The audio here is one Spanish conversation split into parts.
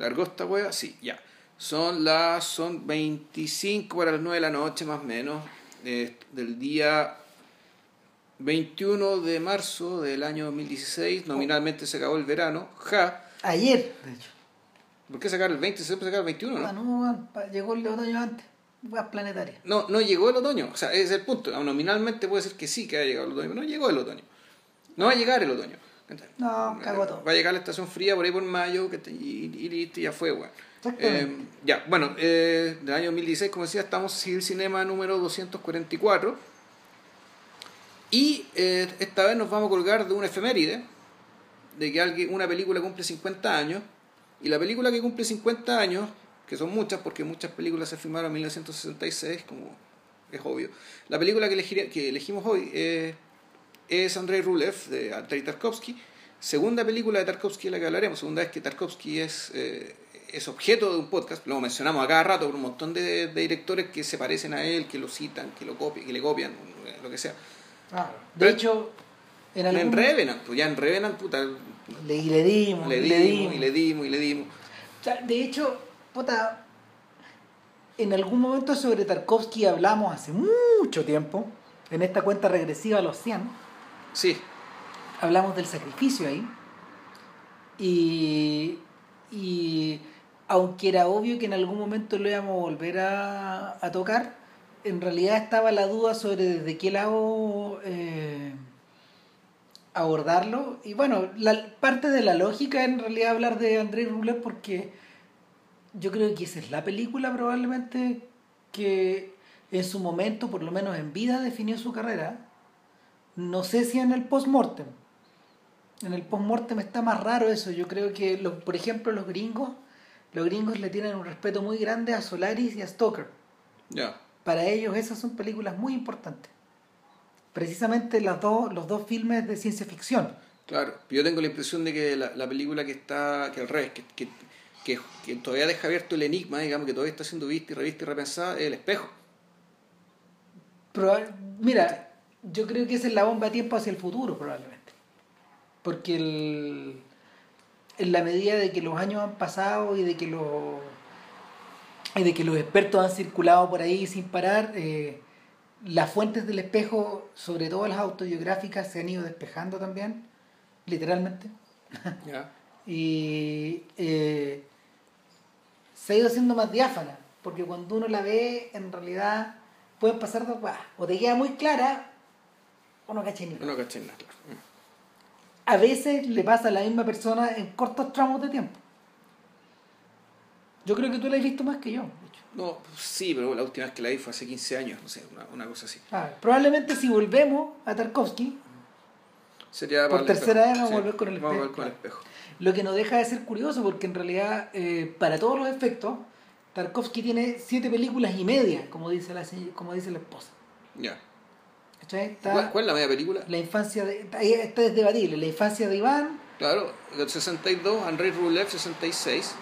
¿Largó esta hueá? Sí, ya. Son las son 25 para las 9 de la noche más o menos eh, del día 21 de marzo del año 2016. Nominalmente se acabó el verano. Ja. Ayer, de hecho. ¿Por qué sacar el 20? Se puede sacar el 21, ¿no? Ah, no, llegó el otoño antes. Weas planetarias. No, no llegó el otoño. O sea, ese es el punto. Nominalmente puede ser que sí que haya llegado el otoño, pero no llegó el otoño. No va a llegar el otoño. No, cagó todo. Va a llegar la estación fría por ahí por mayo que te- y, y listo, ya fue, weón. Eh, ya, bueno, eh, del año 2016, como decía, estamos en el cinema número 244. Y eh, esta vez nos vamos a colgar de una efeméride, de que alguien, una película cumple 50 años, y la película que cumple 50 años, que son muchas, porque muchas películas se filmaron en 1966, como es obvio, la película que, elegiré- que elegimos hoy eh, es Andrei Rulev, de Andrei Tarkovsky, segunda película de Tarkovsky de la que hablaremos, segunda vez que Tarkovsky es, eh, es objeto de un podcast, lo mencionamos a cada rato por un montón de, de directores que se parecen a él, que lo citan, que lo copian, que le copian, eh, lo que sea. Ah, de Pero- hecho, en En, algún Revenant, pues ya en Revenant, puta, le, y le dimos, le y dimos, y le dimos, y le dimos. O sea, de hecho, puta, en algún momento sobre Tarkovsky hablamos hace mucho tiempo, en esta cuenta regresiva a los 100, Sí, hablamos del sacrificio ahí. Y, y aunque era obvio que en algún momento lo íbamos a volver a, a tocar, en realidad estaba la duda sobre desde qué lado eh, abordarlo. Y bueno, la parte de la lógica en realidad hablar de Andrés Rublev porque yo creo que esa es la película probablemente que en su momento, por lo menos en vida, definió su carrera. No sé si en el post-mortem. En el post-mortem está más raro eso. Yo creo que, los, por ejemplo, los gringos, los gringos le tienen un respeto muy grande a Solaris y a Stoker. ya. Para ellos esas son películas muy importantes. Precisamente las dos, los dos filmes de ciencia ficción. Claro, yo tengo la impresión de que la, la película que está, que al revés, que, que, que, que todavía deja abierto el enigma, digamos, que todavía está siendo vista y revista y repensada, es el espejo. Proba- Mira, yo creo que esa es la bomba de tiempo hacia el futuro, probablemente. Porque el- en la medida de que los años han pasado y de que los, y de que los expertos han circulado por ahí sin parar, eh, las fuentes del espejo, sobre todo las autobiográficas, se han ido despejando también, literalmente. Y eh, se ha ido haciendo más diáfana, porque cuando uno la ve, en realidad pueden pasar dos cosas. O te queda muy clara, o no caché ni una. No caché nada, claro. A veces le pasa a la misma persona en cortos tramos de tiempo. Yo creo que tú la has visto más que yo, de hecho. No, sí, pero la última vez que la vi fue hace 15 años, no sé, una, una cosa así. Ah, probablemente si volvemos a Tarkovsky, Sería Por tercera vez vamos a volver con el Vamos a espejo, volver con el espejo. lo que no deja de ser curioso, porque en realidad, eh, para todos los efectos, Tarkovsky tiene siete películas y media, como dice la, como dice la esposa. Ya. ¿Cachai? Está ¿Cuál, cuál es la media película? la infancia de. Esta es debatible. La infancia de Iván, Claro, el 62, Andrei Rublev 66,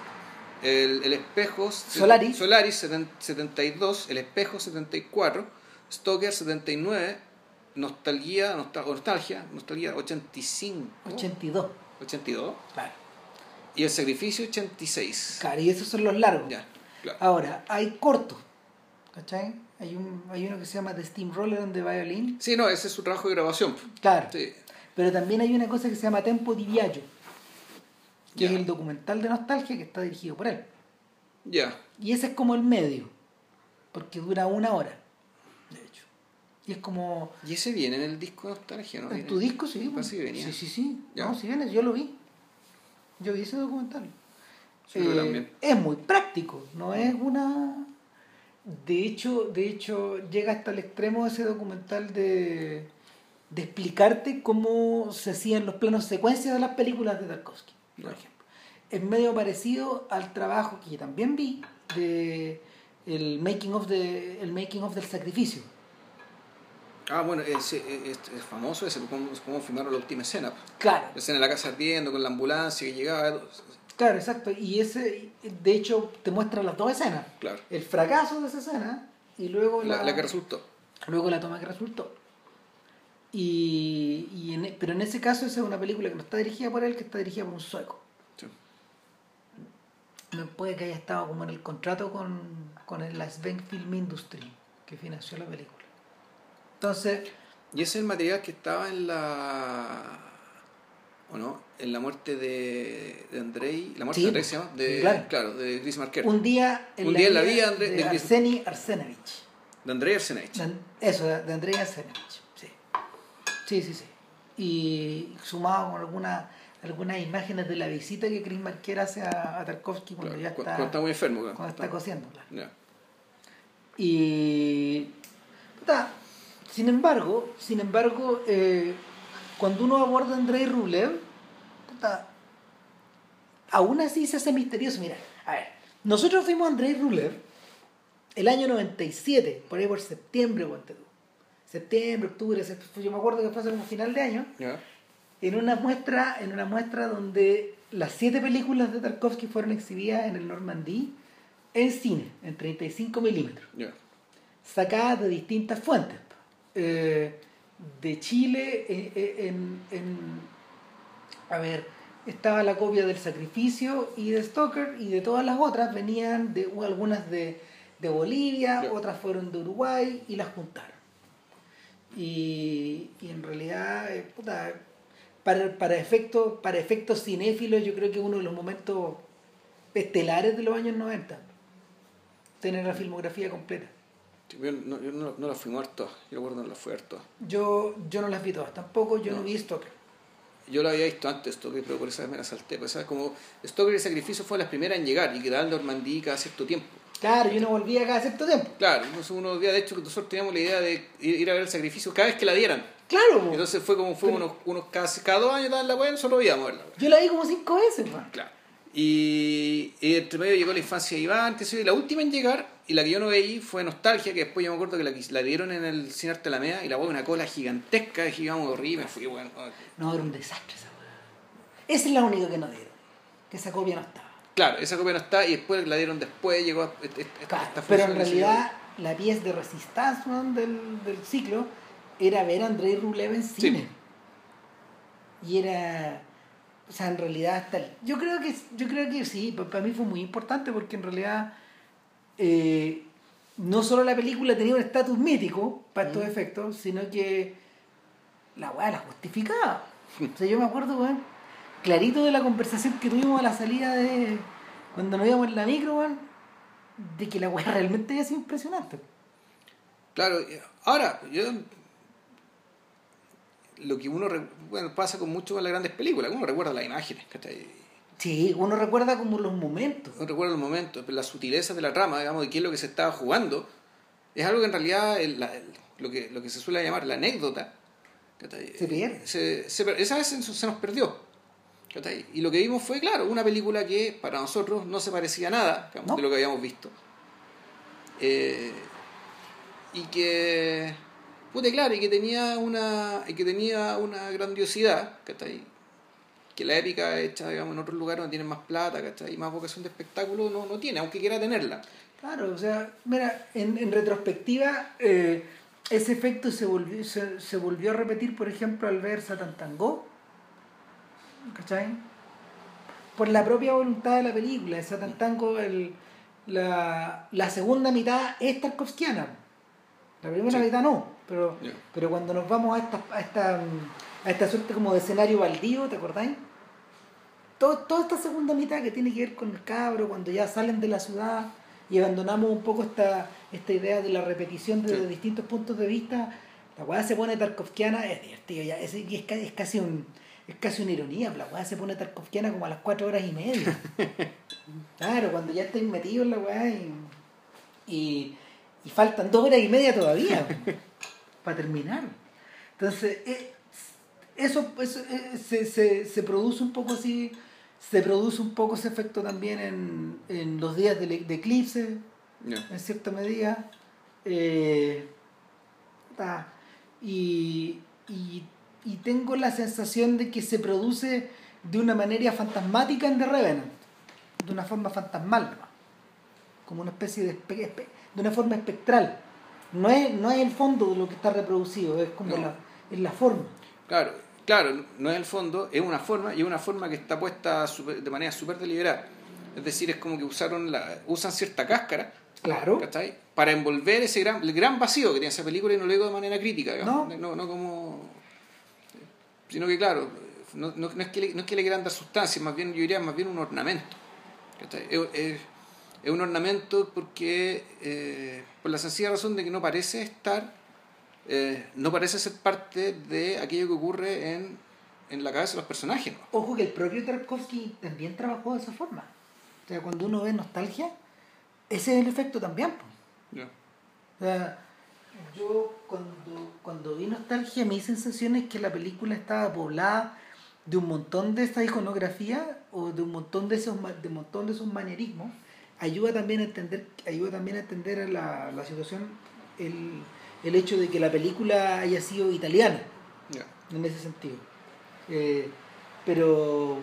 el, el espejo Solaris. Solaris seten- 72, el espejo 74, Stoker 79, Nostalgia, nostalgia, nostalgia 85, 82. 82 Claro. y el sacrificio 86. Claro, y esos son los largos. Ya, claro. Ahora, hay cortos. ¿Cachai? Hay, un, hay uno que se llama The Steamroller and the Violin. Sí, no, ese es su trabajo de grabación. Claro. Sí. Pero también hay una cosa que se llama Tempo di Viaggio, que es el documental de nostalgia que está dirigido por él. Ya, Y ese es como el medio, porque dura una hora, de hecho. Y es como... y ese viene en el disco de nostalgia, ¿no? En tu disco, sí. Pues. que venía. Sí, sí, sí. No, sí viene, yo lo vi. Yo vi ese documental. Sí, Eh, es muy práctico, no es una... De hecho, de hecho, llega hasta el extremo ese documental de, de explicarte cómo se hacían los planos secuencia de las películas de Tarkovsky, por ejemplo. Es medio parecido al trabajo que yo también vi de el making of de, el making of del sacrificio. Ah, bueno, es, es famoso ese, cómo, cómo filmaron la última escena. pues. Claro, La escena de la casa ardiendo con la ambulancia que llegaba. Claro, exacto. Y ese, de hecho, te muestra las dos escenas. Claro. El fracaso de esa escena y luego la, La, la que resultó. luego la toma que resultó. Y, y en- pero en ese caso esa es una película que no está dirigida por él, que está dirigida por un sueco. Sí. no puede que haya estado como en el contrato con, con la Sven Film Industry que financió la película. Entonces... Y ese es el material que estaba en la... ¿O no? En la muerte de, de Andrei... ¿La muerte de Andrei se llama? De, claro. de Chris Marker. Un día en, Un la, día en la vida de, de, Arseny Arsenovich. De Andrei Arsenovich. eso, de Andrei Arsenovich. Sí. Sí, sí, sí. Y sumado con alguna algunas imágenes de la visita que Chris Marker hace a, Tarkovsky cuando ya está, cuando está muy enfermo cuando está cosiendo y sin embargo sin embargo eh, cuando uno aborda a Andrei Rublev aún así se hace misterioso. Mira a ver nosotros fuimos a Andrei Rublev el año 97 por ahí por septiembre septiembre octubre yo me acuerdo que fue hace como final de año. En una muestra, en una muestra donde las siete películas de Tarkovsky fueron exhibidas en el Normandí en cine, en 35 milímetros, sacadas de distintas fuentes. Eh, de Chile, eh, eh, en, en, a ver, estaba la copia del Sacrificio y de Stoker, y de todas las otras venían de algunas de, de Bolivia, otras fueron de Uruguay y las juntaron. Y, y en realidad, puta, para, para efectos para efectos cinéfilos yo creo que uno de los momentos estelares de los años 90 tener la filmografía completa yo no, yo no, no las fui muerto yo recuerdo no las fui harto yo yo no las vi todas tampoco yo no, vi Stoker yo lo había visto antes Stoker pero por esa vez me la salté pues, ¿sabes? como Stoker y el sacrificio fue las primeras en llegar y quedaba en Normandía cada cierto tiempo Claro, yo no volvía cada cierto tiempo. Claro, unos días de hecho que nosotros teníamos la idea de ir a ver el sacrificio cada vez que la dieran. Claro, Entonces fue como fue unos, unos casi, cada dos años en la web, solo veíamos verla. Yo la vi como cinco veces, man. Claro. Y, y, entre medio llegó la infancia de Iván, y la última en llegar, y la que yo no veí fue Nostalgia, que después yo me acuerdo que la, la dieron en el Cine Arte Alameda, y la web una cola gigantesca, de gigante horrible, fui bueno. No, era un desastre esa weá. Esa es la única que no dieron, que esa copia no estaba. Claro, esa copia no está, y después la dieron después, llegó a, esta, Pero en realidad, la pieza de resistencia del, del ciclo era ver a Andrei Rublev en cine. Y era. O sea, en realidad Yo creo que, yo creo que sí, para mí fue muy importante porque en realidad eh, no solo la película tenía un estatus mítico para estos efectos, sino que la weá la justificaba. o sea, yo me acuerdo, weón, clarito de la conversación que tuvimos a la salida de. cuando nos íbamos en la micro, weón, de que la weá realmente había sido impresionante. Claro, ahora, yo lo que uno bueno, pasa con mucho con las grandes películas, uno recuerda las imágenes, ¿cachai? Sí, uno recuerda como los momentos. Uno recuerda los momentos, la sutileza de la trama, digamos, de qué es lo que se estaba jugando. Es algo que en realidad lo, que, lo que se suele llamar la anécdota se pierde. esa vez se, nos perdió. Y lo que vimos fue, claro, una película que para nosotros no se parecía a nada de lo que habíamos visto. Eh, y que Puta, claro, y que tenía una, y que tenía una grandiosidad, ¿cachai? Que la épica hecha, digamos, en otros lugares donde tienen más plata, ¿cachai? Y más vocación de espectáculo no, no tiene, aunque quiera tenerla. Claro, o sea, mira, en, en retrospectiva, eh, ese efecto se volvió, se, se, volvió a repetir, por ejemplo, al ver Satan Tango, ¿cachai? Por la propia voluntad de la película. Satan Tango, el, la, la segunda mitad es tarkovskiana, la primera mitad no. Pero, pero cuando nos vamos a esta, a esta, a esta suerte como de escenario baldío, ¿te acordáis? Todo, toda esta segunda mitad que tiene que ver con el cabro, cuando ya salen de la ciudad y abandonamos un poco esta, esta idea de la repetición desde distintos puntos de vista, la weá se pone tarkovskiana, es divertido ya, es, es, es, casi un es casi una ironía, la weá se pone tarkovskiana como a las cuatro horas y media. claro, cuando ya estáis metidos en la weá y, y, y faltan dos horas y media todavía para terminar. Entonces, eh, eso, eh, se, se, se, produce un poco así, se produce un poco ese efecto también en, en los días de, de eclipse, en cierta medida. Eh, y, y, y, tengo la sensación de que se produce de una manera fantasmática en The Revenant, de una forma fantasmal, como una especie de, de una forma espectral no es, no es el fondo de lo que está reproducido, es como la, es la forma. Claro, claro, no es el fondo, es una forma y es una forma que está puesta de manera súper deliberada. Es decir, es como que usaron la, usan cierta cáscara Claro. ¿cachai? para envolver ese gran, el gran vacío que tiene esa película y no lo digo de manera crítica, digamos. No. no, no como... Sino que claro, no, no- no es que le, no es que le quieran dar sustancia, más bien yo diría más bien un ornamento. ¿cachai? Es, es- es un ornamento porque eh, por la sencilla razón de que no parece estar, eh, no parece ser parte de aquello que ocurre en, en la cabeza de los personajes. ¿no? Ojo que el propio Tarkovsky también trabajó de esa forma. O sea, cuando uno ve nostalgia, ese es el efecto también. Ya. O sea, yo cuando, cuando vi nostalgia, mi sensación es que la película estaba poblada de un montón de esta iconografía o de un montón de esos de un montón de esos manierismos. Ayuda también a entender, ayuda también a entender la, la situación, el, el hecho de que la película haya sido italiana. En ese sentido. Eh, pero,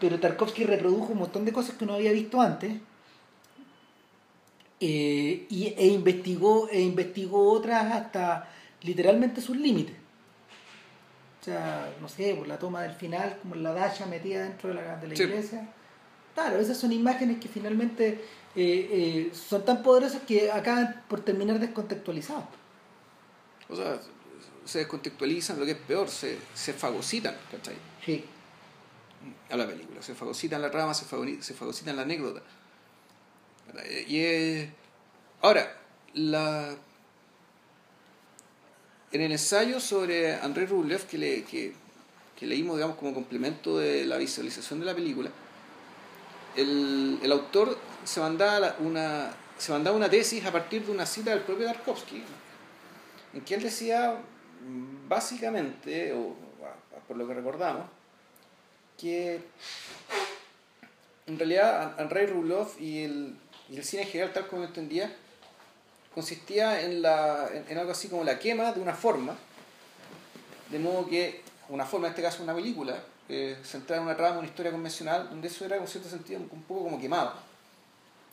pero Tarkovsky reprodujo un montón de cosas que no había visto antes eh, y, e, investigó, e investigó otras hasta literalmente sus límites. O sea, no sé, por la toma del final, como la dacha metida dentro de la, de la Sí. iglesia. Claro, esas son imágenes que finalmente eh, eh, son tan poderosas que acaban por terminar descontextualizadas. O sea, se descontextualizan, lo que es peor, se, se fagocitan, ¿cachai? Sí. a la película. Se fagocitan la trama, se, fagocitan la anécdota. Y eh, ahora, la, en el ensayo sobre André Rublev que, le, que, que leímos digamos, como complemento de la visualización de la película, el, el autor se mandaba, una, se mandaba una tesis a partir de una cita del propio Tarkovsky, en que él decía, básicamente, o por lo que recordamos, que en realidad Andrei Rublev y el, y el cine en general, tal como lo entendía, consistía en, la, en, en algo así como la quema de una forma, de modo que una forma, en este caso una película, eh, centrada en una trama, una historia convencional, donde eso era en cierto sentido un poco como quemado.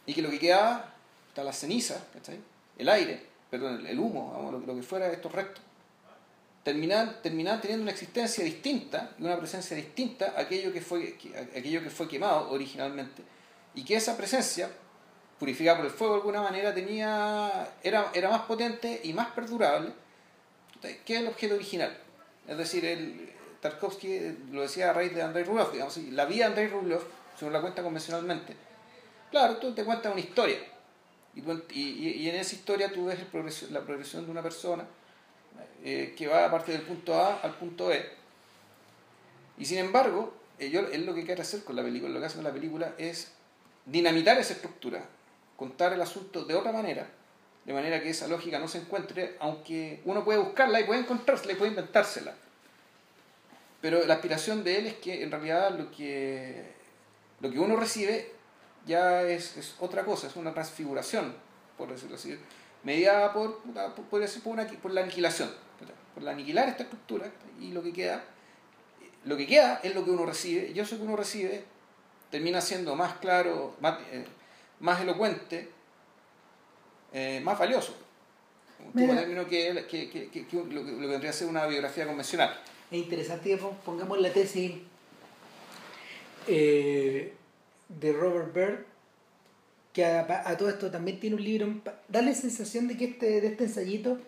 Y que lo que quedaba, está la ceniza, ¿cachai? el aire, perdón, el, humo, lo, lo que fuera estos restos, terminaban, terminaban teniendo una existencia distinta y una presencia distinta a aquello que fue, aquello que fue quemado originalmente. Y que esa presencia, purificada por el fuego de alguna manera, tenía, era, era más potente y más perdurable que el objeto original. Es decir, el, Tarkovsky lo decía a raíz de Andrei Rublev, digamos, la vida de Andrei Rublev, si uno la cuenta convencionalmente, claro, tú te cuentas una historia. Y, en esa historia tú ves la progresión de una persona eh, que va a partir del punto A al punto B. Y sin embargo, eh, él lo que quiere hacer con la película, lo que hace con la película es dinamitar esa estructura, contar el asunto de otra manera, de manera que esa lógica no se encuentre, aunque uno puede buscarla y puede encontrársela y puede inventársela. Pero la aspiración de él es que en realidad lo que, lo que uno recibe ya es, es otra cosa, es una transfiguración, por decirlo así, mediada por, por, ser por, una, por la aniquilación, por la aniquilar esta estructura y lo que queda, lo que queda es lo que uno recibe, y eso que uno recibe termina siendo más claro, más, eh, más elocuente, eh, más valioso. Un término que, que, que, lo, que lo que vendría a ser una biografía convencional. Es interesante que pon- pongamos la tesis eh, de Robert Bird, que a, a todo esto también tiene un libro. Da la sensación de que este, de este ensayito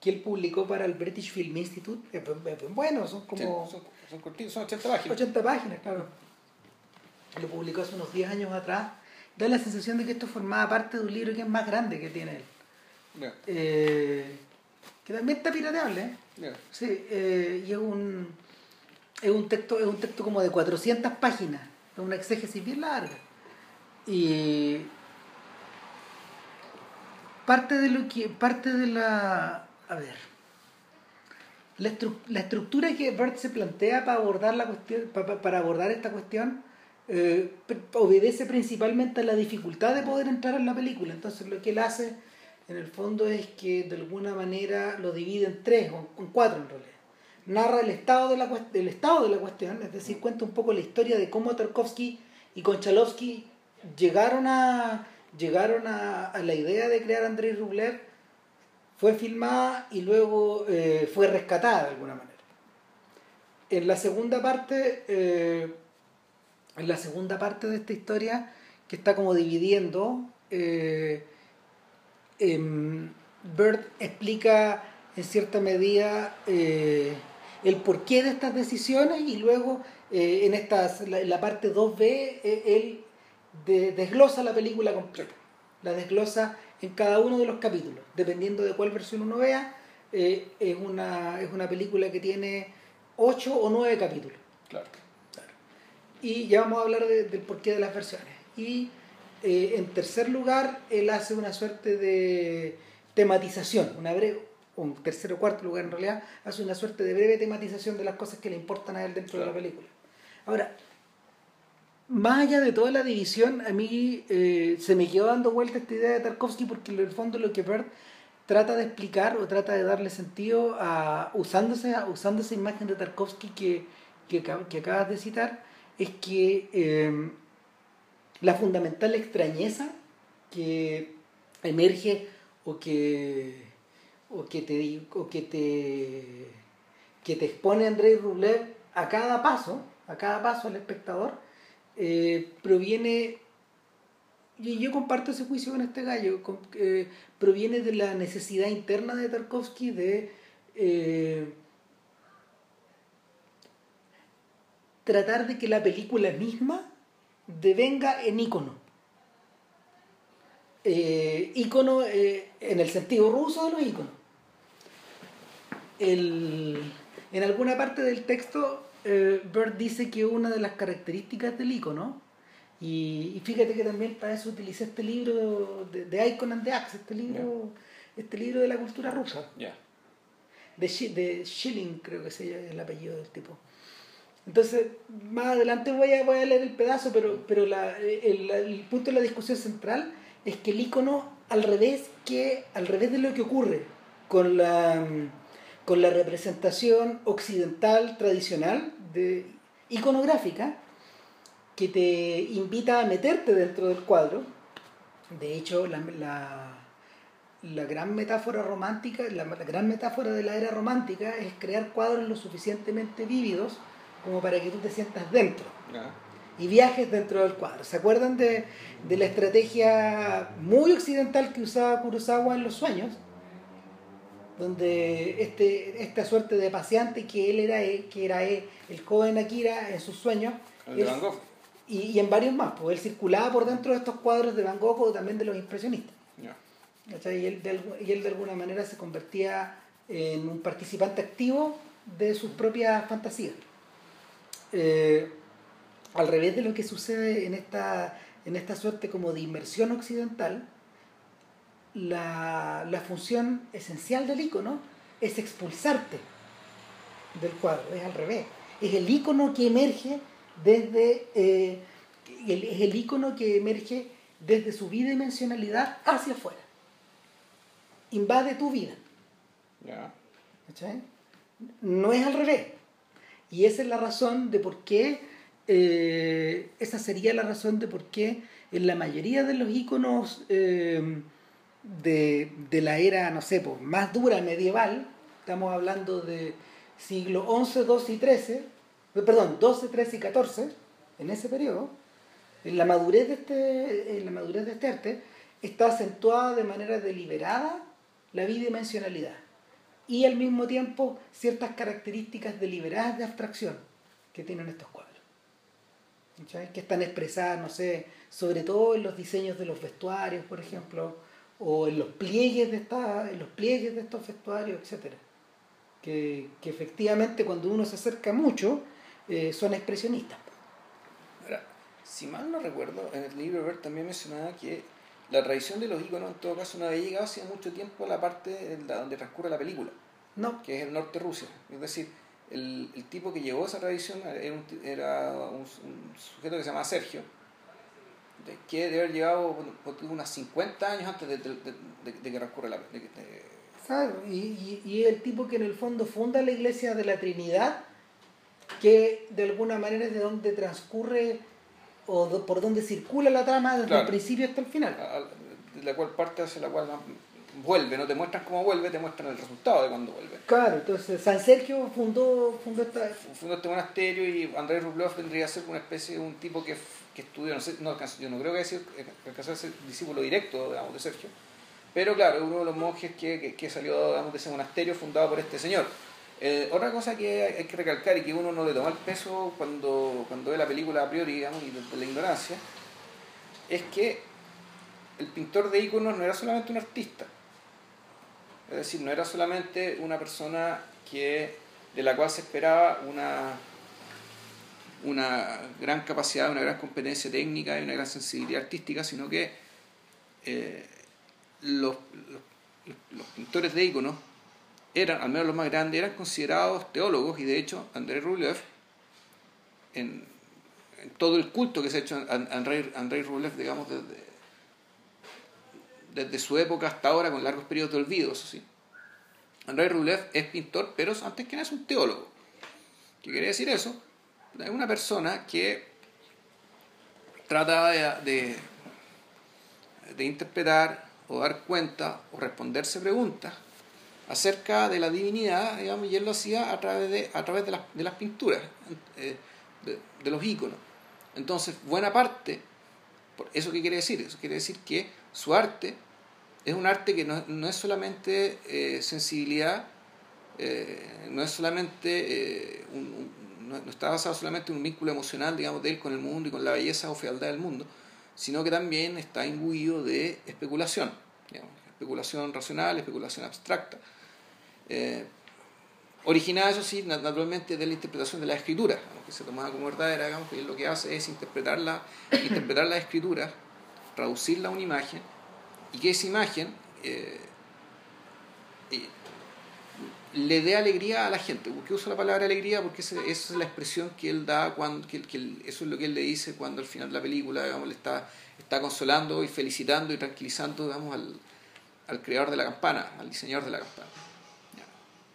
que él publicó para el British Film Institute, es bu- es bu- bueno, son como Sí, son, son cortitos, son 80 páginas. 80 páginas, claro. Lo publicó hace unos 10 años atrás. Da la sensación de que esto formaba parte de un libro que es más grande que tiene él. Eh, que también está pirateable, ¿eh? Sí, eh, y es un, es un texto es un texto como de 400 páginas, es una exégesis bien larga. Y parte de lo que parte de la a ver la, la estructura que Bert se plantea para abordar la cuestión pa- pa- para abordar esta cuestión eh, obedece principalmente a la dificultad de poder entrar en la película entonces lo que él hace en el fondo es que de alguna manera lo divide en tres o en cuatro en realidad narra el estado de la cuest- el estado de la cuestión es decir cuenta un poco la historia de cómo Tarkovsky y Konchalovsky llegaron a llegaron a, a la idea de crear Andrei Rublev fue filmada y luego eh, fue rescatada de alguna manera. En la segunda parte, eh, en la segunda parte de esta historia, que está como dividiendo. Eh, em, Bird explica en cierta medida eh, el porqué de estas decisiones y luego eh, en estas, la, parte 2B él desglosa la película completa. La desglosa en cada uno de los capítulos, dependiendo de cuál versión uno vea. es, una, es una película que tiene 8 o 9 capítulos. Claro. Y ya vamos a hablar del porqué de las versiones. Y eh, en tercer lugar, él hace una suerte de tematización, una breve, o en tercer o cuarto lugar en realidad, hace una suerte de breve tematización de las cosas que le importan a él dentro de la película. Ahora, más allá de toda la división, a mí eh, se me quedó dando vuelta esta idea de Tarkovsky porque en el fondo lo que Bert trata de explicar o trata de darle sentido a usándose, usando esa imagen de Tarkovsky que, que, que acabas de citar, es que em, la fundamental extrañeza que emerge o que, o que, te, o que, te, que te expone Andrei Rublev a cada paso, a cada paso al espectador, eh, proviene, y yo comparto ese juicio con este gallo, proviene de la necesidad interna de Tarkovsky de eh, tratar de que la película misma devenga en ícono. Eh, ícono en el sentido ruso de los íconos. En alguna parte del texto, eh, Bird dice que una de las características del ícono, y, fíjate que también para eso utilicé este libro de, de Icon and the Axe, este libro, este libro de la cultura rusa. De, de Schilling, creo que es el apellido del tipo. Entonces, más adelante voy a, voy a leer el pedazo, pero, pero la, el, punto de la discusión central es que el icono, al revés, que, al revés de lo que ocurre con la, con la representación occidental tradicional, de, iconográfica, que te invita a meterte dentro del cuadro. De hecho, la, la, la gran metáfora romántica, la, la gran metáfora de la era romántica es crear cuadros lo suficientemente vívidos como para que tú te sientas dentro y viajes dentro del cuadro. ¿Se acuerdan de, la estrategia muy occidental que usaba Kurosawa en los sueños? Donde este, esta suerte de paseante que él era, que era el joven Akira en sus sueños. Y, en varios más, pues él circulaba por dentro de estos cuadros de Van Gogh o también de los impresionistas. Y, él de, y él de alguna manera se convertía en un participante activo de sus propias fantasías. Eh, al revés de lo que sucede en esta, en esta suerte como de inmersión occidental, la, función esencial del icono es expulsarte del cuadro, es al revés. Es el icono que emerge desde eh, es el icono que emerge desde su bidimensionalidad hacia afuera. Invade tu vida. No es al revés. Y esa es la razón de por qué, eh, esa sería la razón de por qué en la mayoría de los iconos eh, de, la era, no sé, pues, más dura medieval, estamos hablando de siglo XI, XII y XIII, eh, perdón, XII, XIII y XIV, en ese periodo, en la madurez de este, en la madurez de este arte, está acentuada de manera deliberada la bidimensionalidad y al mismo tiempo ciertas características deliberadas de abstracción que tienen estos cuadros. Que están expresadas, no sé, sobre todo en los diseños de los vestuarios, por ejemplo, o en los pliegues de, esta, en los pliegues de estos vestuarios, etc. Que, efectivamente cuando uno se acerca mucho eh, son expresionistas. si mal no recuerdo, en el libro Bert también mencionaba que la tradición de los iconos en todo caso no había llegado hace mucho tiempo a la parte donde transcurre la película, no. que es el norte de Rusia. Es decir, el, tipo que llevó esa tradición era un, sujeto que se llama Sergio, que debe haber llegado unas 50 años antes de, que transcurra la película. y, y, el tipo que en el fondo funda la iglesia de la Trinidad, que de alguna manera es de donde transcurre o por donde circula la trama desde el principio hasta el final. De la cual parte hacia la cual vuelve, no te muestran cómo vuelve, te muestran el resultado de cuando vuelve. Claro, entonces San Sergio fundó, fundó, esta... fundó este monasterio y Andrés Rublev vendría a ser una especie de un tipo que que estudió, no sé, no, yo no creo que haya alcanzó a discípulo directo digamos, de Sergio, pero claro, uno de los monjes que, que, salió de ese monasterio fundado por este señor. Eh, otra cosa que hay, que recalcar y que uno no le toma el peso cuando, cuando ve la película a priori digamos, y de la ignorancia, es que el pintor de íconos no era solamente un artista, es decir, no era solamente una persona que, de la cual se esperaba una, una gran capacidad, una gran competencia técnica y una gran sensibilidad artística, sino que eh, los, los, pintores de íconos eran, al menos los más grandes, eran considerados teólogos y de hecho André Rublev, en, todo el culto que se ha hecho a André, Rublev, digamos, desde, desde su época hasta ahora con largos periodos de olvido, eso sí. André Rublev es pintor, pero antes que nada es un teólogo. ¿Qué quiere decir eso? Es una persona que trata de, de, interpretar o dar cuenta o responderse preguntas acerca de la divinidad, digamos, y él lo hacía a través de, a través de, las, de las pinturas, eh, de, de, los íconos. Entonces, buena parte, ¿eso qué quiere decir? Eso quiere decir que su arte es un arte que no, no es solamente eh, sensibilidad, eh, no es solamente eh, no, está basado solamente en un vínculo emocional, digamos, de él con el mundo y con la belleza o fealdad del mundo, sino que también está imbuido de especulación, especulación racional, especulación abstracta. originada, eso sí, naturalmente de la interpretación de la escritura, que se tomaba como verdadera, digamos, que lo que hace es interpretar la, interpretar la escritura, traducirla a una imagen y que esa imagen eh, eh, le dé alegría a la gente. ¿Por qué uso la palabra alegría? Porque esa, es la expresión que él da, cuando, que, eso es lo que él le dice cuando al final de la película digamos, le está, está consolando y felicitando y tranquilizando digamos, al, al creador de la campana, al diseñador de la campana.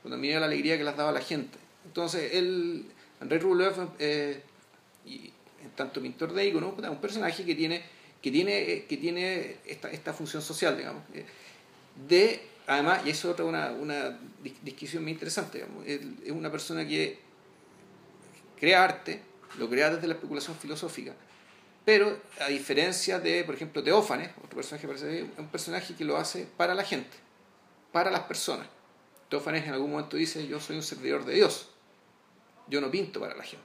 Cuando mira la alegría que le dado a la gente. Entonces, él, André Rublev, eh, y, tanto pintor de icono, un personaje que tiene que tiene, eh, que tiene esta, esta función social, digamos. Eh, de, además, y eso es otra una, una discusión muy interesante, es una persona que crea arte, lo crea desde la especulación filosófica, pero a diferencia de, por ejemplo, Teófanes, otro personaje parece un personaje que lo hace para la gente, para las personas. Teófanes en algún momento dice, yo soy un servidor de Dios, yo no pinto para la gente.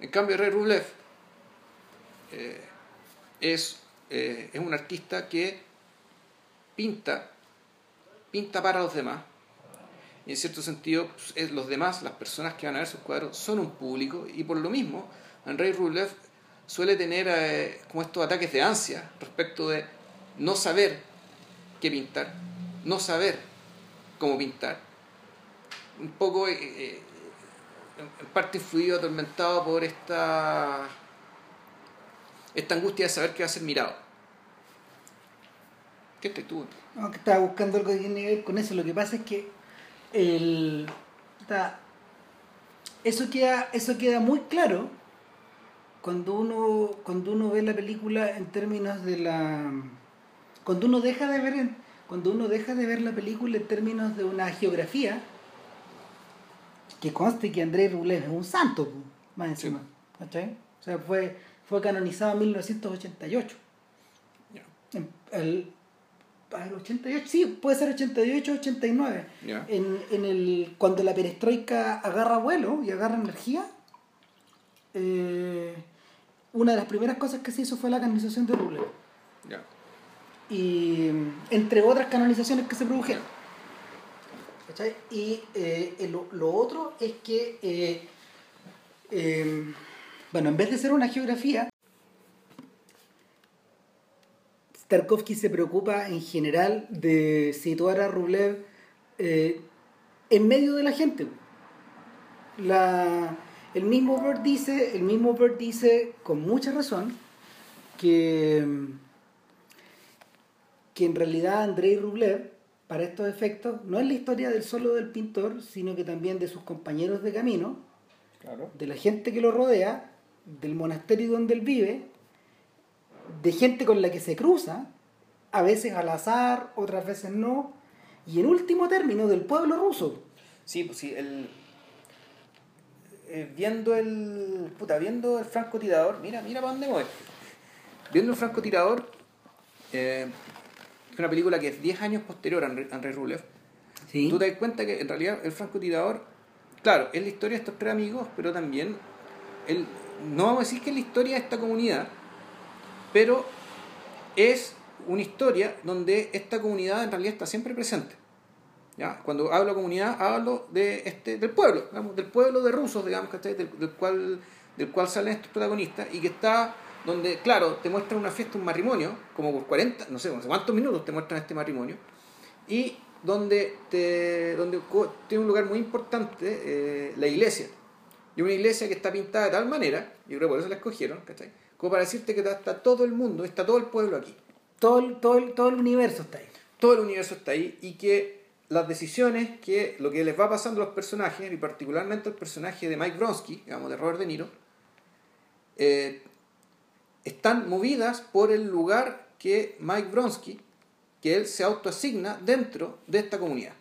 En cambio, Rey Rublev eh, es, eh, es un artista que pinta, pinta para los demás. Y en cierto sentido, pues, los demás, las personas que van a ver sus cuadros, son un público. Y por lo mismo, Andrei Rublev suele tener eh, como estos ataques de ansia respecto de no saber qué pintar, no saber cómo pintar. Un poco, eh, en parte influido, atormentado por esta esta angustia de saber que va a ser mirado. ¿Qué te tuvo? No, que estaba buscando algo que tiene que ver con eso. Lo que pasa es que el, eso, queda, eso queda muy claro cuando uno, cuando uno ve la película en términos de la. Cuando uno deja de ver cuando uno deja de ver la película en términos de una geografía, que conste que Andrés Rublev es un santo, más encima. O sea, fue fue canonizado en 1988. El, el 88, sí, puede ser 88, 89. En, en el, cuando la perestroika agarra vuelo y agarra energía, eh, una de las primeras cosas que se hizo fue la canonización de Rublev. Y entre otras canonizaciones que se produjeron. Y eh, lo, otro es que eh, bueno, en vez de ser una geografía, Tarkovsky se preocupa en general de situar a Rublev eh, en medio de la gente. el mismo Bird dice, el mismo Bird dice con mucha razón que, que en realidad Andrei Rublev, para estos efectos, no es la historia del solo del pintor, sino que también de sus compañeros de camino, de la gente que lo rodea del monasterio donde él vive, de gente con la que se cruza, a veces al azar, otras veces no, y en último término del pueblo ruso. Sí, pues sí, el, eh, viendo el. Puta, viendo el francotirador. Mira, mira para dónde voy. Viendo el francotirador. Eh, es una película que es 10 años posterior a Andrés Rublev. Sí. Tú te das cuenta que en realidad el francotirador. Claro, es la historia de estos tres amigos, pero también. El, no vamos a decir que es la historia de esta comunidad, pero es una historia donde esta comunidad en realidad está siempre presente. ¿Ya? Cuando hablo de comunidad, hablo de este, del pueblo, digamos, del pueblo de rusos, digamos, ¿cachai? Del, cual, del cual salen estos protagonistas y que está donde, claro, te muestran una fiesta, un matrimonio, como por 40, no sé, no cuántos minutos te muestran este matrimonio, y donde, te, donde tiene un lugar muy importante eh, la iglesia. Y una iglesia que está pintada de tal manera, yo creo que por eso la escogieron, ¿cachai? Como para decirte que está todo el mundo, está todo el pueblo aquí. Todo el, todo, el, todo el universo está ahí. Todo el universo está ahí y que las decisiones, que lo que les va pasando a los personajes, y particularmente al personaje de Mike Bronsky, digamos, de Robert De Niro, eh, están movidas por el lugar que Mike Bronsky, que él se autoasigna dentro de esta comunidad.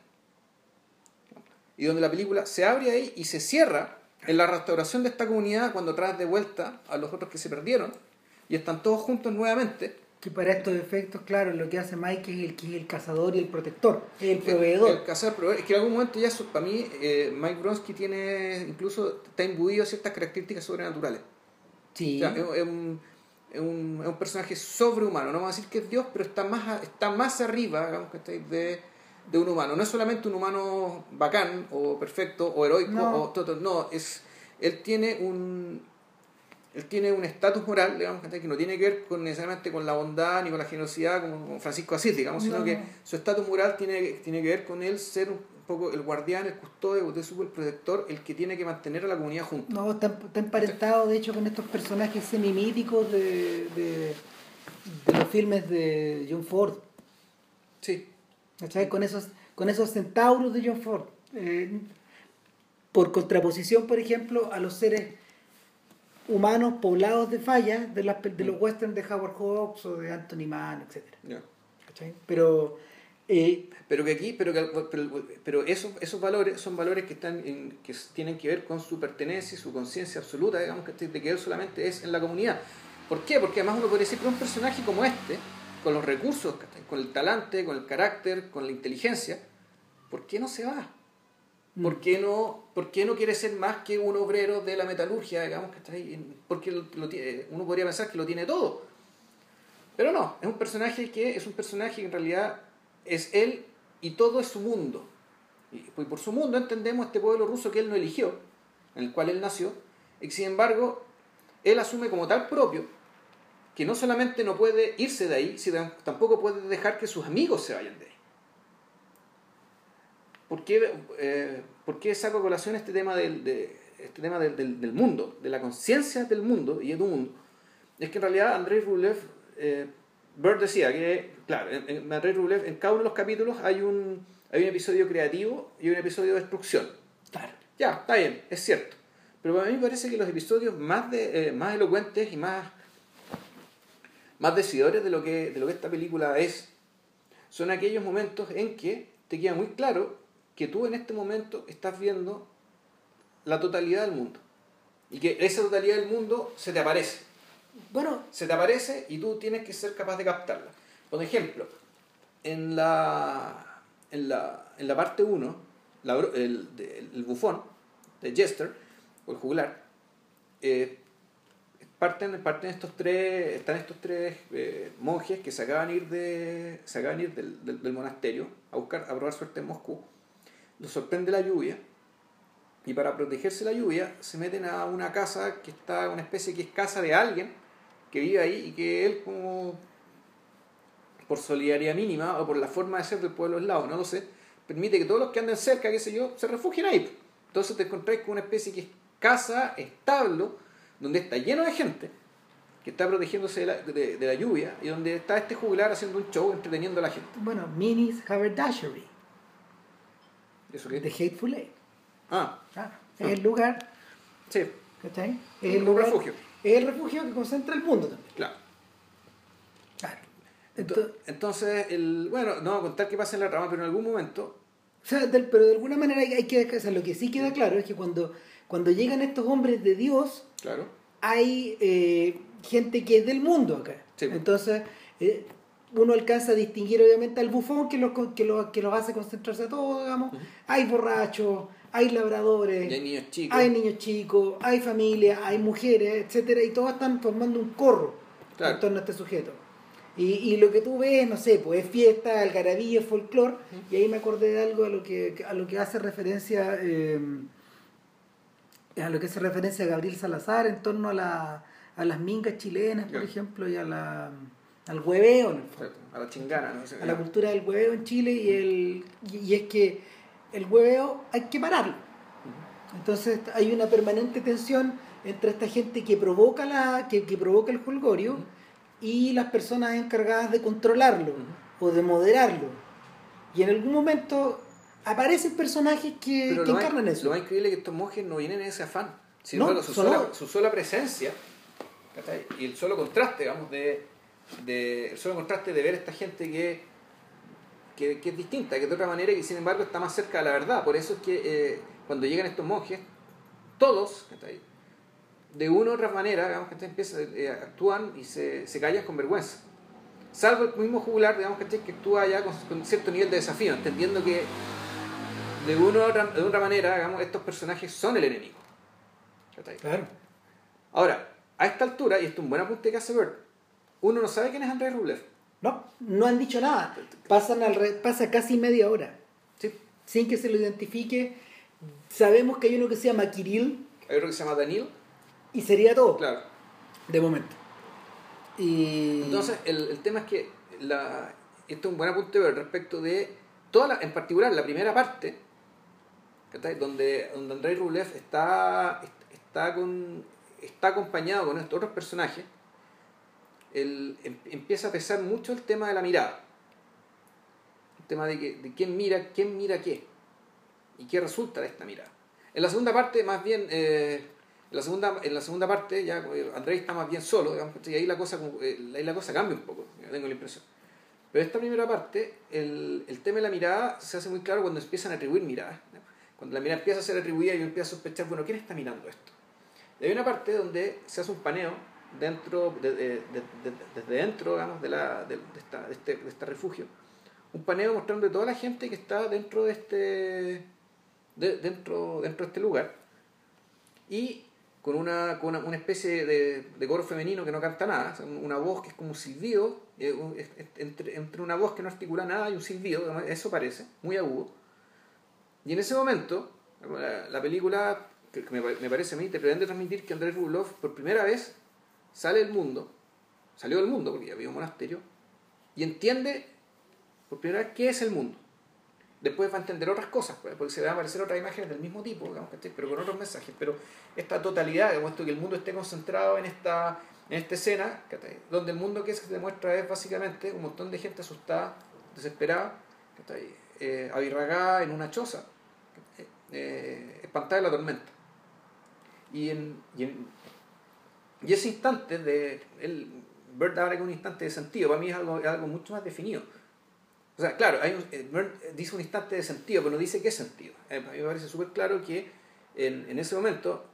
Y donde la película se abre ahí y se cierra en la restauración de esta comunidad cuando traes de vuelta a los otros que se perdieron y están todos juntos nuevamente que para estos efectos, claro, lo que hace Mike es el que es el cazador y el protector, el proveedor. El, el cazador, proveedor. Es que en algún momento ya, para mí, eh, Mike Bronsky tiene, incluso, está imbuido ciertas características sobrenaturales. Sí. O sea, es, es, un, es, un, es, un, personaje sobrehumano. No vamos a decir que es Dios, pero está más, está más arriba, digamos, que estáis de, de un humano. No es solamente un humano bacán, o perfecto, o heroico, No. o todo. No, es, él tiene un él tiene un estatus moral, digamos, que no tiene que ver con, necesariamente con la bondad ni con la generosidad como Francisco Asís, digamos, sino No, que su estatus moral tiene, tiene que ver con él ser un poco el guardián, el custodio, el superprotector, el que tiene que mantener a la comunidad junta. No, está, está emparentado de hecho con estos personajes semimíticos de, de, de los filmes de John Ford. Sí. ¿Cachai? Con esos, con esos centauros de John Ford. Eh, por contraposición, por ejemplo, a los seres humanos poblados de fallas de, las, de los westerns de Howard Hawks o de Anthony Mann, etc. Yeah. ¿Cachai? Pero eh, pero que aquí pero, que, pero, pero, esos, esos valores son valores que están en, que tienen que ver con su pertenencia y su conciencia absoluta digamos que de que él solamente es en la comunidad ¿por qué? porque además uno podría decir que un personaje como este con los recursos con el talante con el carácter con la inteligencia ¿por qué no se va? ¿Por qué, no, ¿Por qué no quiere ser más que un obrero de la metalurgia, digamos, que está ahí? Porque lo, lo tiene, uno podría pensar que lo tiene todo. Pero no, es un personaje que es un personaje que en realidad es él y todo es su mundo. Y por su mundo entendemos este pueblo ruso que él no eligió, en el cual él nació, y sin embargo, él asume como tal propio que no solamente no puede irse de ahí, sino tampoco puede dejar que sus amigos se vayan de ahí. ¿Por qué, eh, ¿Por qué, saco a colación este tema del, de, este tema del, del, del mundo, de la conciencia del mundo y de tu mundo? Es que en realidad Andrei Rublev, eh, Bird decía que, claro, en, en Andrei Rublev, en cada uno de los capítulos hay un, hay un episodio creativo y un episodio de destrucción. Claro. Ya, está bien, es cierto. Pero a mí me parece que los episodios más, de, eh, más elocuentes y más, más decidores de lo, que, de lo que esta película es son aquellos momentos en que te queda muy claro que tú en este momento estás viendo la totalidad del mundo. Y que esa totalidad del mundo se te aparece. Bueno, se te aparece y tú tienes que ser capaz de captarla. Por ejemplo, en la, en la, en la parte 1, el, el, el, bufón de Jester, o el juglar, eh, parten, parten estos tres, están estos tres eh, monjes que se acaban de ir, de, se acaban de ir del, del, monasterio a buscar, a probar suerte en Moscú los sorprende la lluvia y para protegerse la lluvia se meten a una casa que está una especie que es casa de alguien que vive ahí y que él como por solidaridad mínima o por la forma de ser del pueblo eslavo, no lo sé, permite que todos los que anden cerca, qué sé yo, se refugien ahí. Entonces te encontráis con una especie que es casa, establo, donde está lleno de gente que está protegiéndose de la, de, de la lluvia y donde está este juglar haciendo un show entreteniendo a la gente. Bueno, Minis Haberdashery. ¿Eso qué? The Hateful Eight. Ah. ah es el lugar. Sí. ¿Cachai? Es el lugar, refugio. Es el refugio que concentra el mundo también. Claro. Claro. Entonces, Entonces el, bueno, no voy a contar qué pasa en la rama, pero en algún momento. O sea, del, pero de alguna manera hay, hay que o sea, lo que sí queda claro es que cuando, cuando llegan estos hombres de Dios, Claro. hay eh, gente que es del mundo acá. Sí. Entonces, eh, uno alcanza a distinguir obviamente al bufón que los, que los, que los hace concentrarse a todos, digamos. Hay borrachos, hay labradores, hay niños chicos. hay niños chicos, hay familias, hay mujeres, etcétera, y todos están formando un corro Claro. en torno a este sujeto. Y, y lo que tú ves, no sé, pues es fiesta, algarabía, folclore, y ahí me acordé de algo a lo que, a lo que hace referencia eh, a lo que hace referencia a Gabriel Salazar en torno a, la, a las mingas chilenas, por ejemplo, y a la, al hueveo, en el fondo A la chingana, ¿no? a la cultura del hueveo en Chile y, el, y, y es que el hueveo hay que pararlo. Entonces hay una permanente tensión entre esta gente que provoca, la, que, que provoca el holgorio y las personas encargadas de controlarlo o de moderarlo. Y en algún momento aparecen personajes que, Pero que lo más, encarnan eso. lo más increíble es que estos monjes no vienen en ese afán, sino No, su, sola, su sola presencia y el solo contraste, digamos, de, de, el solo contraste de ver esta gente que, que, que es distinta, que de otra manera y que sin embargo está más cerca de la verdad. Por eso es que eh, cuando llegan estos monjes, todos, de una u otra manera, digamos, que empiezan, eh, actúan y se, se callan con vergüenza. Salvo el mismo jugular, digamos, que actúa ya con, con cierto nivel de desafío, entendiendo que de una otra, de otra manera, digamos, estos personajes son el enemigo. Claro. Ahora, a esta altura, y esto es un buen apunte que hace Bert, uno no sabe quién es Andrés Rublev. No, no han dicho nada. Pasan alre- pasa casi media hora Sí. sin que se lo identifique. Sabemos que hay uno que se llama Kirill Hay otro que se llama Daniel. y sería todo. Claro. De momento. Y. Entonces, el, el tema es que la, esto es un buen apunte respecto de toda la, en particular la primera parte. Donde, donde Andrés Rublev está, está, con, está acompañado con estos otros personajes, el- em- empieza a pesar mucho el tema de la mirada. El tema de, que, de quién mira, quién mira qué. Y qué resulta de esta mirada. En la segunda parte, más bien, eh, en, la segunda, en la segunda parte, ya eh, Andrés está más bien solo, y ahí la, cosa, eh, ahí la cosa cambia un poco, tengo la impresión. Pero esta primera parte, el, el tema de la mirada se hace muy claro cuando empiezan a atribuir miradas. Cuando la mirada empieza a ser atribuida, yo empiezo a sospechar, bueno, ¿quién está mirando esto? Y hay una parte donde se hace un paneo dentro, de- de- de- de- desde dentro, digamos, de, la, esta, este, de este refugio. Un paneo mostrando toda la gente que está dentro de este, de- dentro, dentro de este lugar. Y con una, con una, especie de, de coro femenino que no canta nada, una voz que es como un silbido, eh, entre, entre una voz que no articula nada y un silbido, eso parece, muy agudo. Y en ese momento, la, la película, que me, pa- me parece a mí, te pretende transmitir que Andrés Rublev por primera vez sale del mundo, salió del mundo porque ya había un monasterio, y entiende por primera vez qué es el mundo. Después va a entender otras cosas, pues, porque se van a aparecer otras imágenes del mismo tipo, digamos, pero con otros mensajes. Pero esta totalidad, digamos, esto que el mundo esté concentrado en esta, en esta escena, donde el mundo que se demuestra es básicamente un montón de gente asustada, desesperada. Eh, en una choza. Eh, espantada de la tormenta. Y en, y en y ese instante de el Bird habla que un instante de sentido, para mí es algo, algo mucho más definido. O sea, claro, hay eh, Bird dice un instante de sentido, pero no dice qué sentido. Eh, a mí me parece súper claro que en, en ese momento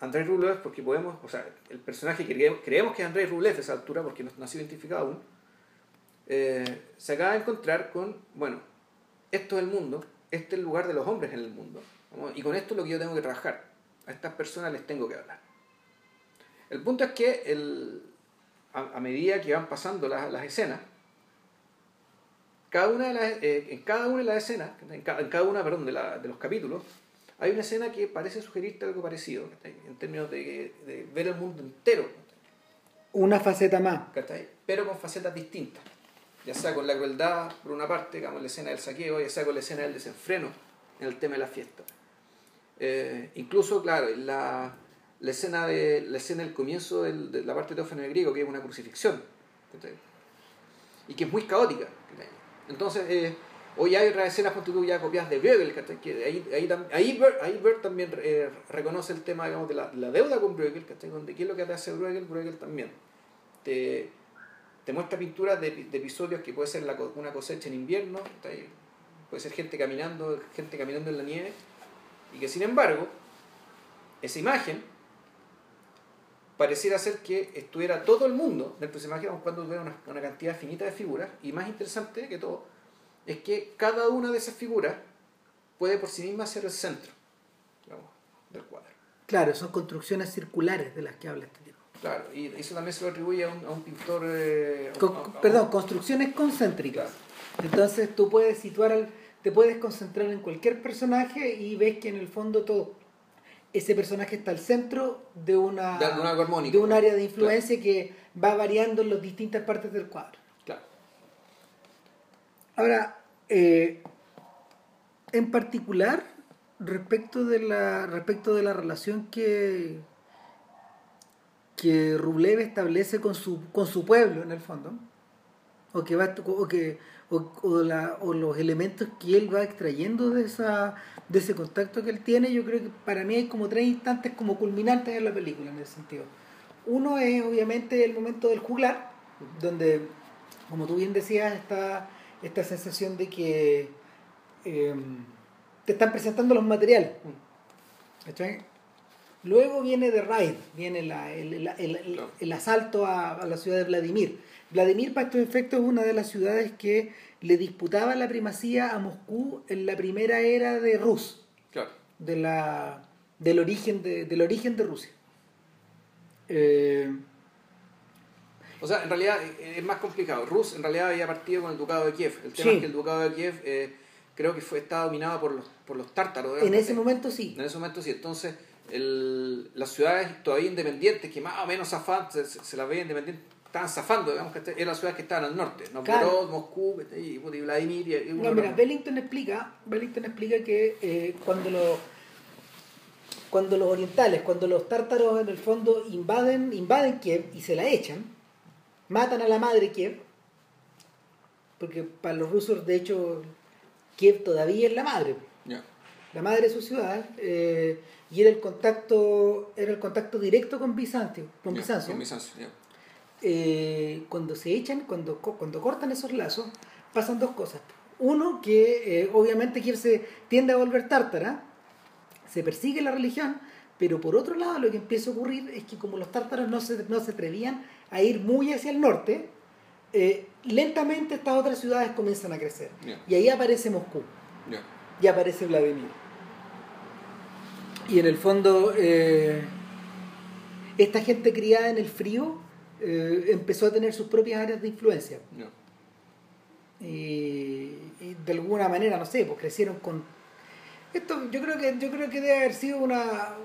Andrés Rublev, porque podemos, o sea, el personaje que creemos, creemos que es Andrés Rublev a esa altura, porque no, no ha sido identificado aún, eh, se acaba de encontrar con, bueno, esto es el mundo, este es el lugar de los hombres en el mundo, ¿no? y con esto es lo que yo tengo que trabajar. A estas personas les tengo que hablar. El punto es que el, a, a medida que van pasando las, las escenas, cada una de las, eh, en cada una de las escenas, en cada, en cada una perdón, de, la- de los capítulos, hay una escena que parece sugerirte algo parecido, en términos de, de ver el mundo entero, Una faceta más. pero con facetas distintas. Ya sea con la crueldad, por una parte, digamos, la escena del saqueo, ya sea con la escena del desenfreno, en el tema de la fiesta. Eh, incluso, claro, la, la, escena de, la escena del comienzo de la parte de Teófano el griego, que es una crucifixión, y que es muy caótica. Entonces, eh, hoy hay otras escenas, ya copiadas de Bruegel, que ahí, ahí, ahí, Bert, ahí Bert también eh, reconoce el tema digamos, de la, la deuda con Bruegel, qué es lo que te hace Bruegel, Bruegel también. Te, te muestra pinturas de, episodios que puede ser una cosecha en invierno, puede ser gente caminando, gente caminando en la nieve, y que sin embargo, esa imagen pareciera ser que estuviera todo el mundo dentro de esa imagen, cuando tuviera una, cantidad finita de figuras, y más interesante que todo, es que cada una de esas figuras puede por sí misma ser el centro del cuadro. Claro, son construcciones circulares de las que habla este. Claro, y eso también se lo atribuye a un, a un pintor... eh, a un- Con- a- a un- perdón, construcciones concéntricas. Claro. Entonces tú puedes situar, al, te puedes concentrar en cualquier personaje y ves que en el fondo todo ese personaje está al centro de una De- de un algo armónico. de un área de influencia que va variando en las distintas partes del cuadro. Claro. Ahora, eh, en particular, respecto de la, respecto de la relación que, que Rublev establece con su, con su pueblo, en el fondo, o que va o que o, la- o los elementos que él va extrayendo de esa de ese contacto que él tiene yo creo que para mí hay como tres instantes como culminantes en la película en ese sentido uno es obviamente el momento del juglar donde como tú bien decías está esta sensación de que eh, te están presentando los materiales ¿cachai? Luego viene The Raid, viene la- el, el- el- el- asalto a, a la ciudad de Vladimir. Vladimir, para estos efectos, es una de las ciudades que le disputaba la primacía a Moscú en la primera era de Rus, Claro. de la, del, origen de, del origen de Rusia. Eh, O sea, en realidad eh, es más complicado. Rus en realidad había partido con el Ducado de Kiev. El tema Sí. es que el Ducado de Kiev eh, creo que fue estaba dominado por los, por los tártaros. en ese momento sí. En ese momento sí. Entonces, el- las ciudades todavía independientes, que más o menos zafan, se, las veía independientes, estaban zafando, digamos que eran las ciudades que estaban al norte. Novgorod. Moscú, y, Vladimir. Y, y No, mira. Bellington explica, Bellington explica que eh, cuando los cuando los orientales, cuando los tártaros en el fondo invaden, invaden Kiev y se la echan, matan a la madre Kiev, porque para los rusos de hecho Kiev todavía es la madre, la madre de su ciudad, eh, y era el contacto, era el contacto directo con Bizancio, con Bizancio. con Bizancio, ya. Eh, cuando se echan, cuando, cuando cortan esos lazos, pasan dos cosas. Uno, que eh, obviamente Kiev se tiende a volver tártara, se persigue la religión, pero por otro lado lo que empieza a ocurrir es que como los tártaros no se, no se atrevían a ir muy hacia el norte, eh, lentamente estas otras ciudades comienzan a crecer. Y ahí aparece Moscú y aparece Vladimir. Y en el fondo, eh, esta gente criada en el frío eh, empezó a tener sus propias áreas de influencia. Ya. Y, y de alguna manera, no sé, pues crecieron con... Esto yo creo que yo creo que debe haber sido una...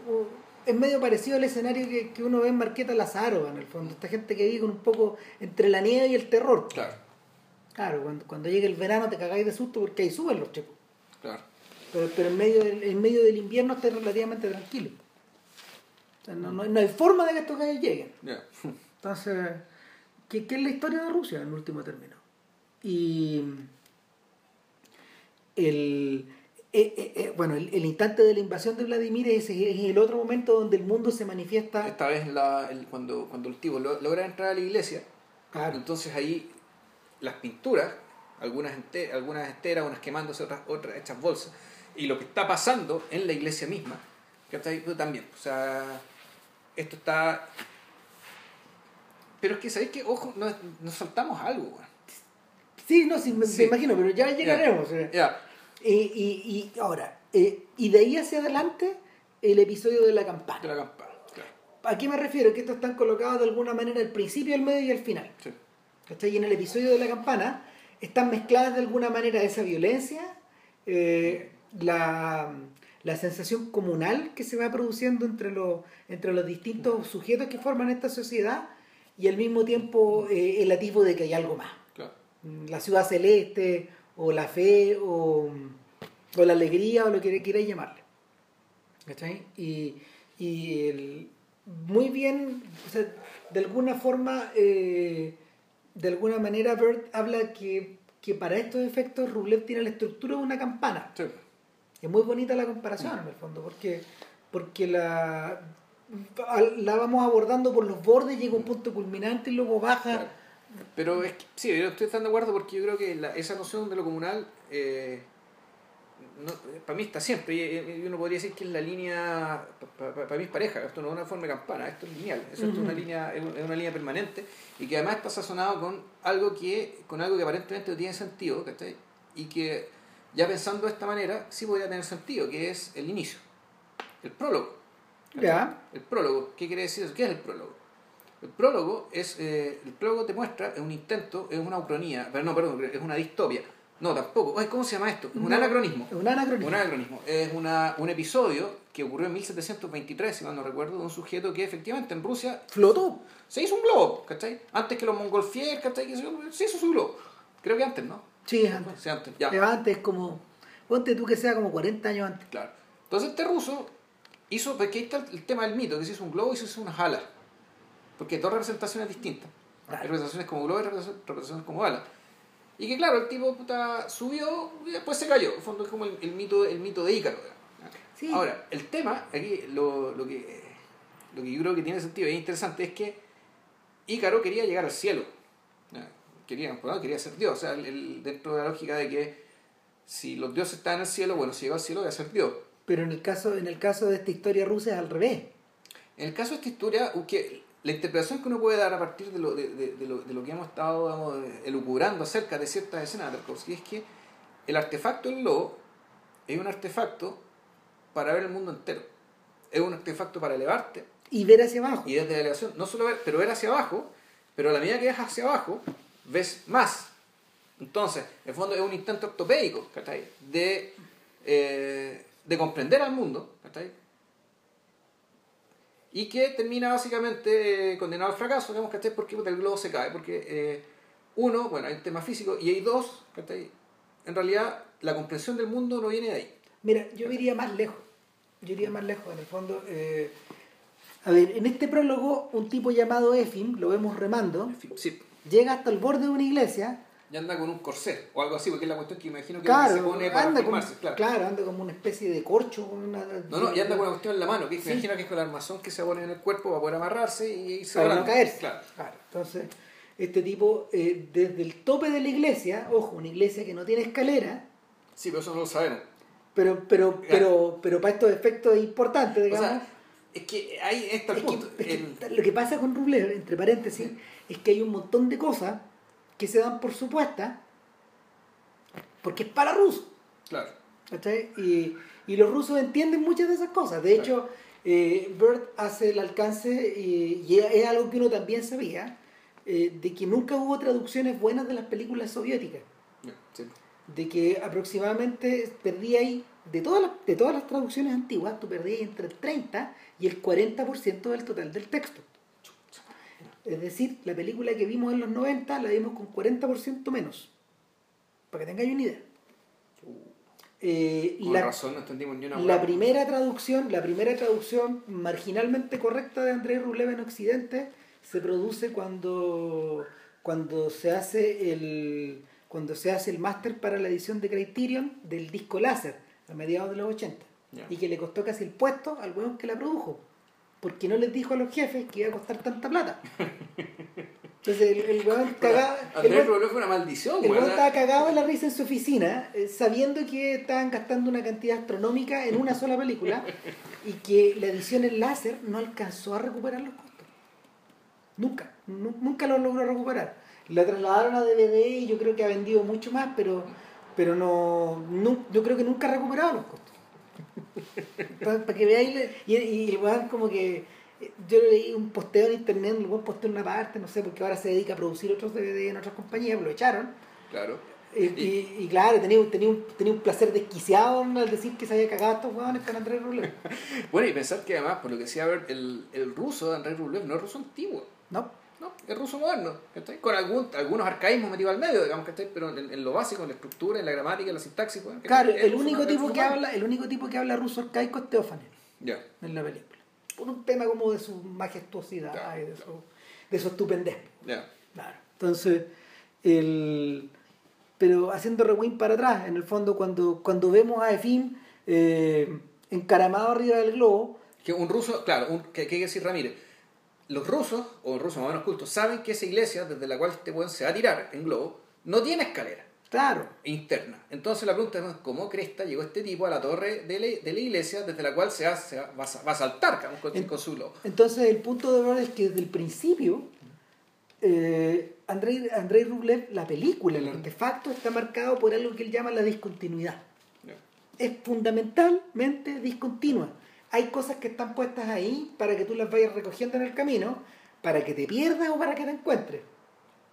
Es medio parecido al escenario que, que uno ve en Marqueta Lazaro, en el fondo. Esta gente que vive con un poco entre la nieve y el terror. Claro, Claro, cuando, cuando llega el verano te cagáis de susto porque ahí suben los chicos. claro. Pero, pero en, medio del, en medio del invierno está relativamente tranquilo. O sea, no, no, no hay forma de que estos gallos lleguen. Entonces, ¿qué, qué es la historia de Rusia en último término? Y el, eh, eh, eh, bueno, el, el instante de la invasión de Vladimir es, es el otro momento donde el mundo se manifiesta. Esta vez la, el- cuando, cuando el tipo lo- logra entrar a la iglesia, Claro. entonces ahí las pinturas, algunas, ente- algunas enteras, unas quemándose, otras, otras hechas bolsas, y lo que está pasando en la iglesia misma, que está ahí pues, también. O sea, esto está... Pero es que, ¿sabéis qué? Ojo, nos, nos saltamos algo, weón. Sí, no, sí, me, Sí. imagino, pero ya llegaremos. Ya, Y, y, y ahora, eh, y de ahí hacia adelante, el episodio de la campana. de la campana. Claro. ¿A qué me refiero? Que estos están colocados de alguna manera al principio, al medio y al final. Sí. ¿Cachai? Y en el episodio de la campana están mezcladas de alguna manera esa violencia, eh, la, la sensación comunal que se va produciendo entre los, entre los distintos sujetos que forman esta sociedad y al mismo tiempo eh, el atisbo de que hay algo más. Claro. La ciudad celeste, o la fe, o, o la alegría, o lo que quieras llamarle. ¿Cachai? Y, y el- muy bien, o sea, de alguna forma, eh, de alguna manera, Bert habla que, que para estos efectos Rublev tiene la estructura de una campana. Sí. Es muy bonita la comparación, en el fondo, porque, porque la, la vamos abordando por los bordes, llega a un punto culminante y luego baja. Claro. Pero es que, sí, yo estoy tan de acuerdo porque yo creo que la- esa noción de lo comunal eh, no, para mí está siempre, y, uno podría decir que es la línea, para, mí es pareja, esto no es una forma de campana, esto es lineal, esto es, una línea, es una línea permanente y que además está sazonado con algo que, con algo que aparentemente no tiene sentido, ¿cachai? Y que ya pensando de esta manera, sí podría tener sentido, que es el inicio, el prólogo. ¿Ya? El prólogo, ¿qué quiere decir eso? ¿Qué es el prólogo? El prólogo es, eh, el prólogo te muestra, es un intento, es una ucronía, pero no, perdón, es una distopia no, tampoco. ¿Cómo se llama esto? Es un anacronismo. Un anacronismo. Un anacronismo. Es una, un episodio que ocurrió en 1723, si mal no recuerdo, de un sujeto que efectivamente en Rusia... Flotó. Se hizo un globo, ¿cachai? Antes que los mongolfier, ¿cachai? Se hizo su globo. Creo que antes, ¿no? Sí, antes. Sí, antes, ya. Pero antes como... Ponte tú que sea como 40 años antes. Claro. Entonces este ruso hizo... Porque ahí está el tema del mito, que se hizo un globo y se hizo unas alas. Porque dos representaciones distintas. Hay representaciones como globo y representaciones como alas. Y que claro, el tipo puta, subió y después se cayó. En fondo es como el, mito, el mito de Ícaro. Ahora, el tema, aquí lo, lo, que, lo que yo creo que tiene sentido y es interesante es que Ícaro quería llegar al cielo. Quería, quería ser Dios. O sea, el, dentro de la lógica de que si los dioses están en el cielo, bueno, si llegó al cielo, voy a ser Dios. Pero en el caso, en el caso de esta historia rusa es al revés. En el caso de esta historia, que la interpretación que uno puede dar a partir de lo, de, de, lo, de lo, que hemos estado digamos, elucubrando acerca de ciertas escenas de Tarkovsky es que el artefacto del lobo es un artefacto para ver el mundo entero. Es un artefacto para elevarte. Y ver hacia abajo. Y desde la elevación, no solo ver, pero ver hacia abajo, pero a la medida que ves hacia abajo, ves más. Entonces, en el fondo es un intento ortopédico, De, eh, de comprender al mundo, y que termina básicamente eh, condenado al fracaso, digamos, ¿cachai? Porque el globo se cae, porque eh, uno, bueno, hay un tema físico, y hay dos, ¿cachai? En realidad, la comprensión del mundo no viene de ahí. Mira, yo iría más lejos, yo iría más lejos, en el fondo. Eh, a ver, en este prólogo, un tipo llamado Efim, lo vemos remando, sí. Llega hasta el borde de una iglesia, y anda con un corsé o algo así, porque es la cuestión que imagino que claro, se pone para anda firmarse, claro. claro. anda como una especie de corcho. Con una, no, no, y anda con una cuestión en la mano, que sí. imagino que es con el armazón que se pone en el cuerpo para poder amarrarse y irse Para no caerse. Claro. claro. Entonces, este tipo, eh, desde el tope de la iglesia, ojo, una iglesia que no tiene escalera. Sí, pero eso no lo sabemos. Pero, pero, pero, pero para estos efectos es importante, digamos. O sea, es que hay esta es que, Lo que pasa con Rublev, entre paréntesis, es que hay un montón de cosas que se dan por supuestas porque es para rusos. Claro. Y, y, los rusos entienden muchas de esas cosas. De hecho, eh, Bird hace el alcance, y, es algo que uno también sabía, eh, de que nunca hubo traducciones buenas de las películas soviéticas. De que aproximadamente perdía ahí, de todas, las, de todas las traducciones antiguas, tú perdías entre el 30 y el 40% del total del texto. Es decir, la película que vimos en los 90 la vimos con 40% menos para que tengáis una idea. Eh, la, razón no entendimos ni una la primera traducción, la primera traducción marginalmente correcta de Andrés Rublev en Occidente se produce cuando, cuando se hace el cuando se hace el máster para la edición de Criterion del disco láser a mediados de los 80 y que le costó casi el puesto al hueón que la produjo porque no les dijo a los jefes que iba a costar tanta plata Entonces el, el weón cagaba. Andrés fue una maldición, El weón estaba cagado en la risa en su oficina, eh, sabiendo que estaban gastando una cantidad astronómica en una sola película y que la edición en láser no alcanzó a recuperar los costos. Nunca, nunca lo logró recuperar. La trasladaron a DVD y yo creo que ha vendido mucho más, pero, pero no, yo creo que nunca ha recuperado los costos. para, que veáis, y, y el weón como que yo leí un posteo en internet, un posteo en una parte, no sé, porque ahora se dedica a producir otros DVD en otras compañías, lo echaron. Claro. Y, claro, tenía, tenía, un, tenía un placer desquiciado al decir que se había cagado a estos huevones con Andrés Rublev. bueno, y pensar que además, por lo que decía ver, el, el ruso de Andrés Rublev no es ruso antiguo. No. No, es ruso moderno, Con algún, algunos arcaísmos metidos al medio, digamos, que Pero en, lo básico, en la estructura, en la gramática, en la sintaxis, Claro, el único, tipo que habla, el único tipo que habla ruso arcaico es Teófanes. Ya. En la película por un tema como de su majestuosidad y de, Su, de su estupendez. Claro. Entonces, el, pero haciendo rewind para atrás, en el fondo, cuando, cuando vemos a Efim eh, encaramado arriba del globo. Que un ruso, claro, un, que, hay que decir Ramírez, los rusos, o rusos más o menos cultos, saben que esa iglesia desde la cual este buen se va a tirar en globo, no tiene escalera. Claro. interna. Entonces la pregunta es, ¿cómo cresta llegó este tipo a la torre de la, de la iglesia desde la cual se va, se va, va a- va a saltar digamos, con, En- con su globo? Entonces el punto de verdad es que desde el principio eh, Andrei, Andrei Rublev, la película, el artefacto, está marcado por algo que él llama la discontinuidad. Es fundamentalmente discontinua. Hay cosas que están puestas ahí para que tú las vayas recogiendo en el camino, para que te pierdas o para que te encuentres.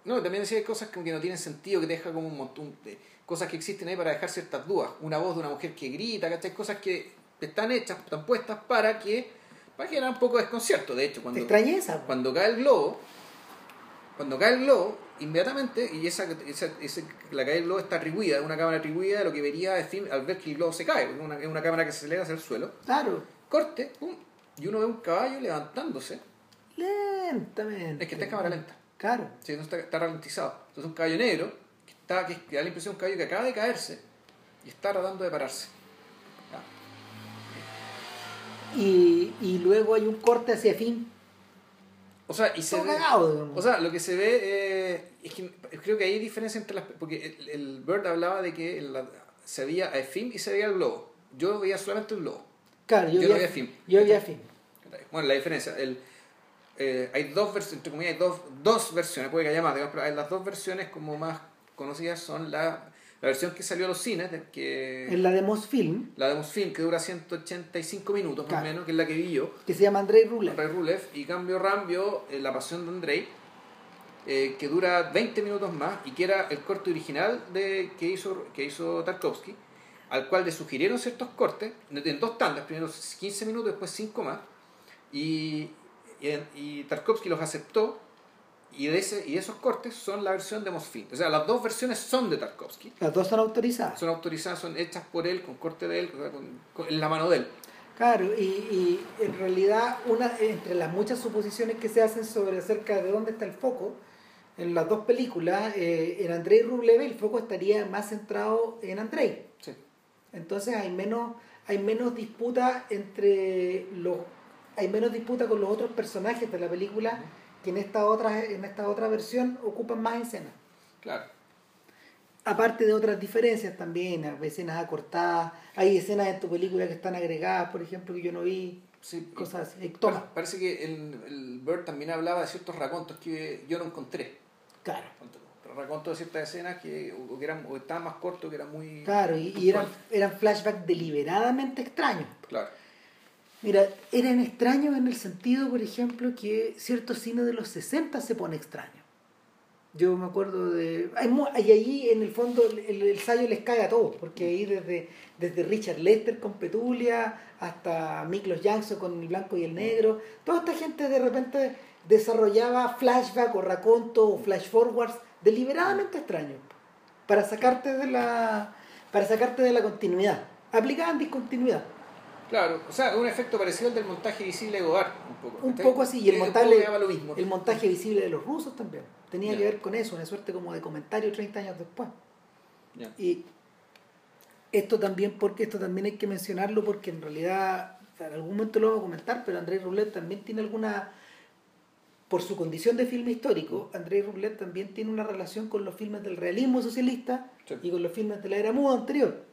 No, también decía hay cosas que no tienen sentido, que te deja como un montón de cosas que existen ahí para dejar ciertas dudas. Una voz de una mujer que grita, ¿cachai? Cosas que están hechas, están puestas para que, para generar un poco de desconcierto. De hecho, cuando, Extrañeza. cuando cae el globo, cuando cae el globo, inmediatamente, y esa, esa, esa- la caída del globo está atribuida, es una cámara atribuida de lo que vería al ver que el globo se cae, es una, cámara que se eleva hacia el suelo. Claro, Corte, pum, y uno ve un caballo levantándose. lentamente. Es que está en cámara lenta. Claro. Sí, no está, está ralentizado. Entonces un caballo negro que, está, que, que da la impresión de un caballo que acaba de caerse y está tratando de pararse. Y, y luego hay un corte hacia fin. O sea, y se ve- cagado, o sea, lo que se ve eh, es que creo que hay diferencia entre las porque el, el Bird hablaba de que la- se veía a film y se veía el globo. Yo veía solamente el globo. Claro, yo, yo vi no vi a. Yo vi a. Bueno, la diferencia, el, eh, hay dos versiones, entre comillas, hay dos, dos versiones, puede que haya más, digamos, pero hay las dos versiones como más conocidas son la, la versión que salió a los cines, que En la de Mosfilm, la de Mosfilm, que dura 185 minutos más o menos, que es la que vi yo, que se llama Andrei Rublev. Rulev, y cambio Rambio, eh, La Pasión de Andrei, eh, que dura 20 minutos más y que era el corte original de, que, hizo, que hizo Tarkovsky, al cual le sugirieron ciertos cortes, en dos tandas, primero 15 minutos, después 5 más, y, y, y Tarkovsky los aceptó, y de, ese, y esos cortes son la versión de Mosfilm. O sea, las dos versiones son de Tarkovsky, Las dos son autorizadas. son autorizadas, son hechas por él, con corte de él, con- con- en la mano de él. Claro, y, y en realidad una entre las muchas suposiciones que se hacen sobre acerca de dónde está el foco, en las dos películas, eh, en Andrei Rublev el foco estaría más centrado en Andrei. Sí. Entonces hay menos, hay menos disputa entre los hay menos disputa con los otros personajes de la película que en esta otra, en esta otra versión ocupan más escenas. Claro. Aparte de otras diferencias también, hay escenas acortadas, hay escenas en tu película que están agregadas, por ejemplo, que yo no vi, Sí, cosas así. Toma, Parece que el, el Bird también hablaba de ciertos racontos que yo no encontré. claro. Racontos de ciertas escenas que, o que eran, o estaban más cortos, que eran muy. Claro, y, y eran, eran flashbacks deliberadamente extraños. Claro. Mira, eran extraños en el sentido, por ejemplo, que cierto cine de los 60 se pone extraño. Yo me acuerdo de... Y ahí en el fondo el, el ensayo les cae a todos, porque ahí desde, desde Richard Lester con Petulia hasta Miklos Jackson con el blanco y el negro, toda esta gente de repente desarrollaba flashback o raconto o flash forwards deliberadamente extraños para sacarte de la para sacarte de la continuidad aplicaban discontinuidad Claro, o sea, un efecto parecido al del montaje visible de Godard, un poco. Un poco así, y el un montaje, lo mismo. el montaje visible de los rusos también. Tenía que ver con eso, una suerte como de comentario 30 años después. Y esto también, porque esto también hay que mencionarlo, porque en realidad, o sea, en algún momento lo vamos a comentar, pero Andrés Rublev también tiene alguna, por su condición de filme histórico, Andrés Rublev también tiene una relación con los filmes del realismo socialista Sí. y con los filmes de la era muda anterior.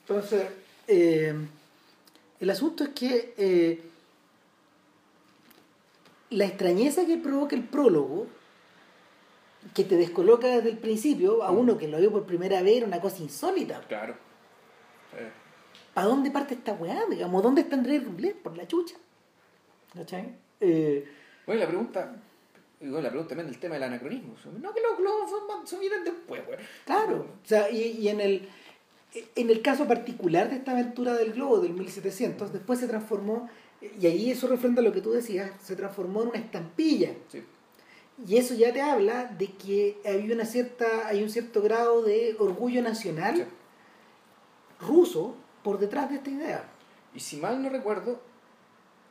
Entonces, eh, el asunto es que eh, la extrañeza que provoca el prólogo, que te descoloca desde el principio, a uno que lo vio por primera vez, era una cosa insólita. Claro. Eh, ¿Para dónde parte esta weá? Digamos, ¿dónde está Andrés Rublev? Por la chucha. ¿Cachai? Eh, Bueno, la pregunta. bueno, la pregunta también del tema del anacronismo. No, que los globos son, vienen después, güey. Claro, o sea, y, y en, el, en el caso particular de esta aventura del globo del 1700, después se transformó, y ahí eso refrenda lo que tú decías, se transformó en una estampilla. Sí. Y eso ya te habla de que hay, una cierta, hay un cierto grado de orgullo nacional Sí. ruso por detrás de esta idea. Y si mal no recuerdo,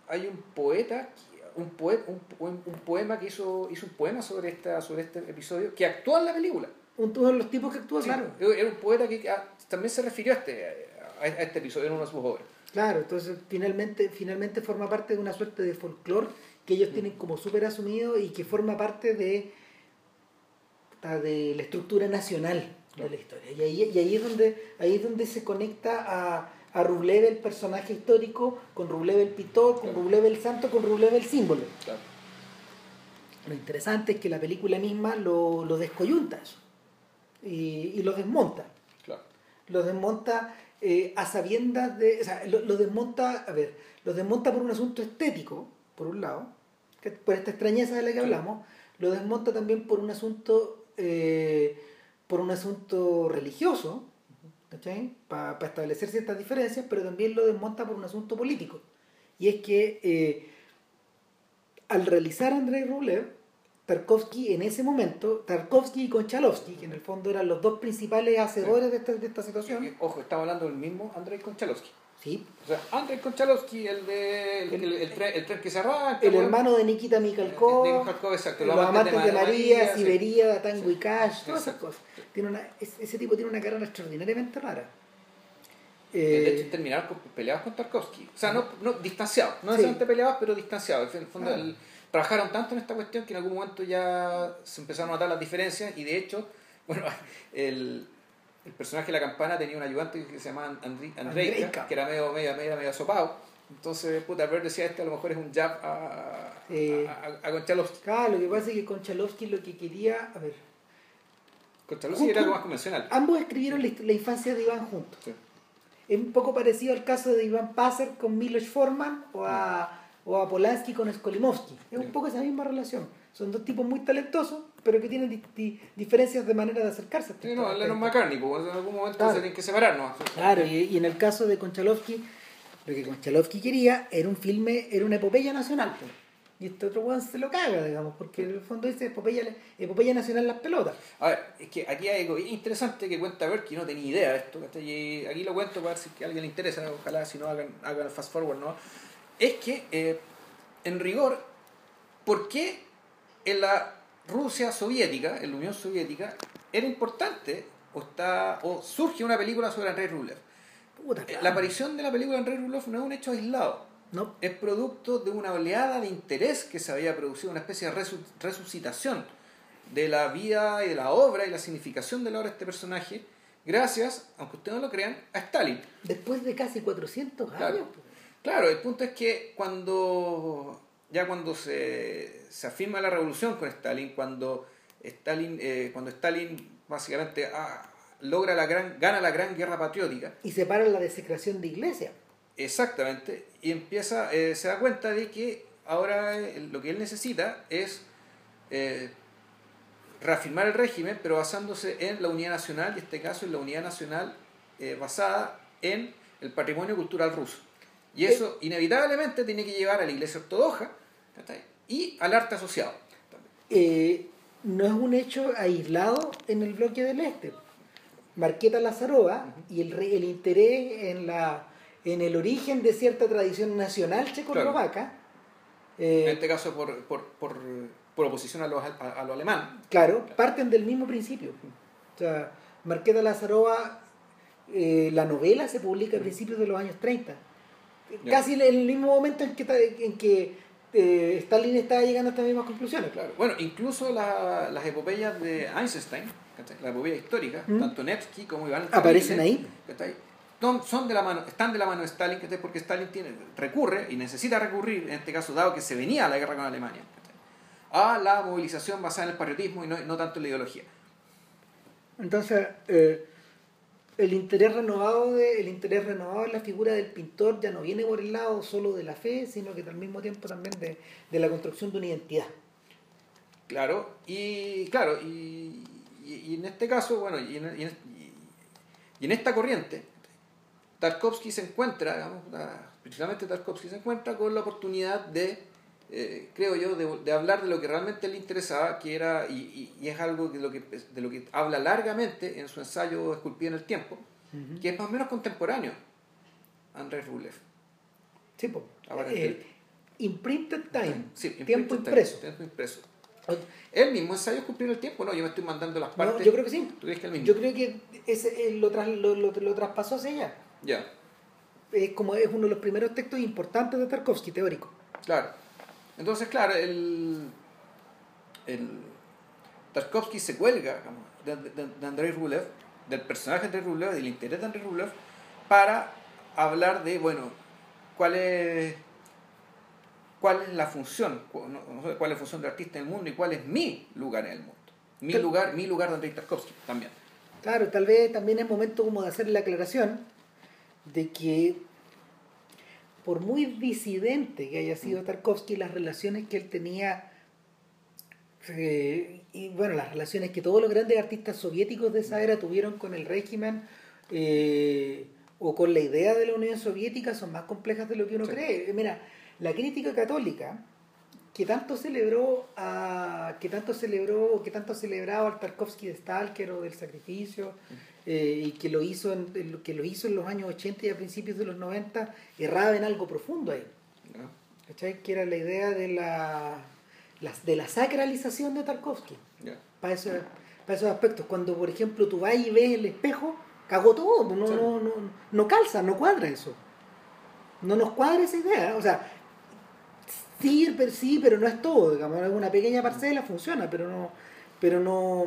hay un poeta, un, poe- un, un- poema que hizo, hizo un poema sobre, esta, sobre este episodio que actúa en la película. Un, uno de los tipos que actúa, Sí, claro. Era un poeta que ah, también se refirió a este, a este episodio en una de sus obras. Claro, entonces finalmente, finalmente forma parte de una suerte de folclore que ellos tienen como súper asumido y que forma parte de, de la estructura nacional. de la historia. Y ahí, y ahí, es, donde, ahí es donde se conecta a, a Rublev el personaje histórico, con Rublev el pintor, con Rublev el santo, con Rublev el símbolo. Lo interesante es que la película misma lo, lo descoyunta eso y, y lo desmonta. Lo desmonta eh, a sabiendas de. O sea, lo, lo, desmonta, a ver, lo desmonta por un asunto estético, por un lado, que, por esta extrañeza de la que hablamos, lo desmonta también por un asunto. Eh, por un asunto religioso, Para establecer ciertas diferencias, pero también lo desmonta por un asunto político. Y es que eh, al realizar Andrei Rublev, Tarkovsky en ese momento, Tarkovsky y Konchalovsky, que en el fondo eran los dos principales hacedores de, esta, de esta situación. Ojo, estamos hablando del mismo Andrei Konchalovsky. Sí. O sea, Andrei Konchalovsky, el de el, el, el, tren, el tren que se arranca. El hermano de Nikita Mikhalkov. De, exacto. Los, amantes de, de María, María Siberia, sí. Tango y Cash, todas esas cosas. Tiene una, ese tipo tiene una carrera extraordinariamente rara. Eh, de hecho, terminaron con, peleados con Tarkovsky. O sea, no, no distanciados. No necesariamente sí. peleados, pero distanciados. En el fondo, trabajaron tanto en esta cuestión que en algún momento ya se empezaron a notar las diferencias y de hecho, bueno, el, el personaje de la campana tenía un ayudante que se llamaba Andrei, Andreika, que era medio, medio, medio, medio sopado. Entonces, puta, Albert decía este a lo mejor es un jab a, eh, a, a, a Konchalovsky. Claro, lo que pasa es que Konchalovsky lo que quería, a ver. Konchalovsky era algo más convencional. Ambos escribieron la, la infancia de Iván juntos. Sí. Es un poco parecido al caso de Iván Passer con Milos Forman o a o a Polanski con Skolimovsky. Es un poco esa misma relación. Son dos tipos muy talentosos, pero que tienen di di diferencias de manera de acercarse. Sí, no, Lennon McCartney, porque en algún momento claro. se tienen que separarnos. Claro, y, y, en el caso de Konchalovsky, lo que Konchalovsky quería era un filme, era una epopeya nacional. Pues. Y este otro weón se lo caga, digamos, porque en el fondo dice epopeya, epopeya nacional las pelotas. A ver, es que aquí hay algo interesante que cuenta que no tenía idea de esto. Y aquí lo cuento para ver si a alguien le interesa, ojalá si no hagan, hagan fast forward, ¿no? es que, eh, en rigor, ¿por qué en la Rusia soviética, en la Unión Soviética, era importante o, está, o surge una película sobre Andrei Rublev? Puta, claro. La aparición de la película de Andrei Rublev no es un hecho aislado. No. Es producto de una oleada de interés que se había producido, una especie de resu resucitación de la vida y de la obra y la significación de la obra de este personaje, gracias, aunque ustedes no lo crean, a Stalin. Después de casi 400 años. Claro. Claro, el punto es que cuando ya cuando se, se afirma la revolución con Stalin, cuando Stalin, eh, cuando Stalin básicamente ah, logra la gran, gana la gran guerra patriótica. Y separa la desecración de iglesia. Exactamente, y empieza, eh, se da cuenta de que ahora eh, lo que él necesita es eh, reafirmar el régimen, pero basándose en la unidad nacional, y en este caso en la unidad nacional basada en el patrimonio cultural ruso. Y eso inevitablemente tiene que llevar a la iglesia ortodoxa y al arte asociado. Eh, no es un hecho aislado en el bloque del este. Marqueta Lazarova uh -huh. y el, el interés en, la, en el origen de cierta tradición nacional checoslovaca. Claro. Eh, en este caso por, por, por, por oposición a lo, a, a lo alemán. Claro, claro, parten del mismo principio. O sea, Marqueta Lazarova, eh, la novela se publica a principios de los años 30 casi en el mismo momento en que, en que eh, Stalin estaba llegando a estas mismas conclusiones. Claro. Bueno, incluso la, las epopeyas de Einstein, la epopeya histórica, ¿Mm? tanto Nevsky como Iván aparecen ahí. Son de la mano, están de la mano de Stalin, porque Stalin tiene, recurre y necesita recurrir, en este caso, dado que se venía a la guerra con Alemania, a la movilización basada en el patriotismo y no, no tanto en la ideología. Entonces, eh, el interés renovado de el interés renovado en la figura del pintor ya no viene por el lado solo de la fe sino que al mismo tiempo también de, de la construcción de una identidad. Claro y claro y, y, en este caso bueno y en, esta corriente Tarkovsky se encuentra digamos, principalmente Tarkovsky se encuentra con la oportunidad de eh, creo yo, de, de, hablar de lo que realmente le interesaba, que era, y, y, y, es algo de lo, que, de lo que habla largamente en su ensayo Esculpido en el Tiempo, uh -huh. que es más o menos contemporáneo, Andrés Rublev. Sí, pues. Eh, imprinted Time, sí, tiempo impreso. Tiempo impreso. El mismo ensayo Esculpido en el Tiempo, ¿no? Yo me estoy mandando las partes. No, yo creo que sí. ¿Tú crees que el mismo? Yo creo que ese, lo, tras, lo, lo, lo, traspasó hacia allá. Ya. Es como es uno de los primeros textos importantes de Tarkovsky, teórico. Claro. Entonces, claro, el, el, Tarkovsky se cuelga de, de, Andrei Rublev, del personaje de Andrei Rublev, del interés de Andrei Rublev, para hablar de, bueno, cuál es, cuál es la función, cuál es la función del artista en el mundo y cuál es mi lugar en el mundo. Mi lugar, mi lugar de Andrei Tarkovsky también. Claro, tal vez también es momento como de hacer la aclaración de que por muy disidente que haya sido mm. Tarkovsky, las relaciones que él tenía, eh, y bueno, las relaciones que todos los grandes artistas soviéticos de esa era tuvieron con el régimen eh, o con la idea de la Unión Soviética son más complejas de lo que uno cree. Mira, la crítica católica que tanto celebró a que tanto celebró que tanto celebraba al Tarkovsky de Stalker o del sacrificio eh, y que lo hizo en, que lo hizo en los años 80 y a principios de los 90 erraba en algo profundo ahí ¿cachai? que era la idea de la, de la sacralización de Tarkovsky. Para, eso, para esos aspectos. Cuando por ejemplo tú vas y ves el espejo cagó todo no, no, no, no calza no cuadra eso. No nos cuadra esa idea o sea Sí, pero, sí, pero no es todo, digamos, una pequeña parcela funciona, pero no, pero no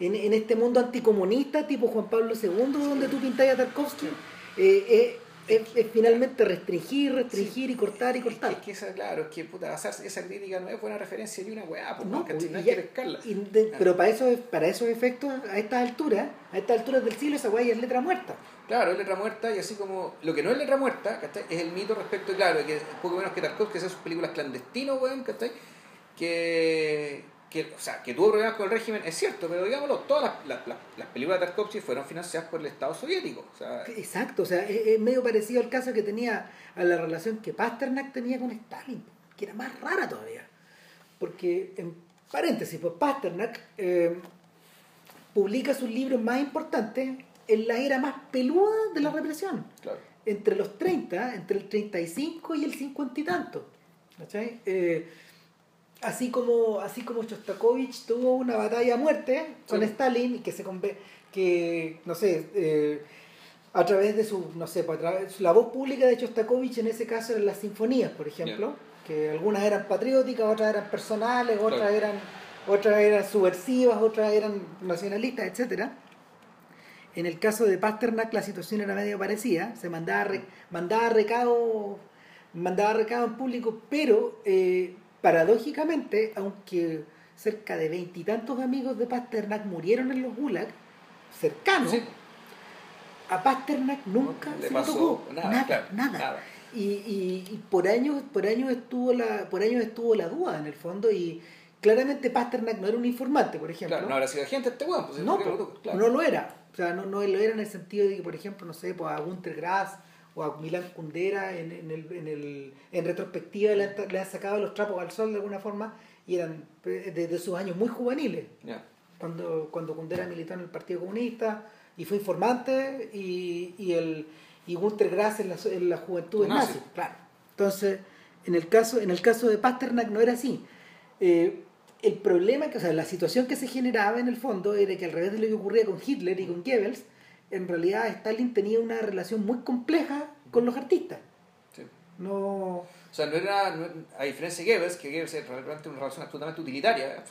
en, en este mundo anticomunista tipo Juan Pablo II, donde tú pintas a Tarkovsky, eh, eh, es, finalmente restringir, restringir y cortar y cortar. Es que, esa, claro, es que puta, esa crítica no es buena referencia ni una weá, pues, no, pues, no hay que Pero para, eso, para esos efectos, a estas alturas, a estas alturas del siglo, esa weá ya es letra muerta. Claro, es letra muerta y así como lo que no es letra muerta, Es el mito respecto, claro, que poco menos que Tarkovsky, que hace sus películas clandestinos, weón, ¿cachai? Que, que, o sea, que tuvo problemas con el régimen, es cierto, pero digámoslo, todas las, las, películas de Tarkovsky fueron financiadas por el Estado soviético. Exacto, o sea, es, medio parecido al caso que tenía, a la relación que Pasternak tenía con Stalin, que era más rara todavía. Porque, en paréntesis, pues Pasternak eh, publica sus libros más importantes en la era más peluda de la represión. Entre los 30, entre el 35 y el 50 y tanto. Eh, así como así como Shostakovich tuvo una batalla a muerte con Stalin y que se que no sé eh, a través de su no sé pues, la voz pública de Shostakovich en ese caso eran las sinfonías por ejemplo que algunas eran patrióticas otras eran personales otras eran otras eran subversivas otras eran nacionalistas etcétera. En el caso de Pasternak la situación era medio parecida, se mandaba, mandaba recado mandaba recado en público, pero eh, paradójicamente, aunque cerca de veintitantos amigos de Pasternak murieron en los Gulag, cercanos, a Pasternak nunca se le tocó nada, nada, Y, por años por años estuvo la por años estuvo la duda en el fondo y claramente Pasternak no era un informante por ejemplo. No habrá sido gente este weón pues, no, no lo era. O sea, no, no lo era en el sentido de que, por ejemplo, no sé, pues a Gunter Grass o a Milan Kundera en, en, el, en, el, en retrospectiva le han, sacado los trapos al sol de alguna forma y eran desde sus años muy juveniles. Cuando, cuando Kundera militó en el Partido Comunista y fue informante y, y, el, y Grass en la, en la juventud nazi. Claro. Entonces, en el caso, en el caso de Pasternak no era así. Eh, el problema, que, o sea, la situación que se generaba en el fondo era que al revés de lo que ocurría con Hitler y con Goebbels, en realidad Stalin tenía una relación muy compleja con los artistas. Sí. No... O sea, no era, a diferencia de Goebbels, que Goebbels es realmente una relación absolutamente utilitaria,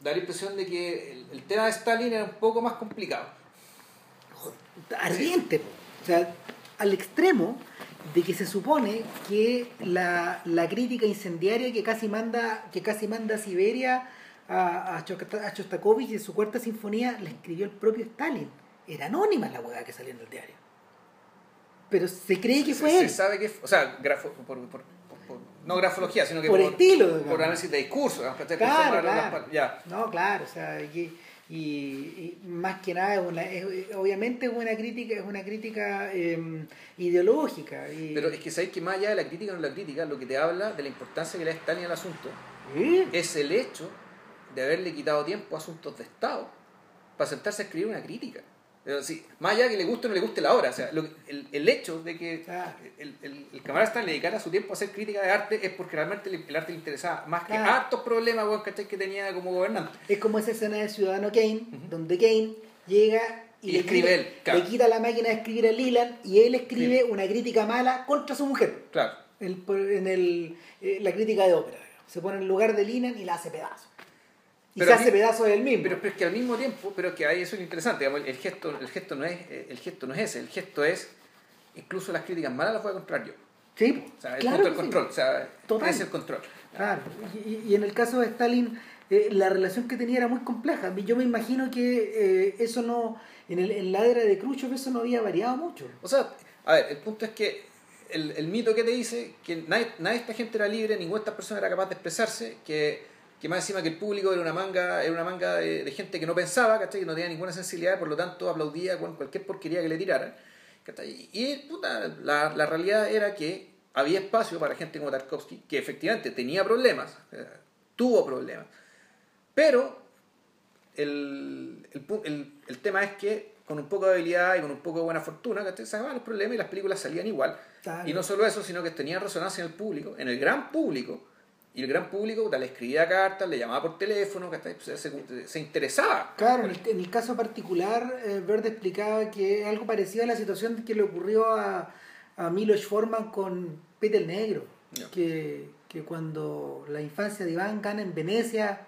da la impresión de que el, tema de Stalin era un poco más complicado. Ardiente, o sea, al extremo de que se supone que la, crítica incendiaria que casi manda que casi manda Siberia a, a, Chostakovich y su cuarta sinfonía la escribió el propio Stalin. Era anónima la hueá que salió en el diario. Pero se cree que fue él. Se sabe que, o sea, no grafología, sino que por, estilo, por análisis de discurso. Claro, claro. No, claro, o sea, y, más que nada es una, obviamente es una crítica es una crítica em, ideológica pero es que sabéis que más allá de la crítica o no la crítica lo que te habla de la importancia que le da Stalin al asunto es el hecho de haberle quitado tiempo a asuntos de Estado para sentarse a escribir una crítica sí, más allá de que le guste o no le guste la obra, o sea, el, el, hecho de que el, el, el, camarada Stalin le dedicara su tiempo a hacer crítica de arte es porque realmente el, arte le interesaba más que hartos problemas que tenía como gobernante. Es como esa escena de Ciudadano Kane, donde Kane llega y, le, escribe él, le quita la máquina de escribir a Leland y él escribe una crítica mala contra su mujer. Claro. en el, eh, la crítica de ópera. Se pone en lugar de Leland y la hace pedazo. Y se hace pedazo del mismo. Pero, es que al mismo tiempo, pero que ahí eso es interesante, el gesto, el gesto no es, el gesto no es ese, el gesto es, incluso las críticas malas las voy a comprar yo. Sí, o sea, el punto del control, o sea, es el control. Claro, y, en el caso de Stalin, eh, la relación que tenía era muy compleja. Yo me imagino que eh, eso no, en, el, en la era de Khrushchev eso no había variado mucho. O sea, a ver, el punto es que el, el mito que te dice que nadie, nadie de esta gente era libre, ninguna de estas personas era capaz de expresarse, que que más encima que el público era una manga, era una manga de, gente que no pensaba, ¿cachai? que no tenía ninguna sensibilidad, por lo tanto aplaudía con cualquier porquería que le tiraran. Y puta, la, la, realidad era que había espacio para gente como Tarkovsky, que efectivamente tenía problemas, tuvo problemas, pero el, el, el, tema es que con un poco de habilidad y con un poco de buena fortuna, se sacaban los problemas y las películas salían igual. Y no solo eso, sino que tenían resonancia en el público, en el gran público, y el gran público le escribía cartas, le llamaba por teléfono, se, se, interesaba. Claro, en el, caso particular, eh, Verde explicaba que algo parecido a la situación que le ocurrió a, a Milos Forman con Peter Negro, que, que, cuando la infancia de Iván gana en Venecia,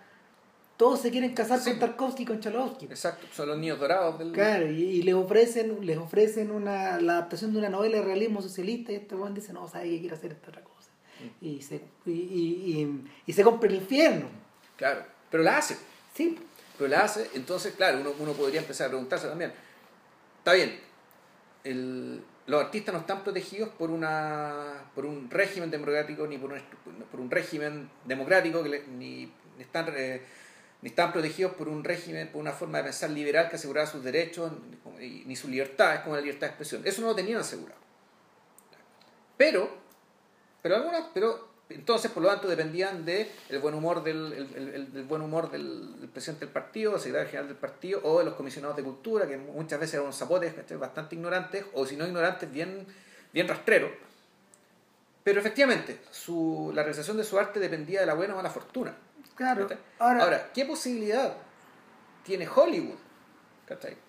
todos se quieren casar con Tarkovsky y con Chalowski. Exacto, son los niños dorados del... Claro, y, les ofrecen, les ofrecen una, la adaptación de una novela de realismo socialista y este buen dice, no, sabe que quiere hacer esta otra cosa y se, y, y, se compra el infierno. Claro, pero la hace. Sí. Pero la hace, entonces, claro, uno, uno podría empezar a preguntarse también, está bien, el, los artistas no están protegidos por una por un régimen democrático ni por un, por un régimen democrático que ni, están eh, ni están protegidos por un régimen por una forma de pensar liberal que asegurara sus derechos ni, ni su libertad es como la libertad de expresión eso no lo tenían asegurado pero pero algunas, pero entonces por lo tanto dependían del el buen humor del, el, buen humor del, presidente del partido, del secretario general del partido o de los comisionados de cultura, que muchas veces eran unos zapotes bastante ignorantes, o si no ignorantes, bien, bien rastreros. Pero efectivamente, su, la realización de su arte dependía de la buena o mala fortuna. Claro. Ahora, ¿qué posibilidad tiene Hollywood?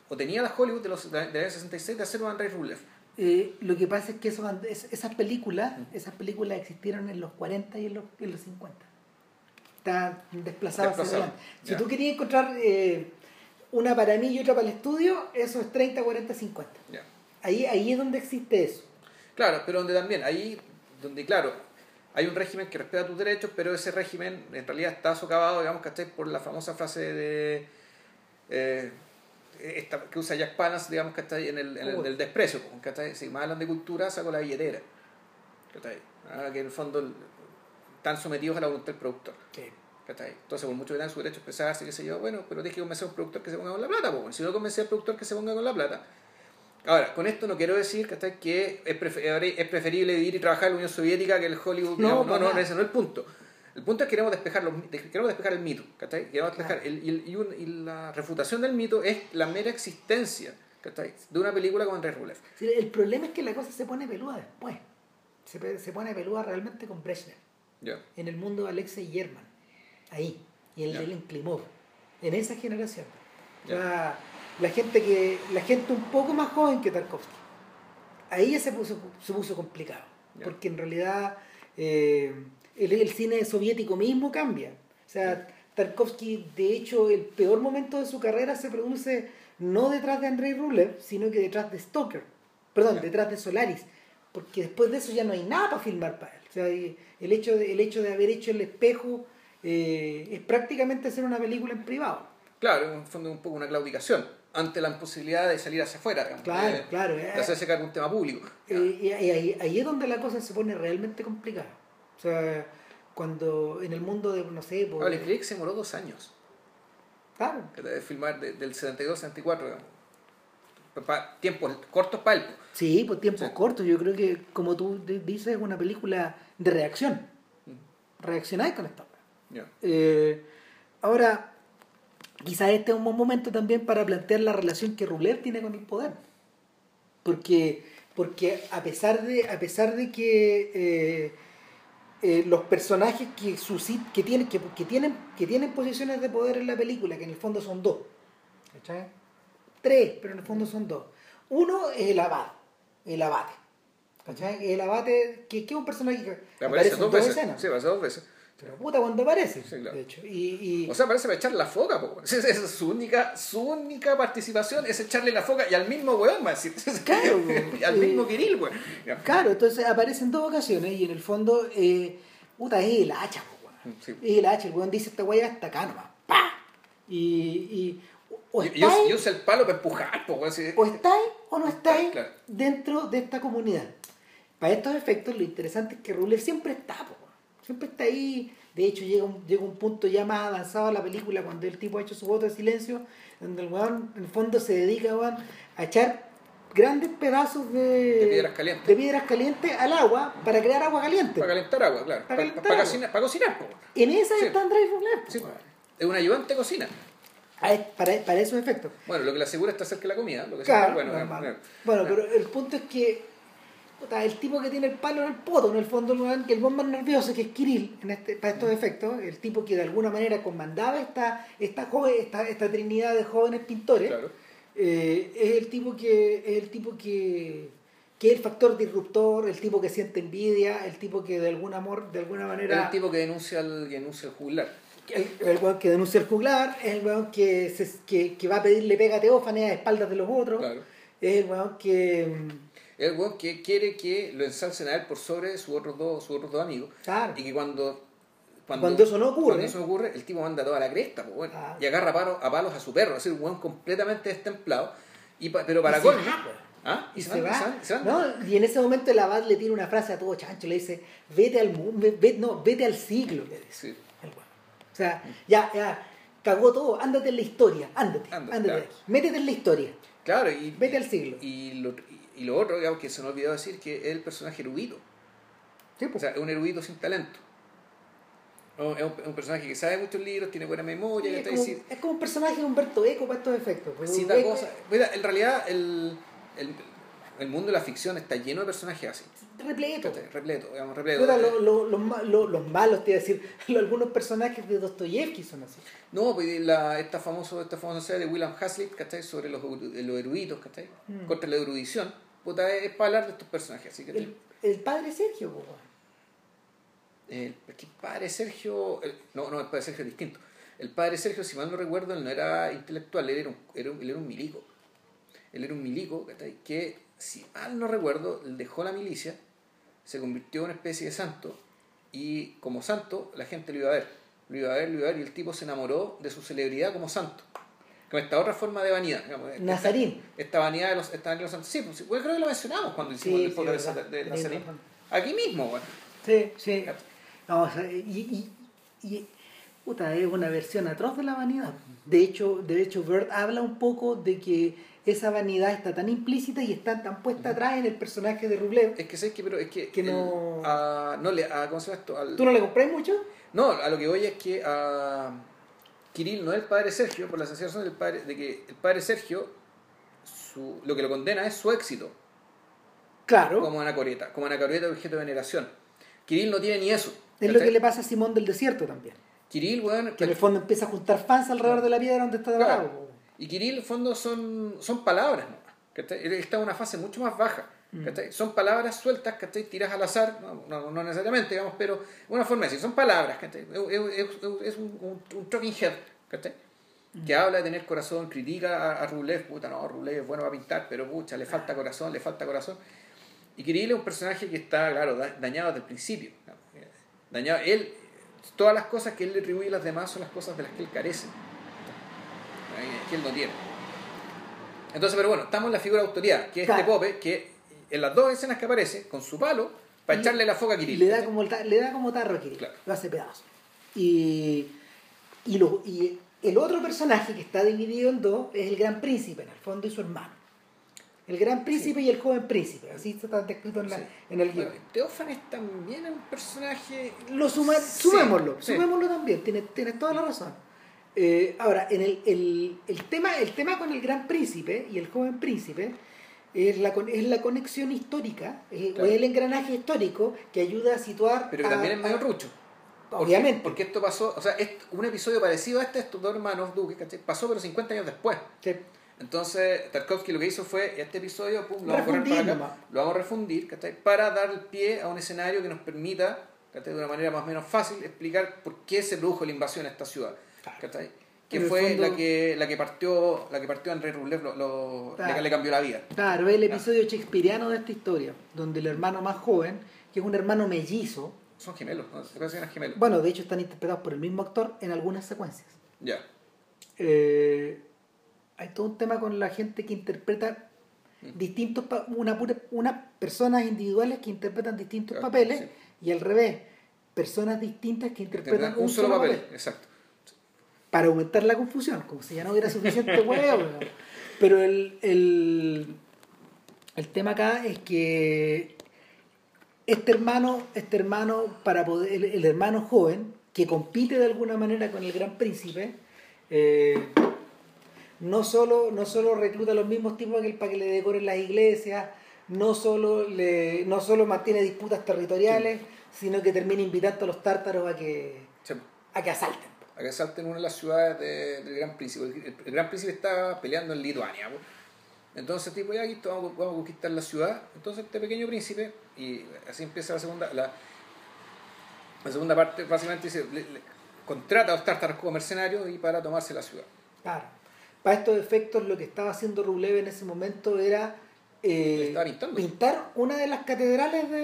O tenía la Hollywood de los de la 66 de hacer un Andrei Rublev eh, lo que pasa es que esas películas esas películas existieron en los 40 y en los, en los 50. Están desplazadas hacia adelante. Si tú querías encontrar eh, una para mí y otra para el estudio, eso es 30, 40, 50. Ahí, ahí es donde existe eso. Claro, pero donde también, ahí donde claro, hay un régimen que respeta tus derechos, pero ese régimen en realidad está socavado, digamos, ¿cachai? Por la famosa frase de... Eh, esta, que usa Jack Palance, digamos, que está ahí en el, en el, desprecio, que si me hablan de cultura, saco la billetera. Ah, que en el fondo están sometidos a la voluntad del productor. Entonces, por mucho que tengan su derecho a expresarse, qué sé yo, bueno, pero tienes que convencer a un productor que se ponga con la plata, pues. si no convencer al productor que se ponga con la plata. Ahora, con esto no quiero decir que es, preferible vivir y trabajar en la Unión Soviética que el Hollywood. No, no, no, ese no es el punto. El punto es que queremos despejar, los, queremos despejar el mito, ¿cachai? Queremos despejar el, y, la refutación del mito es la mera existencia, ¿cachai? De una película como Andrés Rublev. el problema es que la cosa se pone peluda después. Se, se pone peluda realmente con Brezhnev. En el mundo de Alexei Yerman. Ahí. Y el de Klimov. En esa generación. La, gente que la gente un poco más joven que Tarkovsky. Ahí ya se puso, se puso complicado. Porque en realidad... Eh, el, cine soviético mismo cambia. O sea, Tarkovsky, de hecho, el peor momento de su carrera se produce no detrás de Andrei Rublev, sino que detrás de Stoker. Perdón, detrás de Solaris. Porque después de eso ya no hay nada para filmar para él. O sea, el hecho de, el hecho de haber hecho El Espejo eh, es prácticamente hacer una película en privado. Claro, en fondo un poco una claudicación ante la imposibilidad de salir hacia afuera, claro, claro, de hacerse cargo de un tema público. Eh, y ahí, ahí, es donde la cosa se pone realmente complicada. O sea, cuando en el mundo de, no sé... Por, Vale, se demoró dos años. Claro. De filmar del 72 74, tiempos cortos para él. Sí, pues tiempos cortos. Yo creo que, como tú dices, es una película de reacción. Reaccionáis con esta eh, ahora, quizás este es un buen momento también para plantear la relación que Rublev tiene con el poder. Porque, porque a, pesar de, a pesar de que... Eh, eh, los personajes que, que, tienen, que, tienen, que tienen posiciones de poder en la película, que en el fondo son dos. ¿cachai? Tres, pero en el fondo son dos. Uno es el abad, el abate. ¿cachai? El abate, que, es un personaje que aparece, dos, veces. Sí, aparece dos veces. Pero puta cuando aparece, Sí, claro. de hecho. Y, y- O sea, parece para echarle la foca, po. Esa es su única, su única participación, es echarle la foca y al mismo weón, más. Claro, y al eh, mismo Kirill, weón. Claro, entonces aparece en dos ocasiones y en el fondo, eh, puta, es el hacha, po, weón. Sí. Es el hacha, el weón dice esta weá hasta acá nomás. ¡Pa! Y, y o Y, estáis, y usa el palo para empujar, po, weón. así. o estáis o no estáis Claro. dentro de esta comunidad. Para estos efectos, lo interesante es que Ruler siempre está, po. Siempre está ahí. De hecho, llega un, llega un punto ya más avanzado de la película cuando el tipo ha hecho su voto de silencio, donde el weón en el fondo se dedica weón, a echar grandes pedazos de, De piedras calientes. de piedras calientes al agua para crear agua caliente. Para calentar agua, claro. Para calentar para agua. cocinar, para cocinar, po, weón. En esa Sí. está Andrés Sí, weón. Es un ayudante de cocina. Ah, Para, para esos efectos. Bueno, lo que le asegura está cerca de la comida. Lo que Claro, es Bueno, bueno. pero el punto es que puta, el tipo que tiene el palo en el poto, en el fondo, el weón, que el más nervioso, que es Kirill, en este, para estos efectos, el tipo que de alguna manera comandaba esta, esta, joven, esta, esta trinidad de jóvenes pintores, Claro. eh, es el tipo que es el tipo que, que es el factor disruptor, el tipo que siente envidia, el tipo que de alguna amor, de alguna manera el tipo que denuncia que denuncia al juglar. el, el weón que denuncia el juglar, es el weón que, se- que, que va a pedirle pega a Teófanes a espaldas de los otros, Claro. es el weón que mm, el weón que quiere que lo ensalcen a él por sobre sus otros dos, sus otros dos amigos. Claro. Y que cuando, Cuando eso no ocurre. cuando eso ocurre, el tipo manda toda la cresta, pues, bueno, Claro. y agarra a palos, a palos a su perro, es decir, un weón completamente destemplado. Y pa- pero para se colmo. pues. ¿Ah? y, se, van, va. van, se van. ¿no? Y en ese momento el abad le tira una frase a todo chancho, le dice, vete al mundo, no, vete al siglo, le dice. Sí. O sea, ya, ya, cagó todo, ándate en la historia, ándate, Ándate, ándate, claro. métete en la historia, Claro, y, vete al siglo. y, lo, y lo otro, digamos, que se nos olvidó decir que es el personaje erudito. Sí, O pues. sea, es un erudito sin talento. No, Es un, es un personaje que sabe muchos libros, tiene buena memoria, es, que como, sí, es como un personaje de Humberto Eco para estos efectos. pues, cita cosas. Mira, en realidad el, el, el mundo de la ficción está lleno de personajes así. Repleto. Repleto, digamos, repleto. Puta, lo- lo- los ma- lo- los malos, te iba a decir, lo- algunos personajes de Dostoyevsky son así. No, pues la, esta, famoso, esta famosa serie de William Hazlitt, ¿cachai? Sobre los, los eruditos, ¿cachai? Mm. Contra la erudición. Puta, es, para hablar de estos personajes, así que... El, el padre Sergio, po. El, el padre Sergio... el- no, no, el padre Sergio es distinto. El padre Sergio, si mal no recuerdo, él no era intelectual, él era un, era un- él era un milico. Él era un milico. Que, si mal no recuerdo, dejó la milicia, se convirtió en una especie de santo, y como santo, la gente lo iba a ver. Lo iba a ver, lo iba a ver, y el tipo se enamoró de su celebridad como santo. Con esta otra forma de vanidad. digamos, Nazarín. Esta vanidad de los, esta de los santos. Sí, pues, sí, pues, creo que lo mencionamos cuando hicimos Sí, el sí, podcast de, verdad. de Sí, Nazarín. Aquí mismo, bueno. Sí, sí. No, y, y, y- puta, es una versión atroz de la vanidad. De hecho, de hecho, Bird habla un poco de que esa vanidad está tan implícita y está tan puesta atrás en el personaje de Rublev. Es que sé que, pero es que, Que el- no- a- no le, a, ¿cómo se llama esto? Al- ¿Tú no le compras mucho? No, a lo que voy es que a Kirill no es el padre Sergio, por la razón del padre, de que el padre Sergio, su, lo que lo condena es su éxito Claro. como anacoreta, como anacoreta objeto de veneración. Kirill no tiene ni eso. Es lo que le pasa a Simón del Desierto también. Kirill, weón, Que en el fondo empieza a juntar fans alrededor de la piedra donde está Claro. po. Y Kirill, en el fondo, son, son palabras, ¿no? está en una fase mucho más baja. Mm. ¿cachai? Son palabras sueltas, ¿cachai? tiras al azar, no, no, no necesariamente, digamos, pero una forma de decir, son palabras, ¿cachai? Es, es- un, un, un talking head, ¿cachai? Mm. que habla de tener corazón, critica a, a puta, no, Rublev es bueno para pintar, pero pucha, le falta corazón, le falta corazón. Y Kirill es un personaje que está, claro, da- dañado desde el principio. Dañado, él, todas las cosas que él le atribuye a las demás son las cosas de las que él carece, que él no tiene. Entonces, pero bueno, estamos en la figura de autoridad, que es este Claro. Pope, que en las dos escenas que aparece, con su palo, para Y- echarle la foca a Kirill. le da como, le da como tarro a Kirill. Claro. Lo hace pedazo. Y, y, lo- y el otro personaje que está dividido en dos es el gran príncipe, en el fondo, y su hermano. El gran príncipe y el joven príncipe. Así está descrito en, la- Sí. en el guion. Teófanes también es un personaje... Lo suma- Sí, sumémoslo, sumémoslo también, tienes, tienes toda la razón. Eh, ahora, en el, el, el tema, el tema con el gran príncipe y el joven príncipe es la, es la conexión histórica, eh, Claro. el engranaje histórico que ayuda a situar. Pero que a- también es medio rucho. Porque- Obviamente. Porque esto pasó, o sea, es un episodio parecido a este, estos dos hermanos Duque, ¿cachai? Pasó pero 50 años después. Sí. Entonces, Tarkovsky lo que hizo fue, este episodio, pum, lo vamos a poner Refundir para acá, lo vamos a refundir, ¿cachai? Para dar el pie a un escenario que nos permita ¿cachai? de una manera más o menos fácil, explicar por qué se produjo la invasión a esta ciudad. ¿cachai? Que En fue fondo- la que la que partió la que partió André Rublev lo, lo- Claro. le, le cambió la vida. Claro, el episodio shakespeariano de esta historia, donde el hermano más joven, que es un hermano mellizo, Son gemelos, ¿no? Se parecen a gemelos. bueno, de hecho están interpretados por el mismo actor en algunas secuencias. Ya. Eh, hay todo un tema con la gente que interpreta Mm. distintos una pura- unas personas individuales que interpretan distintos Claro, papeles sí. y al revés personas distintas que interpretan un solo papel, exacto. Para aumentar la confusión, como si ya no hubiera suficiente huevo. Pero el, el, el tema acá es que este hermano, este hermano, para poder, el, el hermano joven, que compite de alguna manera con el gran príncipe, eh, no solo, no solo recluta a los mismos tipos que él para que le decoren las iglesias, no solo, le, no solo mantiene disputas territoriales, sino que termina invitando a los tártaros a que, Sí. a que asalten. A que salten una de las ciudades de- del Gran Príncipe. El, Gran Príncipe está peleando en Lituania. po. Entonces, tipo, ya aquí vamos, vamos a conquistar la ciudad. Entonces, este pequeño príncipe, y así empieza la segunda, la, segunda parte, básicamente dice, le- contrata a los tártaros como mercenarios y para tomarse la ciudad. Claro. Para estos efectos, lo que estaba haciendo Rublev en ese momento era eh, pintar una de las catedrales de,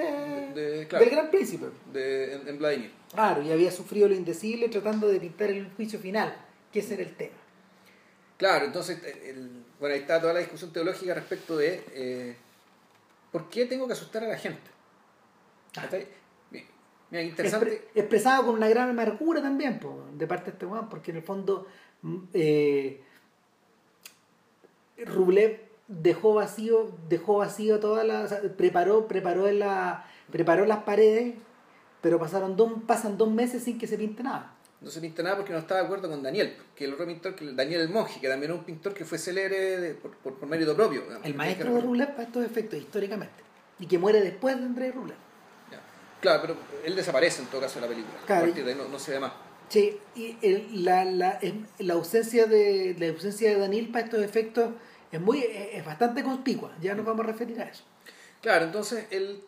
De- claro. del Gran Príncipe. De, en, en Vladimir. Claro, y había sufrido lo indecible tratando de pintar el juicio final, que ese era el tema. Claro, entonces, el- bueno, ahí está toda la discusión teológica respecto de eh, por qué tengo que asustar a la gente. Mira, mira, interesante. Expre- expresado con una gran amargura también, po, de parte de este weón, porque en el fondo mm, eh, Rublev dejó vacío, dejó vacío toda la, o sea, preparó, preparó la, preparó las paredes, pero pasaron dos, pasan dos meses sin que se pinte nada. No se pinta nada porque no estaba de acuerdo con Daniel, que el otro pintor, que Daniel el Monje, que también era un pintor que fue célebre de- por, por, por mérito propio. digamos. El maestro de para estos efectos, históricamente, y que muere después de Andrés Rublev. Ya. Claro, pero él desaparece en todo caso de la película. Claro. A partir de ahí no, no se ve más. Sí, y el- la, la, la ausencia de la ausencia de Daniel para estos efectos es muy es bastante conspicua, ya nos vamos a referir a eso. Claro, entonces el,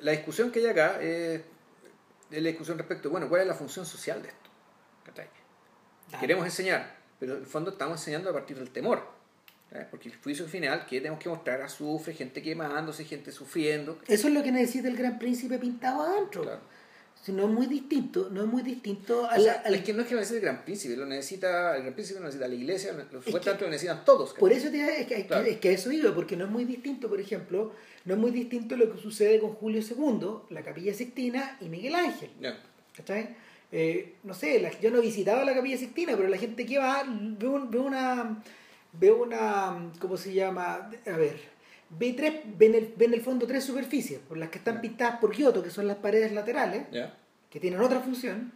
la discusión que hay acá es, es la discusión respecto, bueno, ¿cuál es la función social de esto? Queremos enseñar, pero en el fondo estamos enseñando a partir del temor. Porque el juicio final que tenemos que mostrar azufre, gente quemándose, gente sufriendo. Eso es lo que necesita el gran príncipe pintado adentro. Claro. Si no es muy distinto, no es muy distinto a O la- sea, a la- es que no es que lo necesite el gran príncipe, lo necesita, el gran príncipe lo necesita la iglesia, lo, supuestamente lo necesitan todos. Por eso te, es, que, es que- Claro. es que eso iba, porque no es muy distinto, por ejemplo, no es muy distinto lo que sucede con Julio II, la Capilla Sixtina y Miguel Ángel. ¿Cachai? Eh, no sé, la- yo no he visitado la Capilla Sixtina, pero la gente que va ve, un- ve una. ve una. ¿Cómo se llama? A ver. Ve, tres, ve, en el, ve en el fondo tres superficies, por las que están pintadas por Giotto, que son las paredes laterales, que tienen otra función.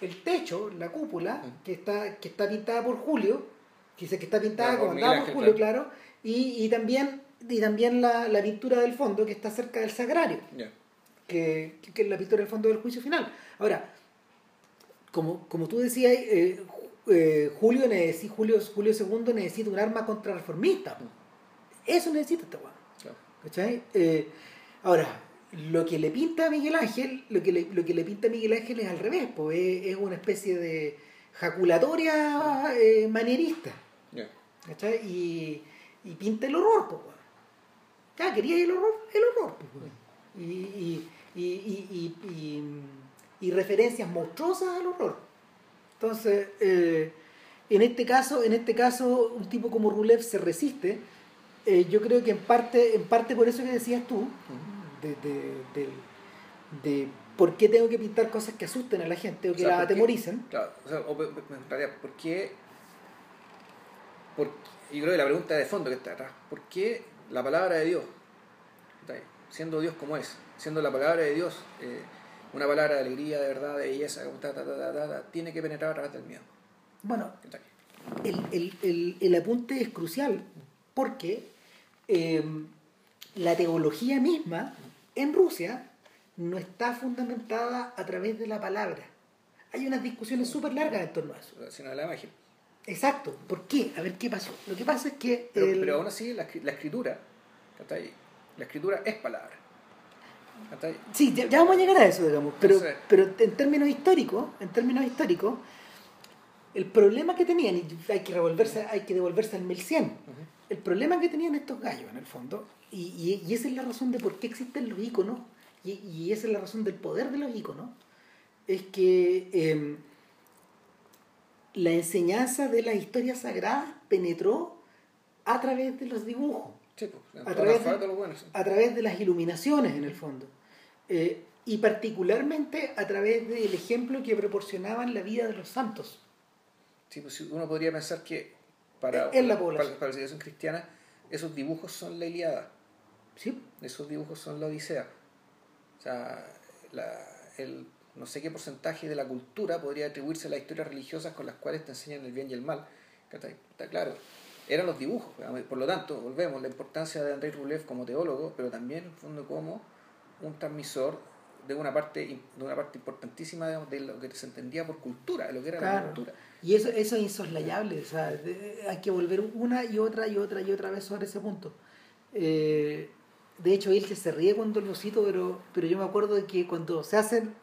El techo, la cúpula, Mm. que está, que está pintada por Julio, que dice que está pintada, por comandada por Julio, claro, y, y también, y también la, la pintura del fondo, que está cerca del sagrario que, que es la pintura del fondo del juicio final. Ahora, como, como tú decías, eh, eh, Julio, Julio, Julio II necesita un arma contrarreformista. Eso necesita este weón. Eh, ahora, lo que le pinta a Miguel Ángel, lo que le, lo que le pinta a Miguel Ángel es al revés, po, es, es una especie de jaculatoria eh, manierista. ¿cachai? Y, y pinta el horror, pues. Ya, quería el horror, el horror, pues, y referencias monstruosas al horror. Entonces, eh, en este caso, en este caso, un tipo como Rulev se resiste. Eh, yo creo que en parte, en parte por eso que decías tú, de, de, de, de por qué tengo que pintar cosas que asusten a la gente o que O sea, la atemoricen. Claro, o sea, o, en realidad, ¿por qué? Por, yo creo que la pregunta de fondo que está atrás, ¿por qué la palabra de Dios, siendo Dios como es, siendo la palabra de Dios eh, una palabra de alegría, de verdad, de belleza, ta, ta, ta, tiene que penetrar a través del miedo? Bueno, el, el, el, el apunte es crucial porque eh, la teología misma en Rusia no está fundamentada a través de la palabra. Hay unas discusiones súper largas en torno a eso. Sino de la imagen. Exacto. ¿Por qué? A ver qué pasó. Lo que pasa es que... Pero, el- pero aún así, la, la escritura, ¿está ahí? la escritura es palabra. Sí, ya, vamos a llegar a eso, digamos. Pero, pero en términos históricos, en términos históricos, el problema que tenían, y hay que revolverse, hay que devolverse al 1100, el problema que tenían estos gallos, en el fondo, y, y, esa es la razón de por qué existen los iconos, y, y, esa es la razón del poder de los iconos, es que em, la enseñanza de las historias sagradas penetró a través de los dibujos. Pues, a, través de, a través de las iluminaciones, en el fondo. Eh, y particularmente a través del ejemplo que proporcionaban la vida de los santos. Sí, pues uno podría pensar que para, en la Para, la civilización cristiana esos dibujos son la Iliada. Sí. Esos dibujos son la Odisea. O sea, el, no sé qué porcentaje de la cultura podría atribuirse a las historias religiosas con las cuales te enseñan el bien y el mal. Está claro. Eran los dibujos. Por lo tanto, volvemos, la importancia de Andrei Rublev como teólogo, pero también en fondo como un transmisor de una parte de una parte importantísima de, lo que se entendía por cultura, de lo que era la cultura. Y eso, eso es insoslayable, o sea, hay que volver una y otra y otra y otra vez sobre ese punto. Eh, de hecho, él se ríe cuando lo cito, pero, pero yo me acuerdo de que cuando se hacen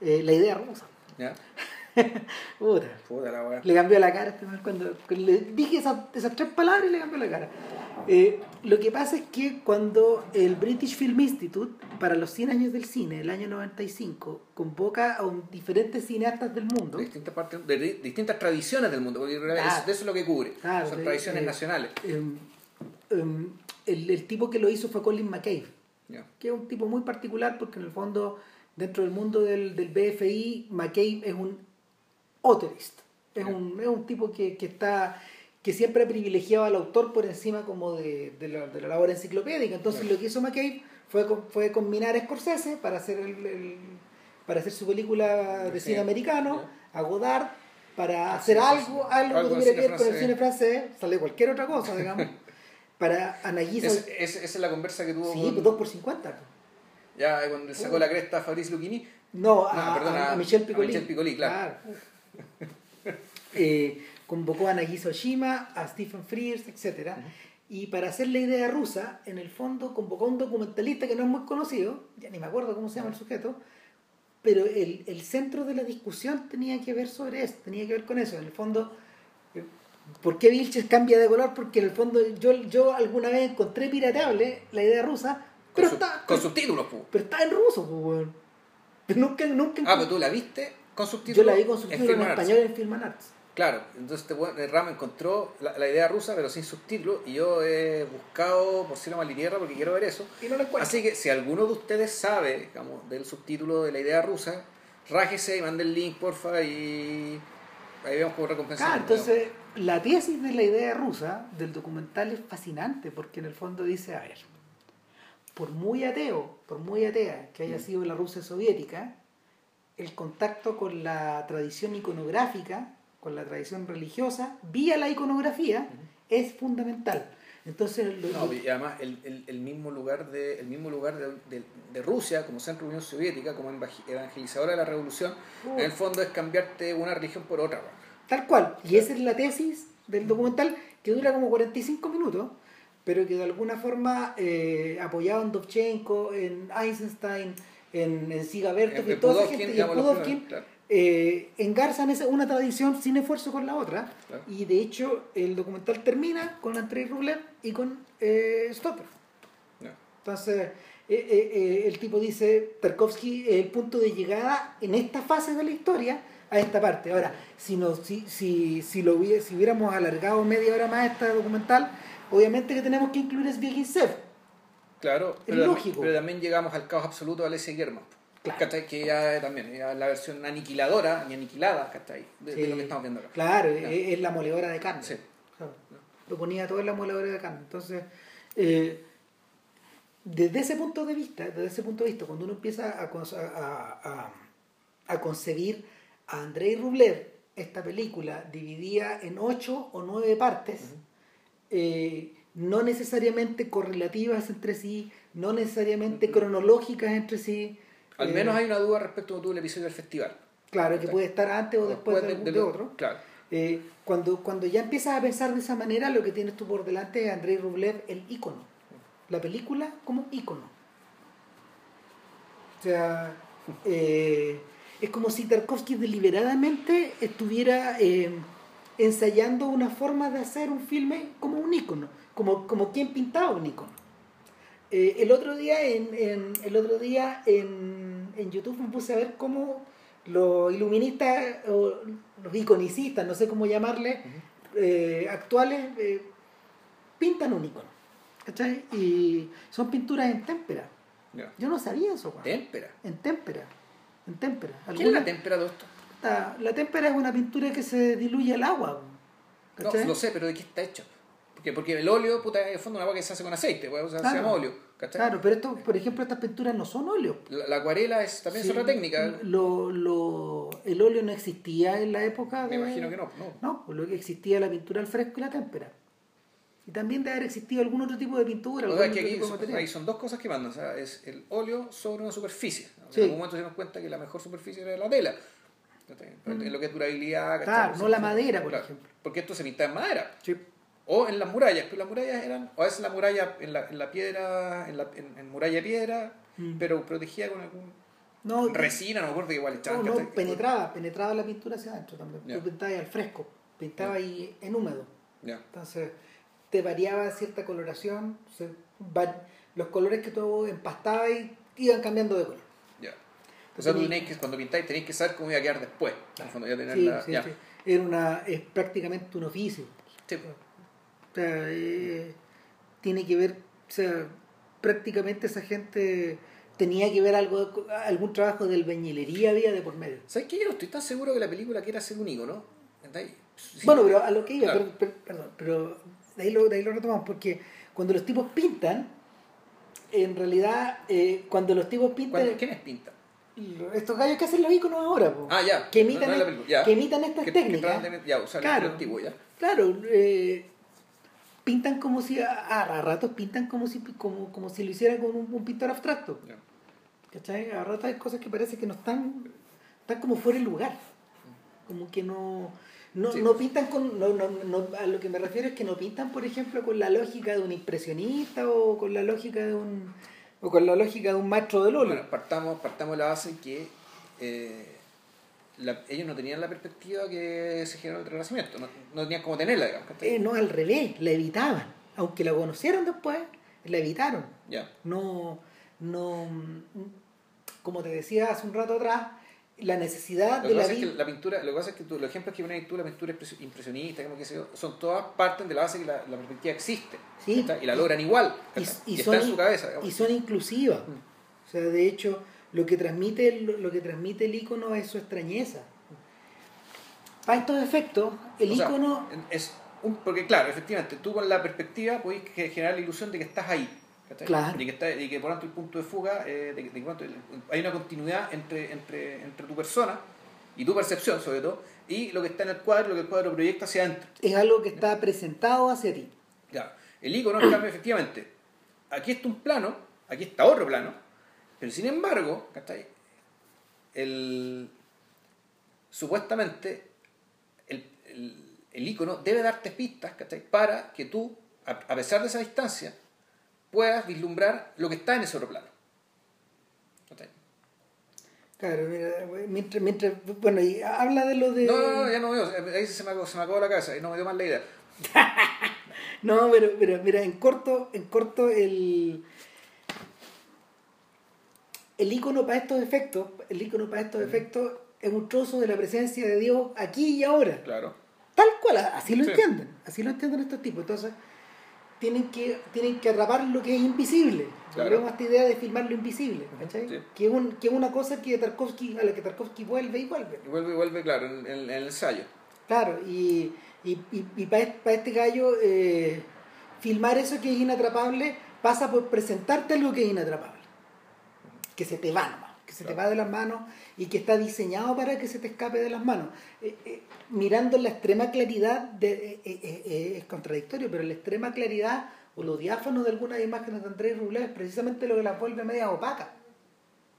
eh, la idea rusa. la Le cambió la cara este cuando, le dije esas, esas tres palabras y le cambió la cara. Eh, lo que pasa es que cuando el British Film Institute, para los 100 años del cine, el año 95, convoca a un, diferentes cineastas del mundo. De distintas, partes, de, distintas tradiciones del mundo, porque eso, es lo que cubre. Son tradiciones eh, nacionales. Em, el, el, tipo que lo hizo fue Colin McCabe, que es un tipo muy particular porque en el fondo, dentro del mundo del, del BFI, McCabe es un autorist. Es, un, es un tipo que, que está que siempre ha privilegiado al autor por encima como de, de, la, de la, labor enciclopédica. Entonces lo que hizo McCabe fue, fue combinar a Scorsese para hacer, el, para hacer su película de cine americano, a Godard para hacer algo, algo, que tuviera que ver con el cine francés, sale cualquier otra cosa, digamos, para Anaguisa. Es, esa es la conversa que tuvo Sí, con... 2 por 50. Ya, cuando sacó la cresta a Fabrice Lucchini. No, a, perdón, a, Michel Piccoli. A Michel Piccoli, claro. claro. eh, convocó a Nagisa Oshima, a Stephen Frears, etc. Y para hacer la idea rusa, en el fondo convocó a un documentalista que no es muy conocido, ya ni me acuerdo cómo se llama el sujeto, pero el, el centro de la discusión tenía que ver sobre eso, tenía que ver con eso. En el fondo, eh, ¿por qué Vilches cambia de color? Porque en el fondo yo, yo alguna vez encontré pirateable la idea rusa, pero con está... Con subtítulos, Pero está en ruso, pues, pero nunca, nunca... Ah, pero tú la viste con subtítulos. Yo la vi con subtítulos en, español en Film Arts. Claro, entonces este Rama encontró la, idea rusa pero sin subtítulos y yo he buscado por cielo mal y tierra porque quiero ver eso. Y no lo encuentro. Así que si alguno de ustedes sabe digamos, del subtítulo de la idea rusa, rájese y mande el link porfa y ahí vemos cómo recompensar. Ah, entonces la tesis de la idea rusa del documental es fascinante porque en el fondo dice, a ver, por muy ateo, por muy atea que haya mm. sido la Rusia soviética, el contacto con la tradición iconográfica con la tradición religiosa vía la iconografía es fundamental. Entonces, y además el, el, mismo lugar de el mismo lugar de, de, Rusia como centro de Unión Soviética como evangelizadora de la revolución en el fondo es cambiarte una religión por otra tal cual. Y esa es la tesis del documental que dura como 45 minutos pero que de alguna forma eh, apoyado en Dovchenko en Eisenstein en, en Siga y toda esa gente y en Pudovkin eh, engarzan esa, una tradición sin esfuerzo con la otra. Y de hecho, el documental termina con Andrei Rublev y con eh, Stopper. Entonces, eh, eh, el tipo dice, Tarkovsky, el punto de llegada en esta fase de la historia a esta parte. Ahora, si, no, si, si, si, lo si hubiéramos alargado media hora más este documental, obviamente que tenemos que incluir Sviginsev. Claro, pero, lógico. pero también llegamos al caos absoluto de Alessia German. Que ya también, la versión aniquiladora y aniquilada, De, de, lo que estamos viendo acá. Claro, es, la moledora de carne. Sí. Lo ponía todo en la moledora de carne. Entonces, eh, desde ese punto de vista, desde ese punto de vista, cuando uno empieza a, a, a, concebir a Andrei Rublev, esta película dividida en ocho o nueve partes, eh, no necesariamente correlativas entre sí, no necesariamente cronológicas entre sí, al menos hay una duda respecto a el episodio del festival. Claro, que puede estar antes o después, de, otro. Claro. Eh, cuando, cuando ya empiezas a pensar de esa manera, lo que tienes tú por delante es Andrei Rublev, el ícono. La película como ícono. O sea, eh, es como si Tarkovsky deliberadamente estuviera eh, ensayando una forma de hacer un filme como un ícono, como, como quien pintaba un ícono. Eh, el otro día, en, en- el otro día en, en YouTube me puse a ver cómo los iluministas o los iconicistas, no sé cómo llamarle, eh, actuales, eh, pintan un icono. ¿Cachai? Y son pinturas en témpera. Yo no sabía eso, weón. Témpera. En témpera. En témpera. ¿Qué es la témpera de esto? la, la témpera es una pintura que se diluye el agua. No, lo sé, pero ¿de qué está hecho? Porque, porque el óleo, puta, en el fondo es una agua que se hace con aceite, o sea, se Claro. llama óleo. ¿Cachai? Claro, pero esto, por ejemplo, estas pinturas no son óleos. La, la acuarela es, también Sí, es otra técnica. Lo, lo, el óleo no existía en la época Me de... imagino que no. no. No, pues lo que existía la pintura al fresco y la témpera. Y también debe haber existido algún otro tipo de pintura, O sea, que aquí son, ahí son dos cosas que mandan. O sea, es el óleo sobre una superficie. Sí. En algún momento se nos cuenta que la mejor superficie era la tela. ¿cachai? En lo que es durabilidad. Mm. Claro, no la madera, por claro. ejemplo. Porque esto se pintaba en madera. Sí. O en las murallas, pero las murallas eran, o veces la muralla en la, en la piedra, en, la, en, en muralla de piedra, Mm. pero protegida con algún No, resina, no me acuerdo, igual no, echaban, no, ¿cachai? penetraba, penetraba la pintura hacia adentro también. Ya. Tú pintabas ahí al fresco, pintabas ahí en húmedo. Ya. Entonces, te variaba cierta coloración, se va- los colores que tú empastabas y iban cambiando de color. Ya. O sea, tú tenéis que, cuando pintáis, tenéis que saber cómo iba a quedar después. En el fondo, ya tener Sí, la- sí, sí. Era una, es prácticamente un oficio. Sí. O sea, eh, tiene que ver, o sea, prácticamente esa gente tenía que ver algo, algún trabajo de albañilería había de por medio. ¿Sabes qué? Yo no estoy tan seguro que la película quiera ser un ícono. Bueno, pero a lo que iba, Claro. pero, pero- perdón, pero de ahí, lo, de ahí lo retomamos, porque cuando los tipos pintan, en realidad, eh, cuando los tipos pintan, ¿Cuándo- ¿Quiénes pintan? estos gallos que hacen los iconos ahora, po, Ah, ya. que, imitan, no ya. que imitan estas Que- técnicas, ya, o sea, Claro. estilo antiguo, ya. claro, eh, pintan como si, a, a ratos pintan como si, como, como si lo hicieran con un, un pintor abstracto. ¿Cachai? A ratos hay cosas que parece que no están, están como fuera de lugar. Como que no, no, Sí. no pintan con. No, no, no- a lo que me refiero es que no pintan, por ejemplo, con la lógica de un impresionista o con la lógica de un. o con la lógica de un maestro del óleo. Bueno, partamos, partamos la base que eh, la- ellos no tenían la perspectiva que se generó el Renacimiento. No, no tenían cómo tenerla, digamos. Eh, no, al revés, la evitaban. Aunque la conocieron después, la evitaron. Ya. No, no. Como te decía hace un rato atrás, la necesidad Lo de que la pasa es que la pintura, lo que pasa es que tú, los ejemplos que pones tú, la pintura impres- impresionista, como que yo, son todas partes de la base que la, la perspectiva existe. Sí. Y la logran igual. y, y Y son, está en su cabeza. digamos. y son inclusivas. Mm. O sea, de hecho, lo que transmite el, lo que transmite el icono es su extrañeza. Para estos efectos, el O sea, icono. es un, porque claro, efectivamente, tú con la perspectiva ge- generar la ilusión de que estás ahí. Claro. Y que, está, y que por tanto el punto de fuga, eh, de, de hay una continuidad entre, entre, entre tu persona y tu percepción sobre todo, y lo que está en el cuadro, lo que el cuadro proyecta hacia adentro. es algo que está presentado hacia ti. Ya. El icono, en cambio, efectivamente, aquí está un plano, aquí está otro plano, pero sin embargo, ¿cachai? El, supuestamente, el, el, el icono debe darte pistas, ¿cachai? Para que tú, a, a pesar de esa distancia, puedas vislumbrar lo que está en ese otro plano. ¿cachai? Claro, mira, mientras, mientras, bueno, y habla de lo de... No, no, no, ya no veo, ahí se me, acabó- se me acabó la cabeza, ahí no me dio más la idea. No, pero, pero mira, en corto, en corto el el icono para estos efectos, el icono para estos efectos es un trozo de la presencia de Dios aquí y ahora. Claro. Tal cual, así lo Sí. entienden, así lo entienden estos tipos. Entonces, tienen que, tienen que atrapar lo que es invisible. Claro. A esta idea de filmar lo invisible, ¿cachai? Sí. Que, es un, que es una cosa que Tarkovsky, a la que Tarkovsky vuelve y vuelve. Y vuelve, vuelve, claro, en, en- en el ensayo. Claro, y, y, para este gallo, eh, filmar eso que es inatrapable pasa por presentarte algo que es inatrapable. Que se te va nomás, que se te va de las manos y que está diseñado para que se te escape de las manos. Eh, eh, mirando la extrema claridad, de, eh, eh, eh, es contradictorio, pero la extrema claridad o lo diáfano de algunas imágenes de Andrés Rublev es precisamente lo que las vuelve medias opacas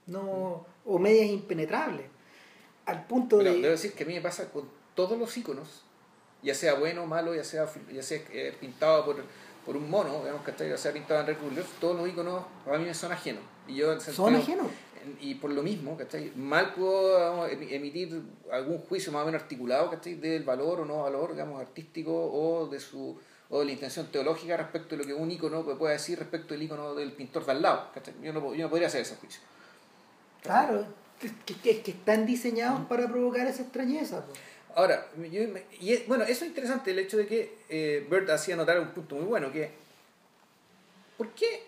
no, o medias impenetrables. Al punto de... debo decir que a mí me pasa con todos los iconos, ya sea bueno o malo, ya sea, ya sea pintado por, por un mono, digamos, ¿cachai? ya sea pintado en Red Bull, todos los iconos a mí me son ajenos. Y yo en Son sentido- ajenos. y por lo mismo, ¿cachai? Mal puedo emitir algún juicio más o menos articulado, ¿cachai? Del valor o no valor, digamos, artístico o de su o de la intención teológica respecto de lo que un ícono puede decir respecto del ícono del pintor de al lado. ¿cachai? Yo, no, yo no podría hacer ese juicio. Claro, que, que, que están diseñados para provocar esa extrañeza. Ahora, yo, y bueno, eso es interesante, el hecho de que eh, Bert hacía notar un punto muy bueno, que ¿por qué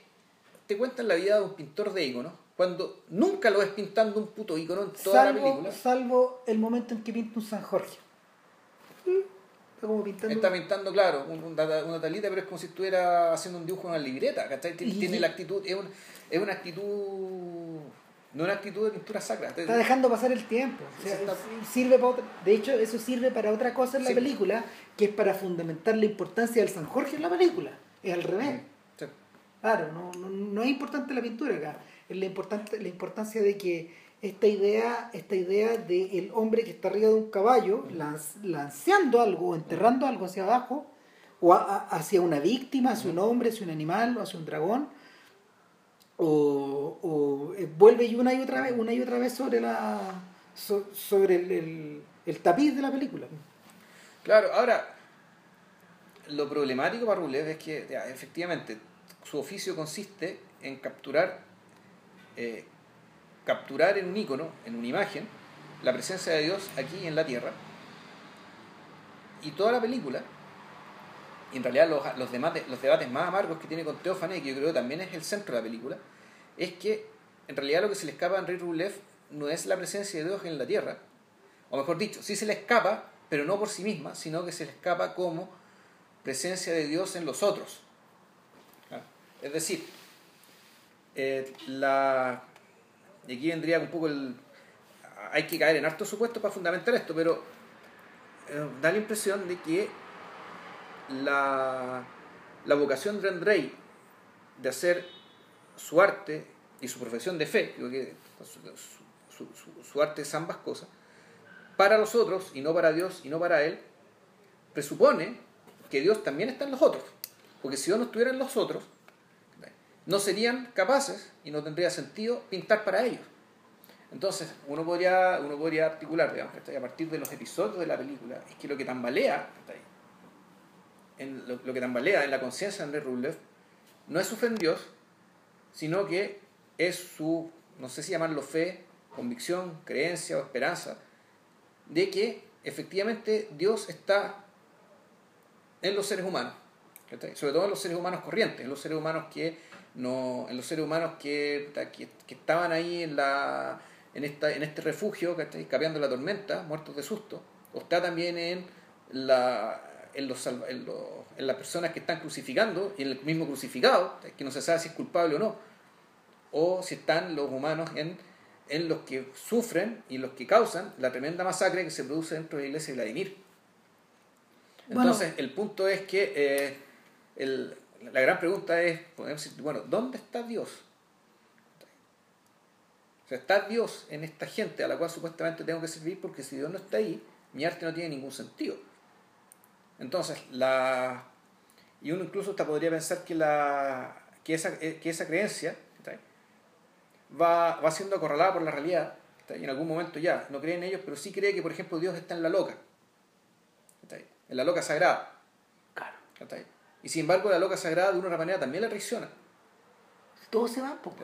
te cuentan la vida de un pintor de íconos cuando nunca lo ves pintando un puto ícono en toda la película? Salvo el momento en que pinta un San Jorge. Está como pintando. Está pintando, claro, una, talita, pero es como si estuviera haciendo un dibujo en una libreta. ¿cachai? Tiene, la actitud, es, es una actitud no una actitud de pintura sacra. Está dejando pasar el tiempo. sirve para de hecho, eso sirve para otra cosa en la película, que es para fundamentar la importancia del San Jorge en la película. Es al revés. Claro, no, no, es importante la pintura acá. Es la, importante, la importancia de que esta idea, esta idea de el hombre que está arriba de un caballo, lanceando algo, enterrando algo hacia abajo, o hacia una víctima, hacia un hombre, hacia un animal, o hacia un dragón, o, o eh, vuelve y una y otra vez, una y otra vez sobre la sobre el, el, tapiz de la película. Claro, ahora lo problemático para Rulev es que efectivamente su oficio consiste en capturar eh, capturar en un icono, en una imagen, la presencia de Dios aquí en la tierra. Y toda la película y en realidad los, los, debates, los debates más amargos que tiene con Teófane, que yo creo que también es el centro de la película, es que en realidad lo que se le escapa a Henry Rublev no es la presencia de Dios en la tierra, o mejor dicho, sí se le escapa, pero no por sí misma, sino que se le escapa como presencia de Dios en los otros. Es decir, eh, la, y aquí vendría un poco el... Hay que caer en harto supuesto para fundamentar esto, pero eh, da la impresión de que la, la vocación de Andrei de hacer su arte y su profesión de fe, que su, arte es ambas cosas, para los otros y no para Dios y no para Él, presupone que Dios también está en los otros. Porque si Dios no estuviera en los otros, no serían capaces y no tendría sentido pintar para ellos. Entonces, uno podría, uno podría articular, digamos, a partir de los episodios de la película, es que lo que tambalea, en lo, que tambalea en la conciencia de Andrés Rublev no es su en Dios, sino que es su, no sé si llamarlo fe, convicción, creencia o esperanza, de que efectivamente Dios está en los seres humanos, sobre todo en los seres humanos corrientes, en los seres humanos que no, en los seres humanos que, que, estaban ahí en la en esta, en este refugio, escapando la tormenta, muertos de susto, o está también en la en, los, en, los, en las personas que están crucificando y en el mismo crucificado, que no se sabe si es culpable o no, o si están los humanos en, en los que sufren y los que causan la tremenda masacre que se produce dentro de la iglesia de Vladimir. Entonces, el punto es que eh, el, la gran pregunta es, bueno, ¿dónde está Dios? O sea, ¿está Dios en esta gente a la cual supuestamente tengo que servir? Porque si Dios no está ahí, mi arte no tiene ningún sentido. Entonces, la, y uno incluso hasta podría pensar que, la, que, esa, eh, que esa creencia va, va siendo acorralada por la realidad, y en algún momento ya no cree en ellos, pero sí cree que, por ejemplo, Dios está en la loca, en la loca sagrada. Claro. Y sin embargo, la loca sagrada de una manera también la traiciona. Todos se van, O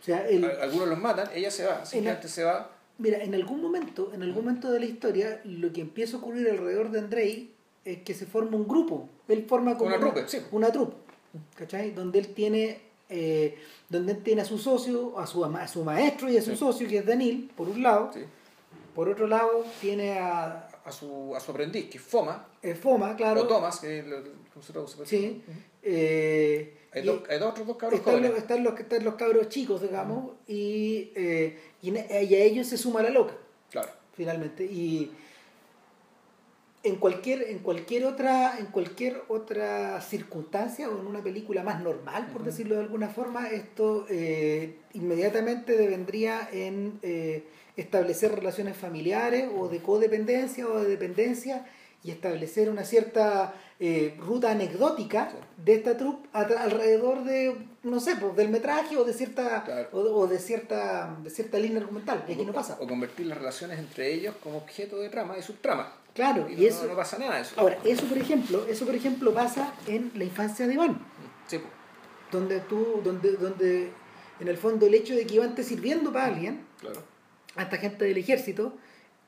sea, Algunos los matan, ella se va, simplemente se va. Mira, en algún momento, en algún momento de la historia, lo que empieza a ocurrir alrededor de Andrei es que se forma un grupo. Él forma como una, trupe, sí. una trupe, ¿cachai? Donde él tiene, eh, donde él tiene a su socio, a su, a su maestro y a su socio, que es Daniel, por un lado. Por otro lado, tiene a... A su, a su aprendiz, que es Foma. Es Foma, claro. O Thomas, que se traduce. Sí. Eh, hay, dos, hay dos, otros dos cabros están Los, están, los, están los cabros chicos, digamos, y, eh, y, y, a ellos se suma la loca. Claro. Finalmente. Y en cualquier, en cualquier otra, en cualquier otra circunstancia o en una película más normal, por decirlo de alguna forma, esto eh, inmediatamente devendría en eh, establecer relaciones familiares o de codependencia o de dependencia y establecer una cierta eh, ruta anecdótica de esta troupe alrededor de, no sé, pues, del metraje o de cierta o, de cierta de cierta línea argumental. Y aquí no pasa. O convertir las relaciones entre ellos como objeto de trama, de subtrama. Claro, y, eso, no, pasa nada eso. Ahora, eso por ejemplo, eso por ejemplo pasa en la infancia de Iván. Sí. Donde tú, donde, donde en el fondo el hecho de que Iván esté sirviendo para alguien, claro. a esta gente del ejército,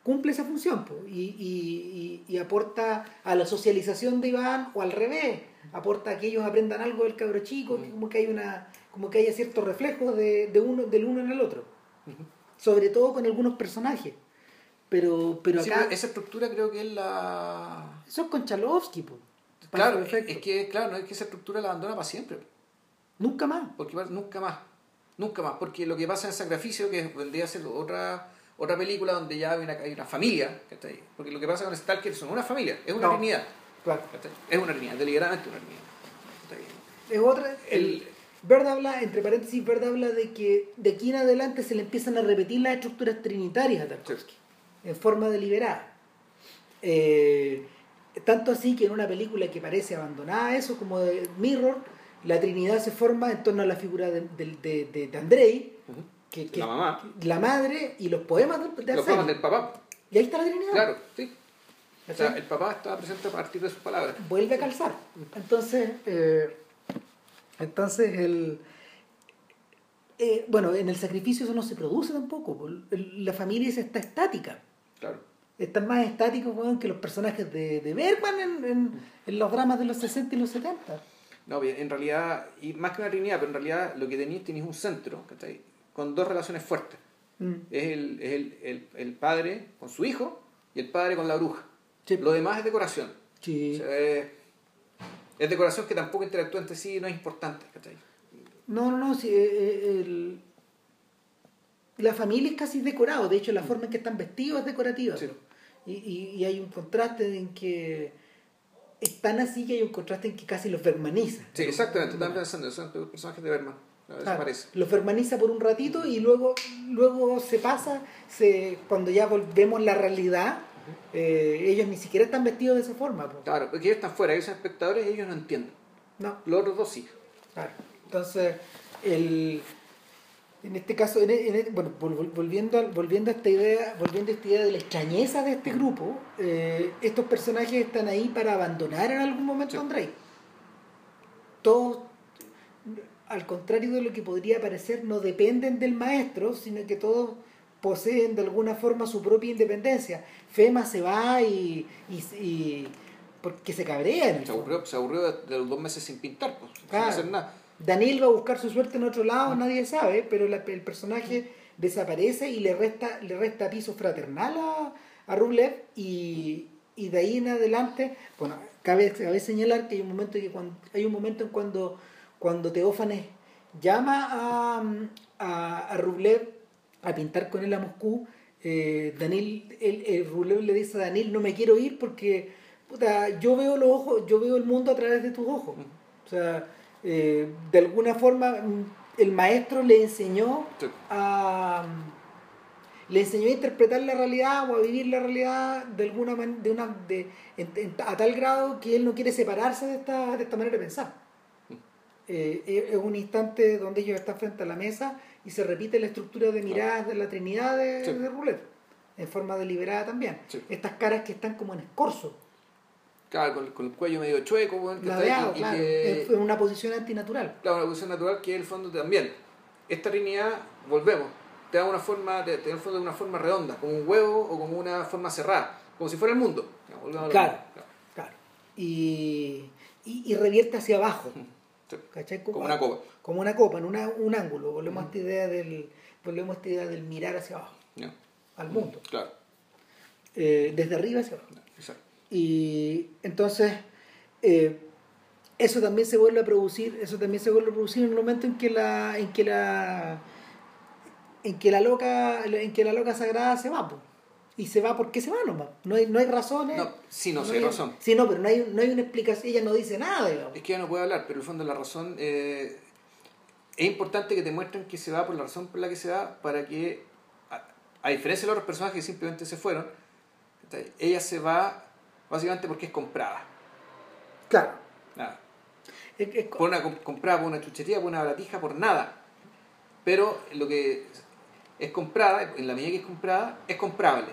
cumple esa función y, aporta a la socialización de Iván o al revés, aporta a que ellos aprendan algo del cabro chico, como que hay una como que haya ciertos reflejos de, uno, del uno en el otro, sobre todo con algunos personajes. Pero, pero acá... esa estructura creo que es la... Eso es con Chalovsky, Claro, es que, claro, es que esa estructura la abandona para siempre. Nunca más. Porque nunca más. Nunca más. Porque lo que pasa en Sacrificio, que vendría a ser otra otra película donde ya hay una, hay una familia, porque lo que pasa con Stalker son una familia, es una trinidad. Es una trinidad, deliberadamente una trinidad. Es otra. El, Verd habla, entre paréntesis, Verd habla de que de aquí en adelante se le empiezan a repetir las estructuras trinitarias a Tarkovsky, en forma deliberada. Eh, tanto así que en una película que parece abandonada, eso como de Mirror, la Trinidad se forma en torno a la figura de, de, de, Andrei, que, la mamá. La madre y los poemas de, Los poemas del papá. Y ahí está la Trinidad. Claro, sí. O sea, el papá estaba presente a partir de sus palabras. Vuelve a calzar. Entonces, eh, entonces el... Eh, bueno, en el sacrificio eso no se produce tampoco. La familia está estática. Claro. Está más estático que los personajes de, de Bergman en, en, los dramas de los 60 y los 70. No, bien, en realidad, y más que una trinidad, pero en realidad lo que tenéis tenéis un centro, ¿cachai? con dos relaciones fuertes. Mm. Es, el, es el, el, el, padre con su hijo y el padre con la bruja. Lo demás es decoración. Sí. es, decoración que tampoco interactúa entre sí y no es importante. No, no, no. Sí, eh, eh, el, la familia es casi decorado. De hecho, la mm. forma en que están vestidos es decorativa. Y, y, y, hay un contraste en que están así que hay un contraste en que casi los vermaniza. Sí, exactamente. Están pensando, son personajes de Berman lo fermaniza por un ratito y luego, luego se pasa, se, cuando ya volvemos la realidad, eh, ellos ni siquiera están vestidos de esa forma. Claro, porque ellos están fuera, ellos son espectadores y ellos no entienden. No. Los otros dos sí. Claro. Entonces, el, en este caso, bueno, volviendo a, volviendo a esta idea, volviendo a esta idea de la extrañeza de este grupo, eh, estos personajes están ahí para abandonar en algún momento a Andrei. Todos al contrario de lo que podría parecer, no dependen del maestro, sino que todos poseen de alguna forma su propia independencia. Fema se va y, y, porque se cabrea. se, aburrió, se aburrió de, los dos meses sin pintar, pues, sin hacer nada. Daniel va a buscar su suerte en otro lado, nadie sabe, pero el personaje desaparece y le resta, le resta piso fraternal a, a Rublev y, y de ahí en adelante, bueno, cabe, cabe señalar que hay un momento que cuando, hay un momento en cuando cuando Teófanes llama a, a, a Rublev a pintar con él a Moscú, eh, Daniel, el, Rublev le dice a Daniel, no me quiero ir porque yo veo los ojos, yo veo el mundo a través de tus ojos. O sea, eh, de alguna forma mm, el maestro le enseñó a le enseñó a interpretar la realidad o a vivir la realidad de alguna de una de, a tal grado que él no quiere separarse de esta, de esta manera de pensar. Eh, es un instante donde ellos están frente a la mesa y se repite la estructura de miradas de la Trinidad de, sí. en forma deliberada también. Estas caras que están como en escorzo. Claro, con, el cuello medio chueco, en una posición antinatural. Claro, una posición natural que es el fondo también. Esta Trinidad, volvemos, te da una forma, te, da el fondo de una forma redonda, como un huevo o como una forma cerrada, como si fuera el mundo. Claro, claro. Y, y, y revierte hacia abajo. Como, una copa. Como una copa, en un ángulo. Volvemos, a esta idea del, volvemos esta idea del mirar hacia abajo. Al mundo. Claro. Eh, desde arriba hacia abajo. Y entonces, eh, eso también se vuelve a producir, eso también se vuelve a producir en el momento en que la, en que la, en que la loca, en que la loca sagrada se va y se va porque se va nomás. No hay, no hay razones. No, sí, no, hay razón. Sí, no, pero no hay, no hay una explicación, ella no dice nada, digamos. Es que ella no puede hablar, pero en el fondo la razón... Eh, es importante que te muestren que se va por la razón por la que se va, para que, a, diferencia de los otros personajes que simplemente se fueron, ella se va básicamente porque es comprada. Claro. Nada. Es- es- Por una, com- comprada por una chuchería, por una baratija, por nada. Pero lo que es comprada, en la medida que es comprada, es comprable.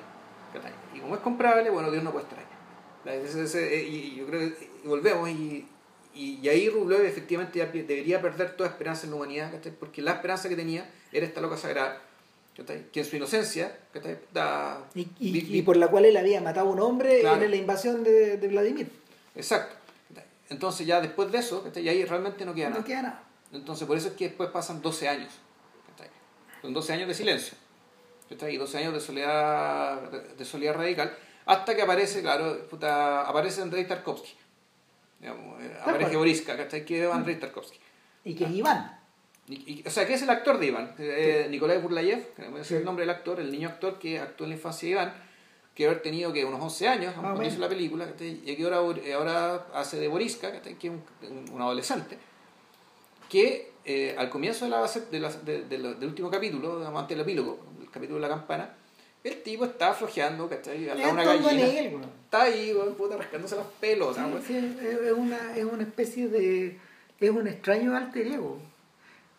Y como es comprable, bueno, Dios no puede. Ese- ese- y yo creo que volvemos y, y, y ahí Rublev efectivamente ya debería perder toda esperanza en la humanidad, porque la esperanza que tenía era esta loca sagrada. Que en su inocencia, y, por la cual él había matado a un hombre Claro. en la invasión de, de Vladimir. Exacto. Entonces ya después de eso, y ahí realmente no queda nada. No queda nada. Entonces, por eso es que después pasan 12 años. Son 12 años de silencio. Y 12 años de soledad, de soledad radical. Hasta que aparece, claro, puta, aparece Andrei Tarkovsky. Digamos, eh, aparece. Boriska. Que es Andrei Tarkovsky. Y que es Iván. Y- y- o sea, que es el actor de Iván. Eh, Nikolai Burlayev, que es el nombre del actor, el niño actor que actuó en la infancia de Iván, que haber tenido que unos 11 años o cuando hizo la película, y que ahora, ahora hace de Boriska, que es un, un- adolescente, que eh, al comienzo de la, de la- de- de del último capítulo, digamos, antes del epílogo, el capítulo de la campana, el tipo está flojeando, ¿cachai? Al lado una gallina. él. Está ahí, puta, rascándose los pelos. Sí, sí, es una, es una especie de. Es un extraño alter ego.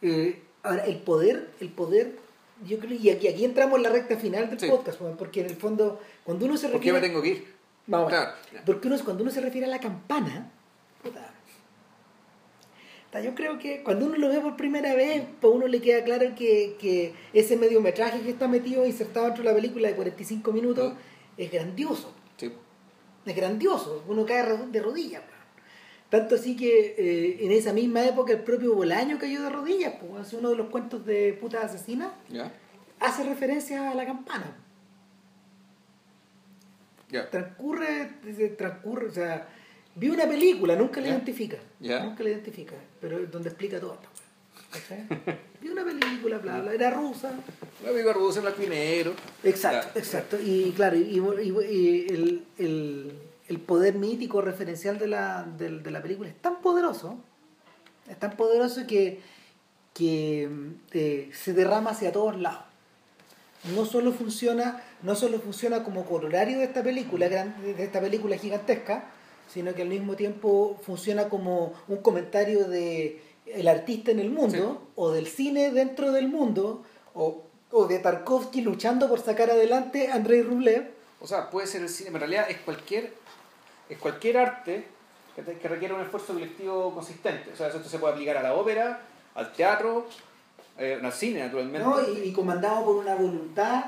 Eh, ahora, el poder, el poder, yo creo, y aquí, aquí entramos en la recta final del Sí. podcast, porque en el fondo, cuando uno se ¿Por qué refiere. me tengo que ir? Vamos, Claro. porque uno, cuando uno se refiere a la campana, puta, yo creo que cuando uno lo ve por primera vez, pues uno le queda claro que, que ese mediometraje que está metido, insertado dentro de la película de 45 minutos, Mm. es grandioso Sí. es grandioso, uno cae de rodillas. Tanto así que eh, en esa misma época el propio Bolaño cayó de rodillas, pues hace uno de los cuentos de putas asesinas, hace referencia a la campana. Ya. Transcurre, transcurre, o sea, vi una película, nunca la identifica, nunca la identifica, pero donde explica todo. ¿Cachai? vi una película, bla, bla, era rusa, amigo reduce en blanco y negro. Exacto, exacto. Y claro, y, y- y el, el- el poder mítico referencial de la, del- de, la película es tan poderoso, es tan poderoso que, que eh, se derrama hacia todos lados. No solo funciona, no solo funciona como corolario de esta película, de esta película gigantesca, sino que al mismo tiempo funciona como un comentario de el artista en el mundo, o del cine dentro del mundo, o, o de Tarkovsky luchando por sacar adelante a Andrei Rublev. O sea, puede ser el cine, en realidad es cualquier, es cualquier arte que, requiere un esfuerzo colectivo consistente. O sea, esto se puede aplicar a la ópera, al teatro, eh, al cine, naturalmente. ¿no? Y, y comandado por una voluntad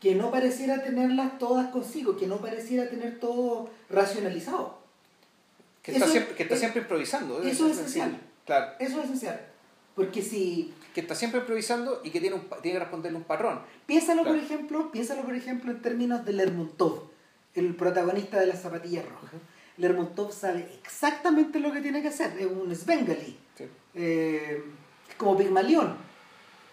que no pareciera tenerlas todas consigo, que no pareciera tener todo racionalizado. que está, eso- siempre, que está eh, siempre improvisando. ¿eh? eso es esencial. Claro. Eso es esencial. Porque si Que está siempre improvisando y que tiene, un, tiene que responderle un patrón. Piénsalo, Claro. por ejemplo, piénsalo, por ejemplo, en términos de Lermontov, el protagonista de las zapatillas rojas. Lermontov sabe exactamente lo que tiene que hacer, es un Svengali, Sí. eh, como Pigmalión.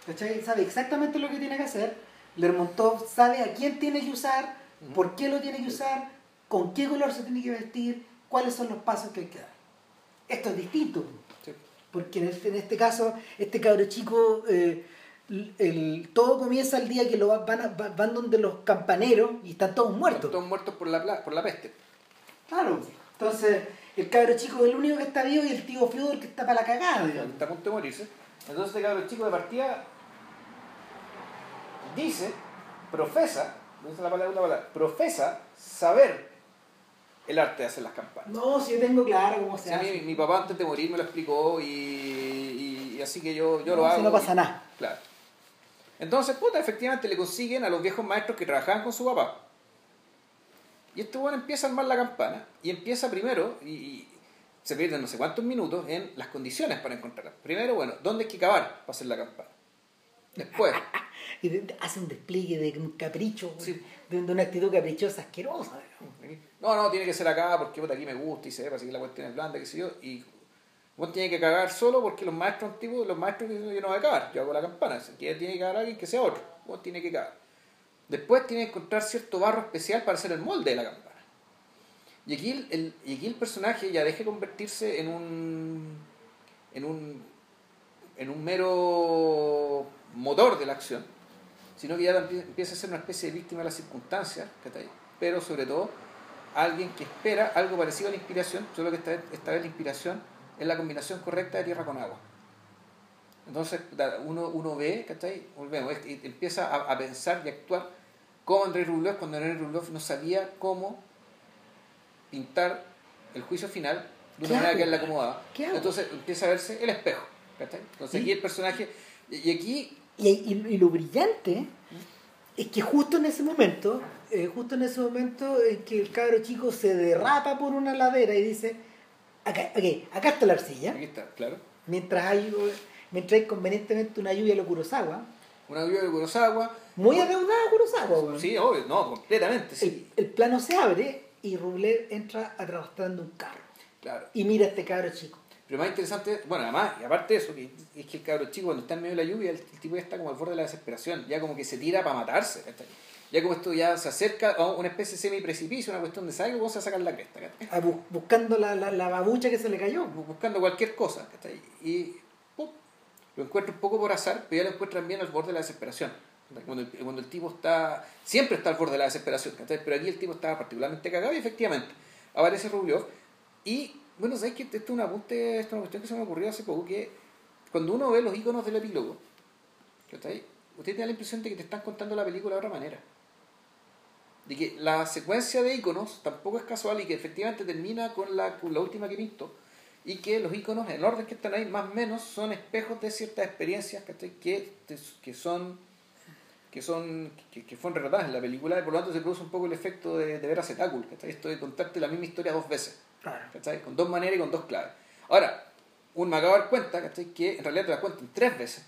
¿Cachai? Sabe exactamente lo que tiene que hacer. Lermontov sabe a quién tiene que usar, Ujú. por qué lo tiene que usar, con qué color se tiene que vestir, cuáles son los pasos que hay que dar. Esto es distinto. Sí. Porque en este, en este caso, este cabro chico, eh, el, el- todo comienza el día que lo va- van, a- van donde los campaneros y están todos muertos. Todos muertos por la, por la peste. Claro. Entonces, el cabro chico es el único que está vivo y el tío Fyodor que está para la cagada. digamos. Está a punto de morirse. Entonces este cabrón chico de partida dice, profesa, la palabra, una palabra, profesa saber el arte de hacer las campanas. No, si yo tengo claro cómo se hace. mi papá antes de morir me lo explicó y, y- y así que yo, yo No, lo si hago. no pasa y- nada. Claro. Entonces, puta, efectivamente le consiguen a los viejos maestros que trabajaban con su papá. Y este bueno empieza a armar la campana y empieza primero, y, y se pierden no sé cuántos minutos en las condiciones para encontrarla. Primero, bueno, ¿dónde hay que cavar para hacer la campana? Después, Y hace un despliegue de un capricho, Sí. de, una actitud caprichosa asquerosa. no, no, tiene que ser acá porque puta, aquí me gusta y se ve, así que la cuestión es blanda, qué sé yo, y vos tiene que cagar solo porque los maestros antiguos, los maestros dicen yo no voy a cagar, yo hago la campana, si quiere tiene que cagar alguien que sea otro, vos tiene que cagar. Después tiene que encontrar cierto barro especial para hacer el molde de la campana. Y aquí el, y personaje ya deja de convertirse en un, en un en un mero motor de la acción, sino que ya empie- empieza a ser una especie de víctima de las circunstancias, pero sobre todo alguien que espera algo parecido a la inspiración, solo que esta esta vez la inspiración es la combinación correcta de tierra con agua. Entonces uno, uno ve, ¿cachai? Volvemos, y empieza a, a, pensar y actuar como Andrés Rublev cuando Andrés Rublev no sabía cómo pintar el juicio final de una manera que él le acomodaba. Entonces empieza a verse el espejo. ¿cachai? Entonces aquí el personaje, y aquí... Y, y, lo brillante es que justo en ese momento, eh, justo en ese momento en que el cabro chico se derrapa por una ladera y dice, acá, okay, acá está la arcilla. Aquí está, claro. Mientras hay, mientras hay convenientemente una lluvia de Kurosawa. Una lluvia de Kurosawa. Muy adeudada Kurosawa. Sí, obvio, no, completamente. Sí. El, el plano se abre y Rublev entra arrastrando un carro. Claro. Y mira a este cabro chico. Pero más interesante, bueno, además, y aparte de eso, que, es que el cabro chico cuando está en medio de la lluvia, el, tipo ya está como al borde de la desesperación, ya como que se tira para matarse. Ya como esto ya se acerca a una especie de semi-precipicio, una cuestión de se va a sacar la cresta. Ah, buscando la, la, la, babucha que se le cayó. Buscando cualquier cosa. Y lo encuentra un poco por azar, pero ya lo encuentran bien al borde de la desesperación. Cuando el, cuando el tipo está, siempre está al borde de la desesperación, pero aquí el tipo estaba particularmente cagado y efectivamente aparece Rubio y bueno, ¿sabes que Esto es, una apunte, esto es una cuestión que se me ocurrió hace poco, que cuando uno ve los iconos del epílogo, ahí? usted tiene la impresión de que te están contando la película de otra manera. De que la secuencia de iconos tampoco es casual y que efectivamente termina con la, con la última que pinto y que los iconos en orden que están ahí más o menos son espejos de ciertas experiencias que, que son que son que, que, fueron retratadas en la película y por lo tanto se produce un poco el efecto de, de ver a Cetáculo, esto de contarte la misma historia dos veces, con dos maneras y con dos claves. Ahora, un me acabo de dar cuenta que en realidad te la cuentan tres veces,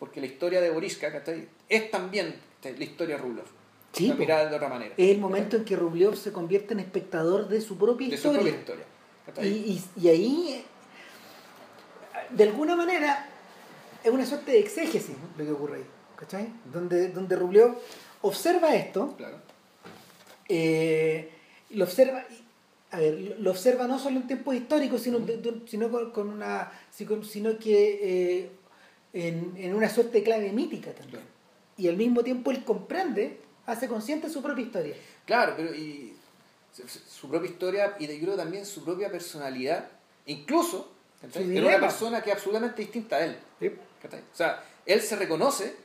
porque la historia de Boriska es también la historia de Rublev. Sí, mirada de otra manera. Es el momento en que Rublev se convierte en espectador de su propia historia. De su propia historia. Y, y, y ahí, de alguna manera, es una suerte de exégesis lo que ocurre ahí. ¿cachai? Donde, donde Rublev observa esto, eh, lo observa, a ver, lo observa no solo en tiempos históricos, sino, sino con, una, sino que eh, en, en, una suerte de clave mítica también. Y al mismo tiempo él comprende, hace consciente su propia historia. Claro, pero y su propia historia y de creo también su propia personalidad, incluso en una persona que es absolutamente distinta a él. O sea, él se reconoce,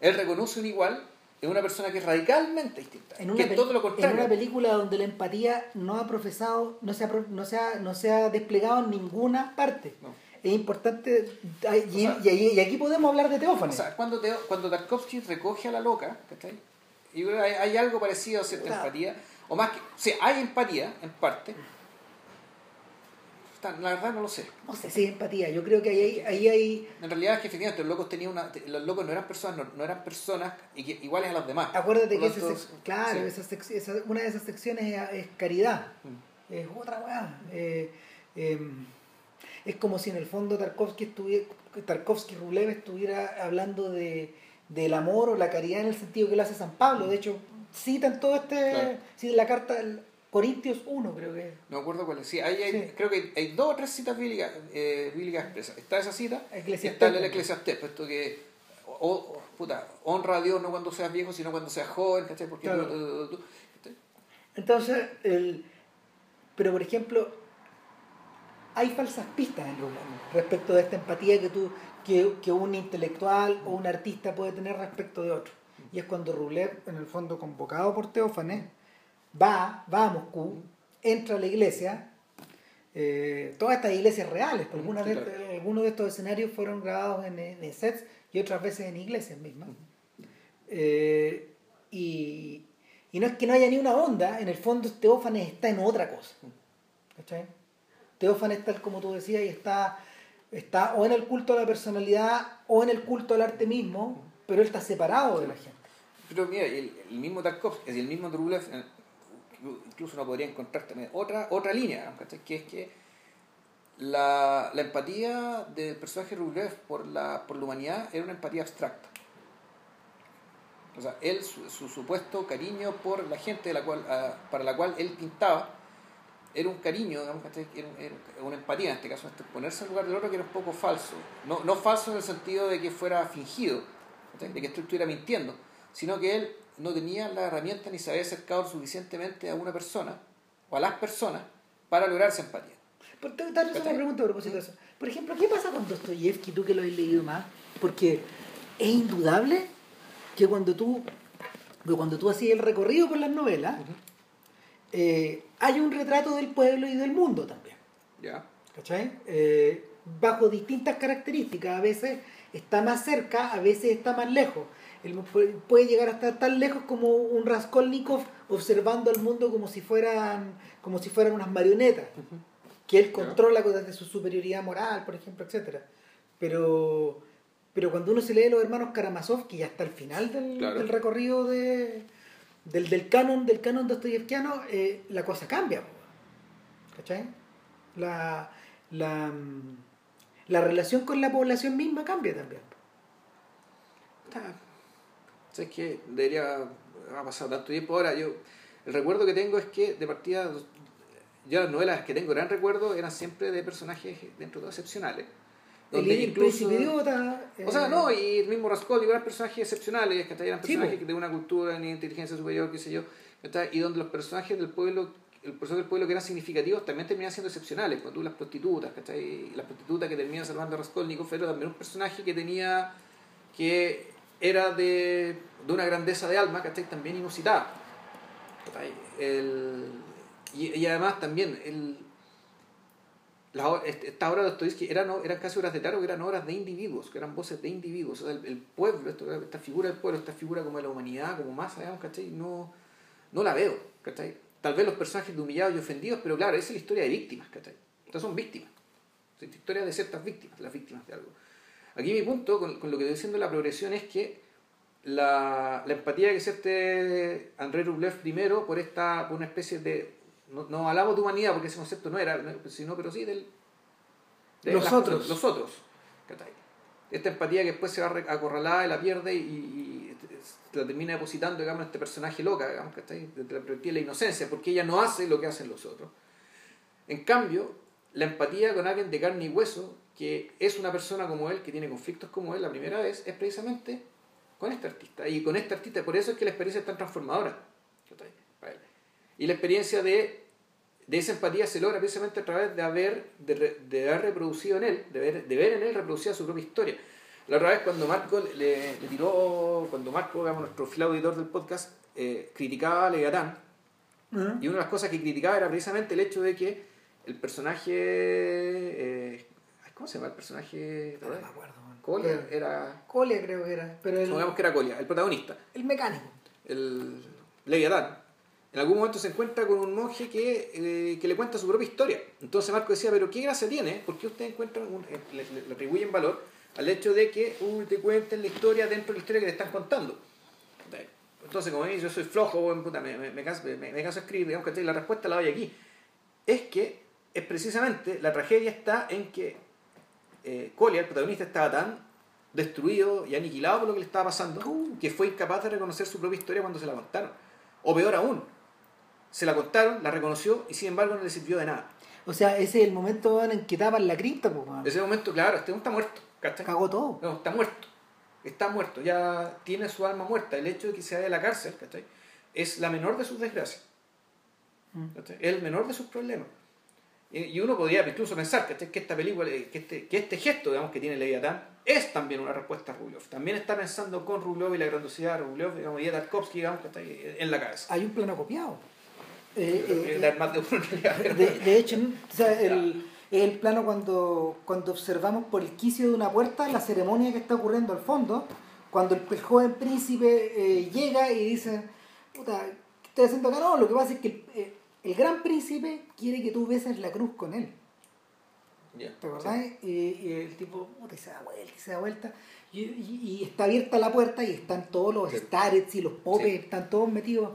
Él reconoce un igual en una persona que es radicalmente distinta. En una, todo lo contrario. en una película donde la empatía no ha profesado, no se ha, no se ha, no se ha desplegado en ninguna parte. Es importante, y, y, aquí podemos hablar de Teófanes. O sea, cuando, cuando Tarkovsky recoge a la loca, y hay, hay, algo parecido a cierta empatía, o más que, o sea, hay empatía en parte, la verdad no lo sé. No sé si empatía, yo creo que ahí, ahí hay... En realidad es que efectivamente los locos tenían una... Los locos no eran personas, no, eran personas iguales a las demás. Acuérdate que claro, una de esas secciones es, caridad. Mm. Es otra weá. Eh, em, es como si en el fondo Tarkovsky estuviera... Tarkovsky Rublev estuviera hablando de, del amor o la caridad en el sentido que lo hace San Pablo. De hecho, citan todo este... Claro. la carta... Corintios 1, creo que. No me acuerdo cuál es. Sí, hay, creo que hay dos o tres citas bíblicas, eh, bíblicas expresas. Está esa cita, está el Eclesiastés, puesto que o, puta, honra a Dios no cuando seas viejo, sino cuando seas joven, ¿cachai? Porque Entonces, el, pero por ejemplo, hay falsas pistas en Rublev respecto de esta empatía que, tú, que, que un intelectual o un artista puede tener respecto de otro. Y es cuando Rublev, en el fondo convocado por Teófanes, va, va a Moscú, entra a la iglesia, eh, todas estas iglesias reales, porque algunos de, algunos de estos escenarios fueron grabados en, sets y otras veces en iglesias mismas. Eh, y, no es que no haya ni una onda, en el fondo Teófanes está en otra cosa. ¿Cachai? Teófanes, tal como tú decías, y está, está o en el culto a la personalidad o en el culto al arte mismo, pero él está separado de la gente. Pero mira, el, mismo Tarkovsky, el mismo Drulev, incluso uno podría encontrar también otra, otra línea, que es que la, la empatía del personaje Rublev por la, por la humanidad era una empatía abstracta. O sea, él, su, supuesto cariño por la gente de la cual, para la cual él pintaba, era un cariño, digamos, era, una empatía en este caso, este, ponerse en lugar del otro que era un poco falso. No, no falso en el sentido de que fuera fingido, de que estuviera mintiendo, sino que él no tenía la herramienta ni se había acercado suficientemente a una persona o a las personas para lograr esa empatía. Por, te, te hago una pregunta a propósito de eso. Por ejemplo, ¿qué pasa con Dostoyevsky, tú que lo has leído más? Porque es indudable que cuando tú, cuando tú hacías el recorrido por las novelas, eh, hay un retrato del pueblo y del mundo también. ¿Ya? ¿Cachai? Eh, bajo distintas características. A veces está más cerca, a veces está más lejos. Pu- puede llegar a estar tan lejos como un Raskolnikov observando al mundo como si fueran, como si fueran unas marionetas, que él controla desde su superioridad moral, por ejemplo, etcétera. Pero, pero cuando uno se lee los hermanos Karamazov, que ya está al final del, Claro. del recorrido de, del, del canon del canon dostoyevskiano, eh, la cosa cambia. ¿Cachai? La, la, mm, la relación con la población misma cambia también. ¿Sabes qué? Debería. Ha pasado tanto ahora. Yo, el recuerdo que tengo es que, de partida, yo las novelas que tengo gran recuerdo eran siempre de personajes dentro de excepcionales. El, Donde el incluso- idiota. O sea, eh, no, y el mismo Raskolnikov eran personajes excepcionales, que eran personajes de una cultura, de inteligencia superior, qué sé yo, y donde los personajes del pueblo, el personaje del pueblo que eran significativos también terminan siendo excepcionales, cuando tú las prostitutas, ¿cachai? La prostituta que termina salvando a Raskolnikov era también un personaje que tenía, que era de, de una grandeza de alma, ¿cachai? También inusitada. El, y, y además también el, las o- est- estas obras de Dostoyevsky eran, eran casi obras de que eran obras de individuos, que eran voces de individuos. O sea, el, el pueblo, esto- esta figura del pueblo, esta figura como de la humanidad, como masa, digamos, ¿cachai? No, no la veo, ¿cachai? Tal vez los personajes de humillados y ofendidos, pero claro, esa es la historia de víctimas, ¿cachai? Estas son víctimas. Es la historia de ciertas víctimas, las víctimas de algo. Aquí mi punto con, con lo que estoy diciendo la progresión es que la, la empatía que siente André Rublev primero por esta por una especie de no, no hablamos de humanidad porque ese concepto no era no, sino pero sí del de Los otros. cosas, los otros ¿cachai? esta empatía que después se va acorralada y la pierde y, y la termina depositando digamos en este personaje loca digamos ¿cachai? desde la perspectiva de la inocencia porque ella no hace lo que hacen los otros en cambio la empatía con alguien de carne y hueso que es una persona como él que tiene conflictos como él la primera vez es precisamente con este artista. Y con este artista, por eso es que la experiencia es tan transformadora. ¿cachai? Y la experiencia de, de esa empatía se logra precisamente a través de haber, de, de haber reproducido en él, de ver, de ver en él reproducida su propia historia. La otra vez cuando Marco le, le tiró, cuando Marco, digamos, nuestro fiel auditor del podcast, eh, criticaba a Leviatán, ¿eh? y una de las cosas que criticaba era precisamente el hecho de que el personaje... eh, ¿Cómo se llama el personaje? No me acuerdo. Colia era... Colia creo que era. Pero el, Supongamos que era Colia, el protagonista, el mecánico. el Leviatán. En algún momento se encuentra con un monje que, eh, que le cuenta su propia historia. Entonces Marco decía, pero ¿qué gracia tiene? Porque ustedes encuentran, un- eh, le, le- le atribuyen valor al hecho de que uy, te cuenten la historia dentro de la historia que te están contando. Entonces, como yo soy flojo, me, me, me canso, me, canso escribir, digamos, ¿cachai? la respuesta la doy aquí. Es que es precisamente, la tragedia está en que eh, Colia, el protagonista, estaba tan destruido y aniquilado por lo que le estaba pasando que fue incapaz de reconocer su propia historia cuando se la contaron. O peor aún, se la contaron, la reconoció y sin embargo no le sirvió de nada. O sea, ese es el momento en que tapan la cripta, pues. Ese momento, claro, este hombre está muerto, ¿cachai? Cagó todo. No, está muerto. Está muerto, ya tiene su alma muerta. El hecho de que se vaya a la cárcel, ¿cachai? Es la menor de sus desgracias. Mm. ¿cachai? Es el menor de sus problemas. Y, uno podría incluso pensar ¿cachai? que esta película, eh, que este, que este gesto digamos, que tiene Leviatán es también una respuesta a Rublev. También está pensando con Rublev y la grandiosidad de Rublev digamos, y de Tarkovsky digamos, ¿cachai? en la cabeza. Hay un plano copiado. Eh, eh, más de uno De, de hecho, o sea, el, el plano cuando, cuando observamos por el quicio de una puerta la ceremonia que está ocurriendo al fondo, cuando el, el joven príncipe eh, llega y dice, puta, ¿qué estás haciendo acá? No, lo que pasa es que el, eh, el gran príncipe quiere que tú beses la cruz con él. Ya, ¿Te acordás? Y, y el tipo puta, y se da vuelta y se da vuelta. Y, y- y está abierta la puerta y están todos los Sí. starets y los popes, Sí. están todos metidos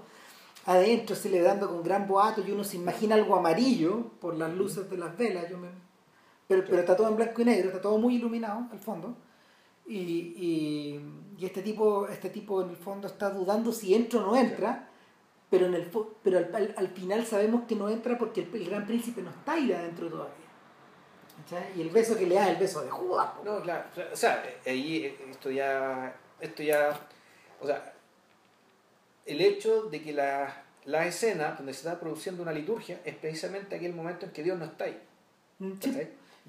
adentro, celebrando con gran boato. Y uno se imagina algo amarillo por las luces de las velas. Yo me- pero, pero está todo en blanco y negro, está todo muy iluminado al fondo. Y, y, y este, tipo, este tipo en el fondo está dudando si entra o no entra. Pero, en el, fo- pero al, al- al final sabemos que no entra porque el, el gran príncipe no está ahí adentro todavía. ¿Cachai? Y el beso que le da es el beso de Judas. No, claro. O sea, ahí eh, esto ya. Esto ya. O sea. El hecho de que la, la escena donde se está produciendo una liturgia es precisamente aquel momento en que Dios no está ahí. Mm.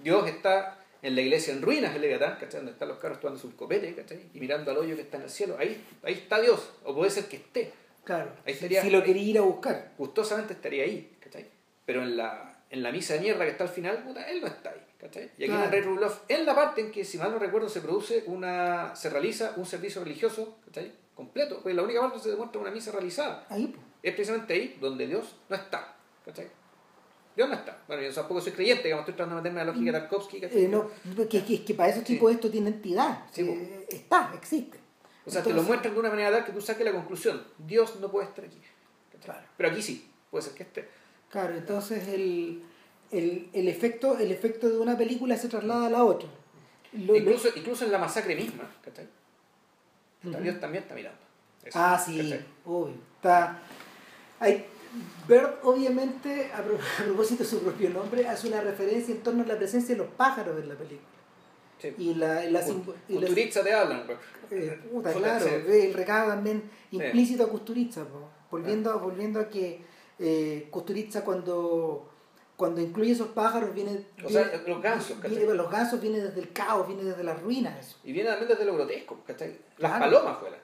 Dios está en la iglesia en ruinas, el Leviatán, ¿cachai? Donde están los carros tomando sus copetes, ¿cachai? Y mirando al hoyo que está en el cielo. Ahí, ahí está Dios, o puede ser que esté. Claro. Ahí si- estaría- si lo quería ir a buscar. Gustosamente estaría ahí, ¿cachai? Pero en la, en la misa de mierda que está al final, puta, él no está ahí, ¿cachai? Y aquí Claro. en Andrei Rublev, en la parte en que, si mal no recuerdo, se produce una, se realiza un servicio religioso, ¿cachai? Completo, pues la única parte donde se demuestra una misa realizada. Ahí, pues. Es precisamente ahí donde Dios no está, ¿cachai? Dios no está. Bueno, yo tampoco soy creyente, digamos, estoy tratando de meterme en la lógica de Tarkovsky. Eh, no, que, que, que para esos Sí. tipos esto tiene entidad. Sí, Eh, está, existe. O sea, te lo muestran de una manera tal que tú saques la conclusión. Dios no puede estar aquí. Claro. Pero aquí sí, puede ser que esté. Claro, entonces el, el, el, efecto, el efecto de una película se traslada a la otra. Lo- lo- incluso, incluso en la masacre misma, ¿cachai? Dios también está mirando. Eso, Ah, sí, ¿cachai? obvio. Está, hay, Bird, obviamente, a, pro- a propósito de su propio nombre, hace una referencia en torno a la presencia de los pájaros en la película. Sí. Y la, la, y la- te hablan, bro. eh, puta, claro, sí. el recado también implícito a Kusturica, po. volviendo, a- volviendo a que eh, cuando, cuando incluye esos pájaros viene, O sea, los gansos, viene- ¿cachai? los gansos viene desde el caos, viene desde las ruinas, eso. Y viene también desde lo grotesco, ¿cachai? Las Claro. palomas vuelan,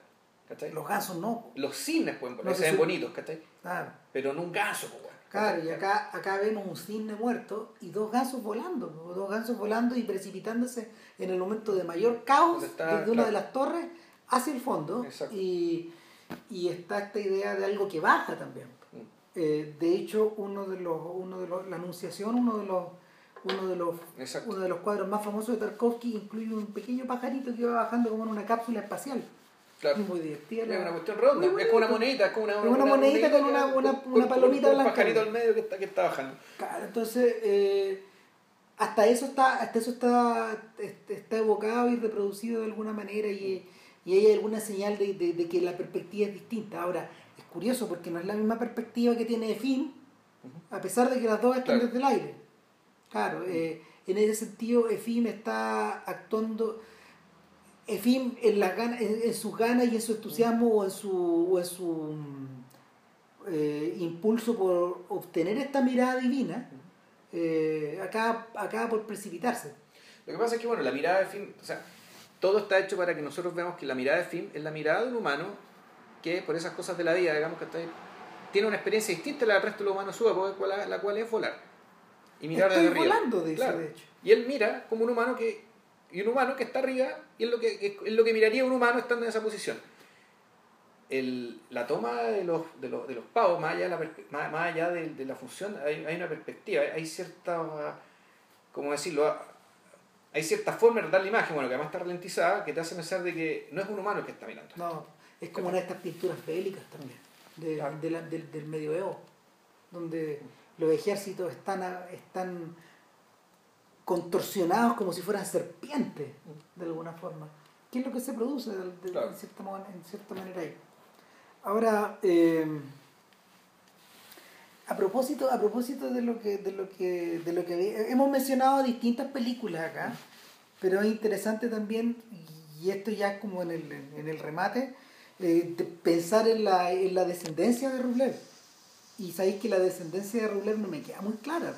¿cachai? Los gansos no. Los cisnes pueden No se se ven sub- bonitos, ¿cachai? claro. Pero no un ganso, pues, weón. Claro, y acá, acá vemos un cisne muerto y dos gansos volando, po, dos gansos volando y precipitándose en el momento de mayor caos está, desde una de las torres hacia el fondo Exacto. y, y está esta idea de algo que baja también. Eh, de hecho, uno de los, uno de los, la anunciación, uno de los, uno de los, Exacto. uno de los cuadros más famosos de Tarkovsky incluye un pequeño pajarito que va bajando como en una cápsula espacial. Claro. Muy divertida. Es una cuestión redonda, es como una monedita, es como una, Es una monedita con una- una- una palomita un blanca. pajarito al medio que está, que está bajando. Claro, entonces eh, hasta eso está, hasta eso está, est- está evocado y reproducido de alguna manera y, y hay alguna señal de, de- de que la perspectiva es distinta. Ahora, es curioso porque no es la misma perspectiva que tiene Efim, a pesar de que las dos están Claro. desde el aire. Claro, eh, en ese sentido Efim está actuando, Efim en, las ganas, en, en sus ganas y en su entusiasmo o en su, o en su mm, eh, impulso por obtener esta mirada divina, eh, acá, acá por precipitarse. Lo que pasa es que, bueno, la mirada de film, o sea, todo está hecho para que nosotros veamos que la mirada de film es la mirada de un humano que, por esas cosas de la vida, digamos que está ahí, tiene una experiencia distinta a la del resto de los humanos suba, la, la cual es volar. Y mirar Estoy desde arriba. volando, dice, Claro. de hecho. Y él mira como un humano que y un humano que está arriba y es lo que es lo que miraría un humano estando en esa posición. El, la toma de los, de los, de los pavos, más allá de la, más, más allá de, de la función, hay, hay una perspectiva, hay cierta, ¿cómo decirlo? Hay cierta forma de dar la imagen, bueno, que además está ralentizada, que te hace pensar de que no es un humano el que está mirando. No, es como una de estas pinturas bélicas también, de, Claro. de la- del, del medioevo, donde los ejércitos están, están contorsionados como si fueran serpientes, de alguna forma. ¿Qué es lo que se produce de, de- Claro. en, cierta, mo- en cierta manera ahí? Ahora, eh, a propósito, a propósito de lo que, de lo que, de lo que hemos mencionado distintas películas acá, pero es interesante también, y esto ya como en el, en el remate, eh, de pensar en la, en la descendencia de Rublev. Y sabéis que la descendencia de Rublev no me queda muy clara.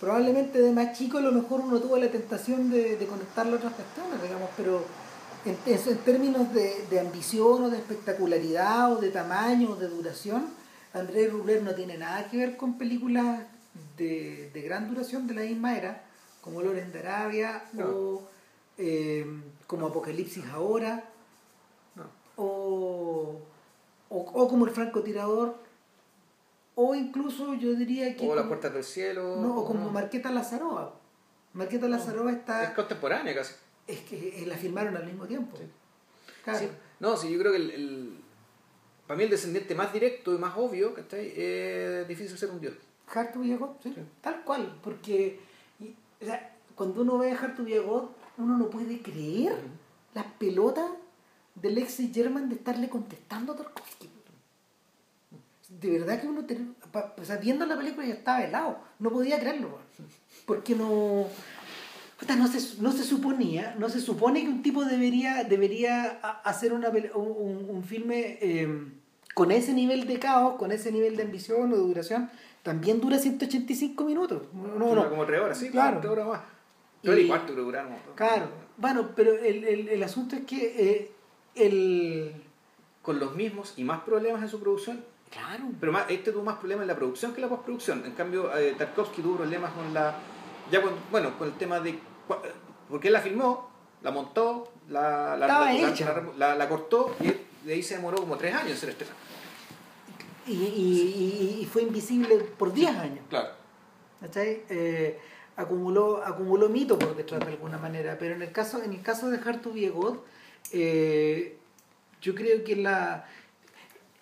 Probablemente de más chico a lo mejor uno tuvo la tentación de, de conectarlo a otras cuestiones, digamos, pero en, términos de, de ambición o de espectacularidad o de tamaño o de duración, Andrés Rublev no tiene nada que ver con películas de, de gran duración de la misma era, como Loren de Arabia No. o eh, como Apocalipsis ahora. O, o, o como el francotirador o incluso yo diría que O las como- puertas del cielo. no, o como no. Marqueta Lazarova Marqueta Lazarova Es está contemporánea casi. es que eh, la firmaron al mismo tiempo Sí. Claro. Sí. No, sí, yo creo que el, el- para mí el descendiente más directo y más obvio, ¿cachai? Es difícil ser un dios. Hartu Villagot, sí, Sí. tal cual, porque y- o sea, cuando uno ve a Hartu Villagot, uno no puede creer las pelotas del ex German de estarle contestando a Tarkovsky. De verdad que uno, o sea, viendo la película ya estaba helado, no podía creerlo, porque no, no se, no se suponía, no se supone que un tipo debería, debería hacer una, un, un- filme eh, con ese nivel de caos, con ese nivel de ambición o de duración, también dura 185 minutos. No, Dura no. como tres horas, sí, Claro. tres horas más. Y Y- cuarto que duraron. Claro, bueno, pero el, el, el asunto es que eh, el... Con los mismos y más problemas en su producción. Claro, Pero más, este tuvo más problemas en la producción que en la postproducción. En cambio, eh, Tarkovsky tuvo problemas con la. Ya con, bueno, con el tema de. cua- Porque él la filmó, la montó, la, la, la, cortó y de ahí se demoró como tres años en ser estrenada. y, y, y- fue invisible por 10 años. Claro. Eh, acumuló, acumuló mito por detrás de alguna manera, pero en el caso, en el caso de a God, eh, yo creo que la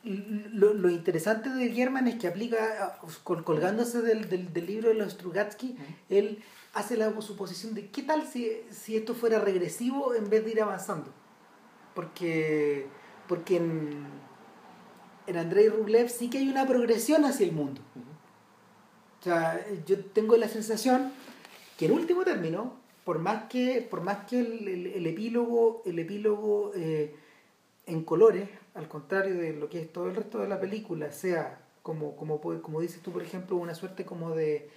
lo, lo interesante de German es que aplica, col- colgándose del, del, del libro de los Strugatsky, él hace la suposición de qué tal si, si esto fuera regresivo en vez de ir avanzando. Porque, porque en, en Andrei Rublev sí que hay una progresión hacia el mundo. O sea, yo tengo la sensación que en último término, por más que, por más que el, el- el epílogo, el epílogo eh, en colores, al contrario de lo que es todo el resto de la película, sea como, como, como dices tú, por ejemplo, una suerte como de,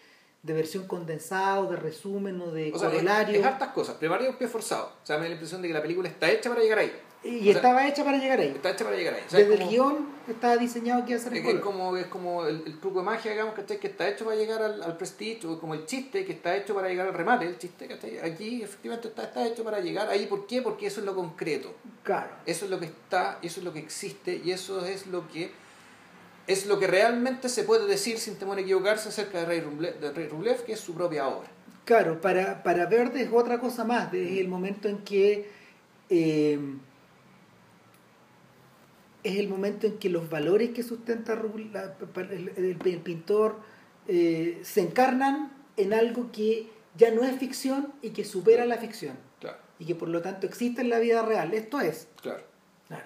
de versión condensada, o de resumen o de O sea, es, corolario. es hartas cosas. Primero, un pie forzado. O sea, me da la impresión de que la película está hecha para llegar ahí. Y o sea, estaba hecha para llegar ahí. Está hecha para llegar ahí. O sea, Desde es el guion estaba diseñado que iba a ser en Es, como, es como el, el truco de magia, digamos, ¿cachai? Que está hecho para llegar al, al prestige, o como el chiste que está hecho para llegar al remate, el chiste, ¿cachai? Aquí efectivamente está, está hecho para llegar ahí. ¿Por qué? Porque eso es lo concreto. Claro. Eso es lo que está, eso es lo que existe y eso es lo que es lo que realmente se puede decir sin temor a equivocarse acerca de Rey Rublev, de Rey Rublev, que es su propia obra. Claro, para, para Verde es otra cosa más, es el momento en que eh, es el momento en que los valores que sustenta el, el- el pintor eh, se encarnan en algo que ya no es ficción y que supera la ficción Claro, y que por lo tanto existe en la vida real. Esto es, claro. Claro.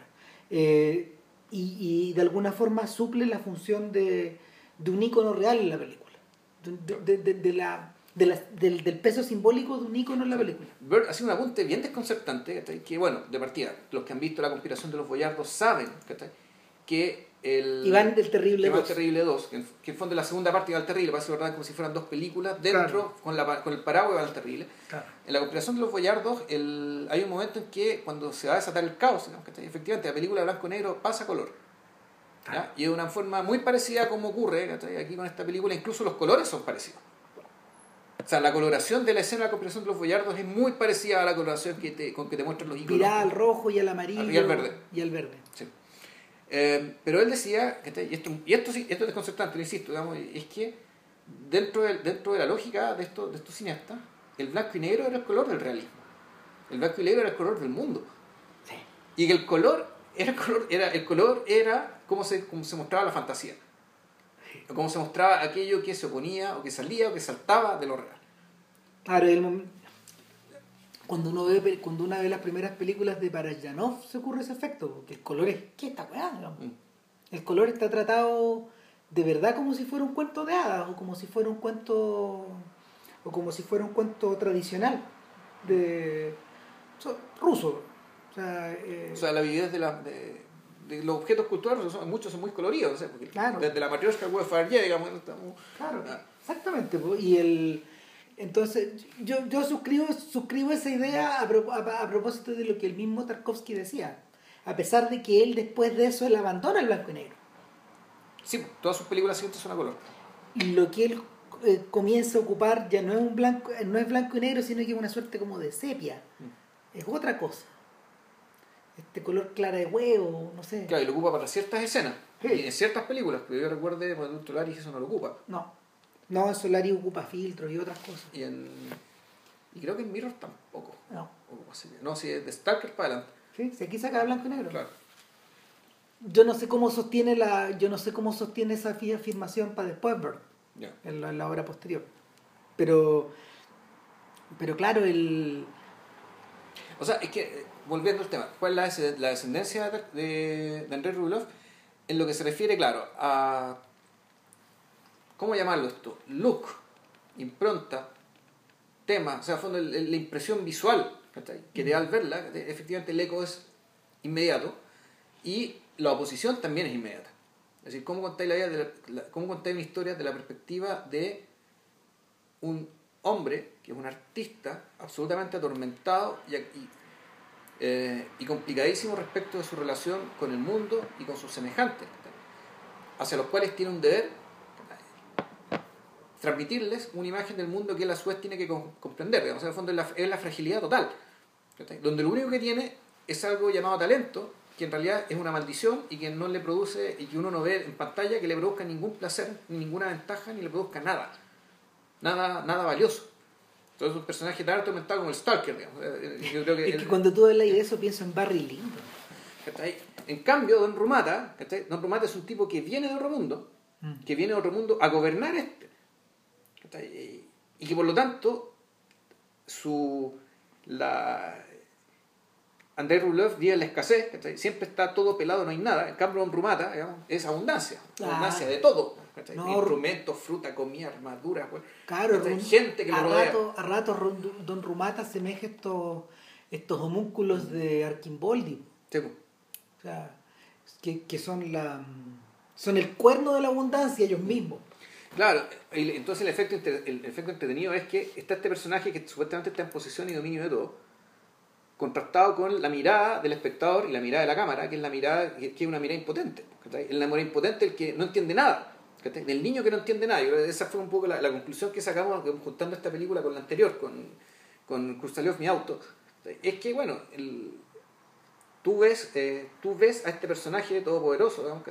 Eh, y, y de alguna forma suple la función de, de un ícono real en la película. De- de- de la, de la- del, del peso simbólico de un ícono en la película. Bird ha sido un apunte bien desconcertante, que bueno, de partida, los que han visto la conspiración de los boyardos saben que el... Iván del Terrible Iván 2. Terrible 2, que en, que en fondo la segunda parte de Iván Terrible, parece verdad como si fueran dos películas dentro, Claro. con, la, con el paraguas de Iván Terrible. Claro. En la conspiración de los boyardos el, hay un momento en que cuando se va a desatar el caos, efectivamente la película blanco-negro pasa a color. ¿ya? Y de una forma muy parecida a como ocurre ¿cachai? aquí con esta película, incluso los colores son parecidos. O sea, la coloración de la escena de la conspiración de los boyardos es muy parecida a la coloración que te, con que te muestran los iconos. Virada al rojo y al amarillo. Y al verde. Y al verde. Sí. Eh, pero él decía, ¿cachai? y esto, y esto, sí, esto es desconcertante, lo insisto, digamos, es que dentro de, dentro de la lógica de, estos de estos cineastas, el blanco y negro era el color del realismo. El blanco y negro era el color del mundo. Sí. Y que el color era el color, era, el color era como se, como se mostraba la fantasía. O Como se mostraba aquello que se oponía, o que salía, o que saltaba de lo real. Claro, el cuando uno ve cuando uno ve las primeras películas de Parajanov se ocurre ese efecto, porque el color es ¿qué está weá? Mm. El color está tratado de verdad como si fuera un cuento de hadas o como si fuera un cuento o como si fuera un cuento tradicional de so- ruso. O sea, eh, O sea, la vividez de, la, de, de los objetos culturales, son, muchos son muy coloridos, porque Claro. desde la matrioshka al digamos, estamos... Claro, Ah. exactamente. Y el entonces yo, yo suscribo, suscribo esa idea a, pro- a- a propósito de lo que el mismo Tarkovsky decía. A pesar de que él después de eso él abandona el blanco y negro. Sí, todas sus películas siguientes son a color. Lo que él eh, comienza a ocupar ya no es un blanco, no es blanco y negro, sino que es una suerte como de sepia. Es otra cosa. Este color clara de huevo, no sé. Claro, y lo ocupa para ciertas escenas. Sí. Y en ciertas películas, pero yo recuerde, cuando un Solaris eso no lo ocupa. No. No, en Solari ocupa filtros y otras cosas. Y en... Y creo que en Mirror tampoco. No. ocupa. No, si es de Stalker para adelante. Sí, si aquí saca blanco y negro. Claro. Yo no sé cómo sostiene la, yo no sé cómo sostiene esa fi- afirmación para después Bird, Ya. en la, en la obra posterior. Pero, pero claro, el, O sea, es que, volviendo al tema, ¿cuál es la, des- la descendencia de, de, Andrei Rublev? En lo que se refiere, claro, a. ¿Cómo llamarlo esto? Look, impronta, temas, o sea, a fondo la impresión visual que te da al verla, efectivamente el eco es inmediato y la oposición también es inmediata. Es decir, cómo contáis, la, vida cómo contáis una historia de la perspectiva de un hombre que es un artista absolutamente atormentado y, eh, y, complicadísimo respecto de su relación con el mundo y con sus semejantes, hacia los cuales tiene un deber transmitirles una imagen del mundo que él a su vez tiene que comprender. Digamos, en el fondo es la, es la fragilidad total, donde lo único que tiene es algo llamado talento, que en realidad es una maldición y que no le produce, y que uno no ve en pantalla que le produzca ningún placer, ni ninguna ventaja, ni le produzca nada. Nada, nada valioso. Entonces es un personaje tan atormentado como el Stalker, digamos. Eh, eh, yo creo que es que cuando tú hablas de eso pienso en Barry Lyndon. En cambio, Don Rumata, Don Rumata es un tipo que viene de otro mundo, mm. que viene de otro mundo a gobernar este. Y que por lo tanto, su la André Rublev vive la escasez, siempre está todo pelado, no hay nada. En cambio, Don Rumata es abundancia, abundancia de todo. Instrumentos, fruta, comida, armadura, claro, gente que a lo rato, A ratos Don Rumata semeja estos, estos homúnculos de Arquimboldi. O sea, que, que son, la, son el cuerno de la abundancia ellos mismos. Claro, entonces el efecto, el efecto entretenido es que está este personaje que supuestamente está en posesión y dominio de todo, contrastado con la mirada del espectador y la mirada de la cámara, que es la mirada que es una mirada impotente. Es la mirada impotente el que no entiende nada. Del niño que no entiende nada. esa fue un poco la, conclusión que sacamos juntando esta película con la anterior, con, con mi auto. Es que, bueno, tú, ves, eh, tú ves a este personaje todopoderoso,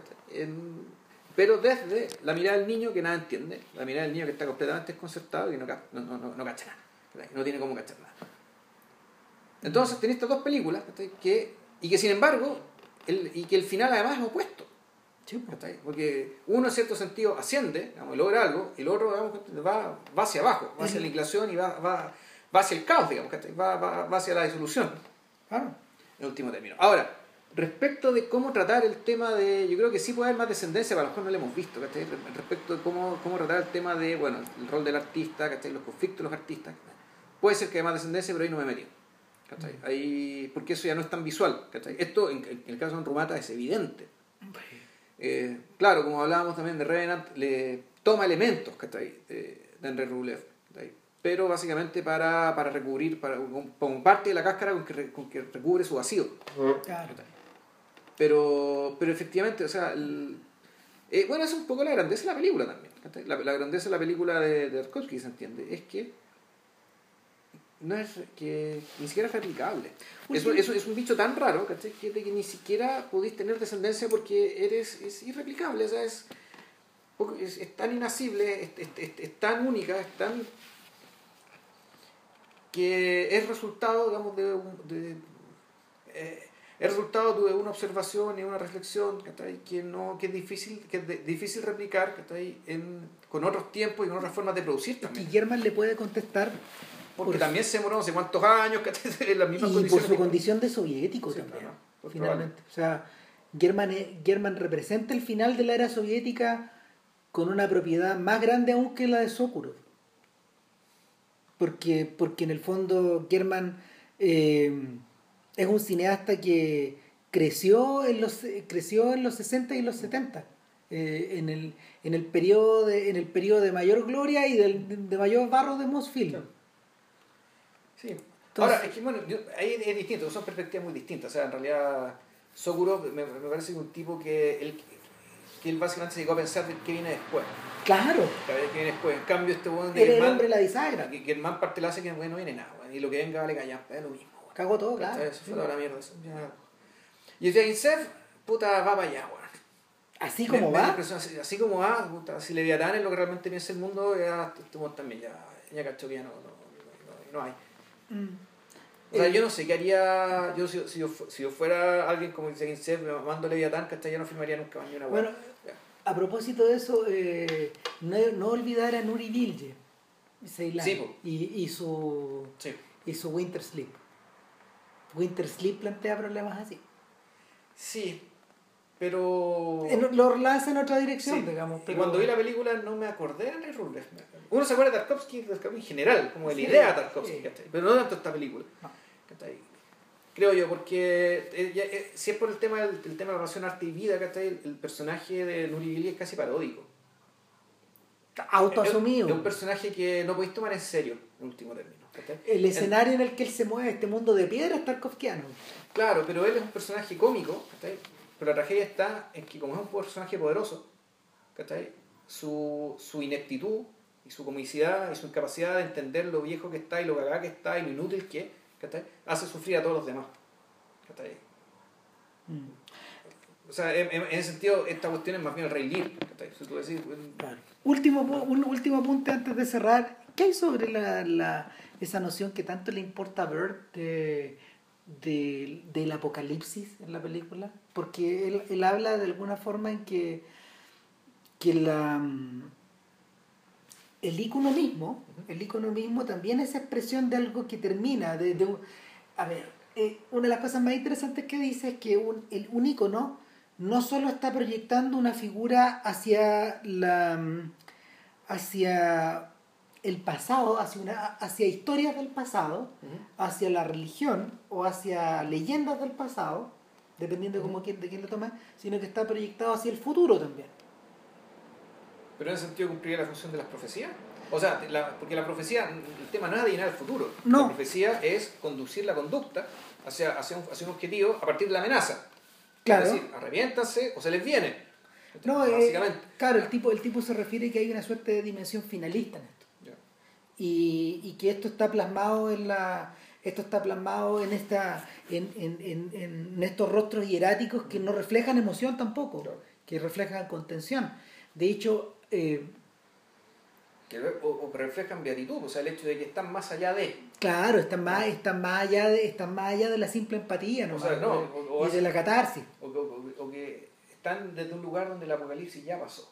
pero desde la mirada del niño que nada entiende, la mirada del niño que está completamente desconcertado y no, no, no, no cacha nada, no tiene cómo cachar nada. Entonces tenés estas dos películas que, y que sin embargo, el, y que el final además es opuesto. Porque uno en cierto sentido asciende, logra algo, y el otro va, va hacia abajo, va hacia la inflación y va, va, va hacia el caos, digamos, va, va, va hacia la disolución. Claro. En último término. Ahora, respecto de cómo tratar el tema de, yo creo que sí puede haber más descendencia, para los cuales no lo hemos visto, respecto de cómo, cómo tratar el tema de, bueno, el rol del artista, los conflictos de los artistas, puede ser que haya más descendencia, pero ahí no me metido. Ahí, porque eso ya no es tan visual. Esto, en, el caso de Rumata, es evidente. Eh, claro, como hablábamos también de Revenant, le toma elementos de, de André Rublev, pero básicamente para, para recubrir, para, como parte de la cáscara con que, con que recubre su vacío. Pero, pero efectivamente, o sea, eh, bueno, es un poco la grandeza de la película también. La, la, grandeza de la película de, de Tarkovsky, se entiende, es que no es que ni siquiera es replicable. Eso, eso, es un bicho tan raro que, que ni siquiera podéis tener descendencia porque eres es irreplicable, o sea, es, es, tan inacible, es, es, tan única, es tan que es resultado, digamos, de, de eh, es resultado de una observación y una reflexión que no que es difícil que es difícil replicar en, con otros tiempos y con otras formas de producir también. Y Germán le puede contestar porque también se murió no sé cuántos años, en las mismas y por su condición de soviético también, finalmente. O sea, German, representa el final de la era soviética con una propiedad más grande aún que la de Sokurov. Porque, porque en el fondo German eh, es un cineasta que creció en los, creció en los 60 y los 70. Eh, en, el, en, el periodo de, en el periodo de mayor gloria y del, de mayor barro de Mosfilm. Sí. Ahora, es que bueno, ahí es distinto, son perspectivas muy distintas. O sea, en realidad, Sokurov me, me parece que un tipo que él, que él básicamente se llegó a pensar qué viene después. Claro. ¿Qué viene después? En cambio, este buen de. el hombre la bisagra. Que, que, el man parte la hace que no viene nada, y lo que venga vale callar, es lo mismo. Cago todo, claro. Eso fue toda la mierda. Eso, ya. Y el Jainsev, puta, va para allá, weón. Así como va. Así, así, como va, puta, si Leviatán es lo que realmente piensa el mundo, ya este también ya, ya cachó que ya no, no, no hay. Mm. O sea, yo no sé qué haría. Yo, si, si, yo, si yo fuera alguien como dice Ginsef, me mando Leviatán, hasta yo no firmaría nunca más ni una Bueno, a propósito de eso, eh, no, no, olvidar a Nuri Bilge, sí, y, y, su, sí. y su Winter Sleep. Winter Sleep plantea problemas así. Sí, pero... Lo lanza en otra dirección, digamos. Pero... Y cuando vi la película no me acordé de Rublev. Uno se acuerda de Tarkovsky, en general, como de la idea de Tarkovsky, pero no tanto esta película. Creo yo, porque eh, eh, si es por el tema, del, tema de la relación arte y vida, el, el personaje de Nuri Billy es casi paródico. Autoasumido. Es un personaje que no podéis tomar en serio, en último término. El escenario en el que él se mueve, este mundo de piedra, es Tarkovskiano. Claro, pero él es un personaje cómico, pero la tragedia está en que como es un personaje poderoso, Su, su ineptitud y su comicidad y su incapacidad de entender lo viejo que está y lo cagada que está y lo inútil que es, hace sufrir a todos los demás. Mm. O sea, en, ese sentido, esta cuestión es más bien el rey Lear. último, un último apunte antes de cerrar. ¿Qué hay sobre la, la, esa noción que tanto le importa a Bird de del apocalipsis en la película, porque él, él, habla de alguna forma en que, que la, mm, el icono mismo, el icono mismo también es expresión de algo que termina, de, de a ver, eh, una de las cosas más interesantes que dice es que un, el, un icono no solo está proyectando una figura hacia la mm, hacia el pasado, hacia, una, hacia historias del pasado, hacia la religión o hacia leyendas del pasado, dependiendo de, cómo, de quién lo toma, sino que está proyectado hacia el futuro también. ¿Pero en ese sentido cumpliría la función de las profecías? O sea, porque la profecía, el tema no es adivinar el futuro. No. La profecía es conducir la conducta hacia, hacia, un, hacia un objetivo a partir de la amenaza. Claro. Es decir, arreviéntanse o se les viene. No, eh, Básicamente. claro, el tipo, el tipo se refiere que hay una suerte de dimensión finalista en esto y, y que esto está plasmado en la esto está plasmado en esta en, en, en, estos rostros hieráticos que no reflejan emoción tampoco que reflejan contención. De hecho eh, que, o, reflejan beatitud o sea el hecho de que están más allá de. claro están más están más allá de están más allá de la simple empatía ¿no? y de la catarsis. o que están desde un lugar donde el apocalipsis ya pasó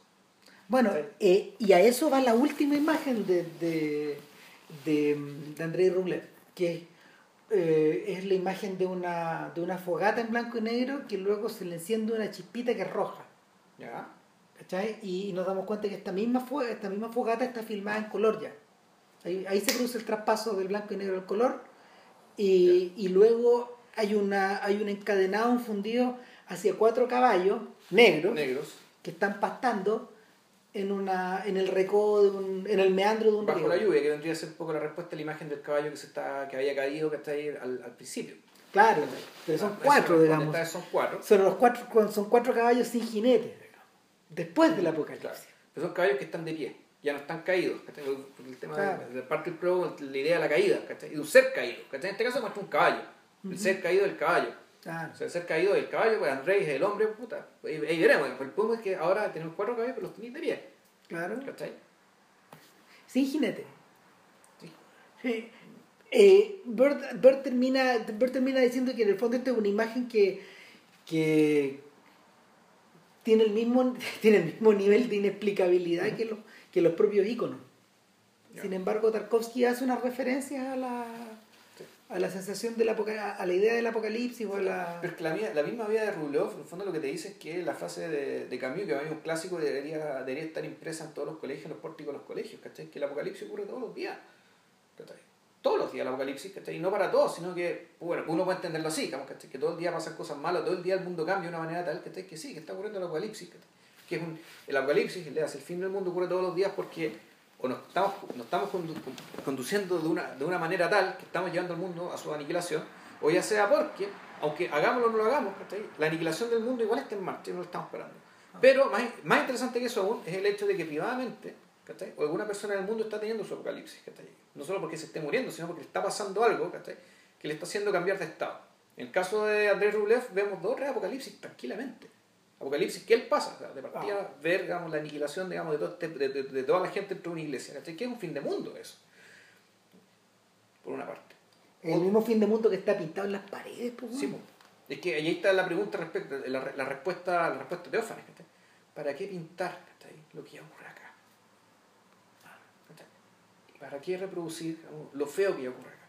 bueno, eh, y a eso va la última imagen de, de, de, Andrei Rublev, que eh, es la imagen de una, de una fogata en blanco y negro que luego se le enciende una chispita que es roja. ¿Ya? ¿Cachai? Y, nos damos cuenta que esta misma, esta misma fogata está filmada en color ya. Ahí, ahí se produce el traspaso del blanco y negro al color. Y, y luego hay, una, hay un encadenado, un fundido hacia cuatro caballos negros, negros. que están pastando en una en el recodo de un, en el meandro de un bajo la lluvia que vendría a ser un poco la respuesta a la imagen del caballo que se está que había caído que está ahí al, al principio. Claro pero son cuatro digamos. son cuatro. Son los cuatro son cuatro caballos sin jinete después del apocalipsis. Pero son caballos que están de pie ya no están caídos el tema de, parte del pro la idea de la caída y de un ser caído en este caso muestra un caballo el ser caído del caballo o sea, ser caído del caballo, pues Andrés es el hombre, puta. Ahí veremos. El punto es que ahora tenemos cuatro caballos, pero los tenéis de pie. Claro. ¿Cachai? Sin jinete. Sí. Eh, Bert, termina, Bert termina diciendo que en el fondo esta es una imagen que, que tiene, el mismo, tiene el mismo nivel de inexplicabilidad que, los, que los propios iconos. Sin embargo, Tarkovsky hace una referencia a la, a la sensación de la a la idea del apocalipsis o a la... Pero es que la, la misma vida de Rublev, en el fondo lo que te dice es que la frase de, de Camus, que es un clásico, debería, debería estar impresa en todos los colegios, en los pórticos de los colegios, ¿cachai? Que el apocalipsis ocurre todos los días, ¿cachai? Todos los días el apocalipsis, ¿cachai? Y no para todos, sino que, bueno, uno puede entenderlo así, ¿cachai? Que todo el día pasan cosas malas, todo el día el mundo cambia de una manera tal, ¿cachai? Que sí, que está ocurriendo el apocalipsis, ¿cachai? Que es un, el apocalipsis, el fin del mundo ocurre todos los días porque o nos estamos, nos estamos conduciendo de una, de una manera tal que estamos llevando al mundo a su aniquilación, o ya sea porque, aunque hagámoslo o no lo hagamos, la aniquilación del mundo igual está en marcha y no lo estamos esperando. Ah. Pero más, más interesante que eso aún es el hecho de que privadamente, o alguna persona en el mundo está teniendo su apocalipsis, no solo porque se esté muriendo, sino porque le está pasando algo que le está haciendo cambiar de estado. En el caso de Andrés Rublev vemos dos apocalipsis tranquilamente. Apocalipsis, ¿qué él pasa? de partida, ah. ver digamos, la aniquilación digamos, de, todo este, de, toda la gente dentro de una iglesia. ¿cachai? ¿Qué es un fin de mundo eso? Por una parte. El mismo fin de mundo que está pintado en las paredes. Pues, sí, es que ahí está la pregunta respecto, la, la respuesta, la respuesta teófana. ¿Para qué pintar lo que ya ocurre acá? ¿Para qué reproducir lo feo que ya ocurre acá?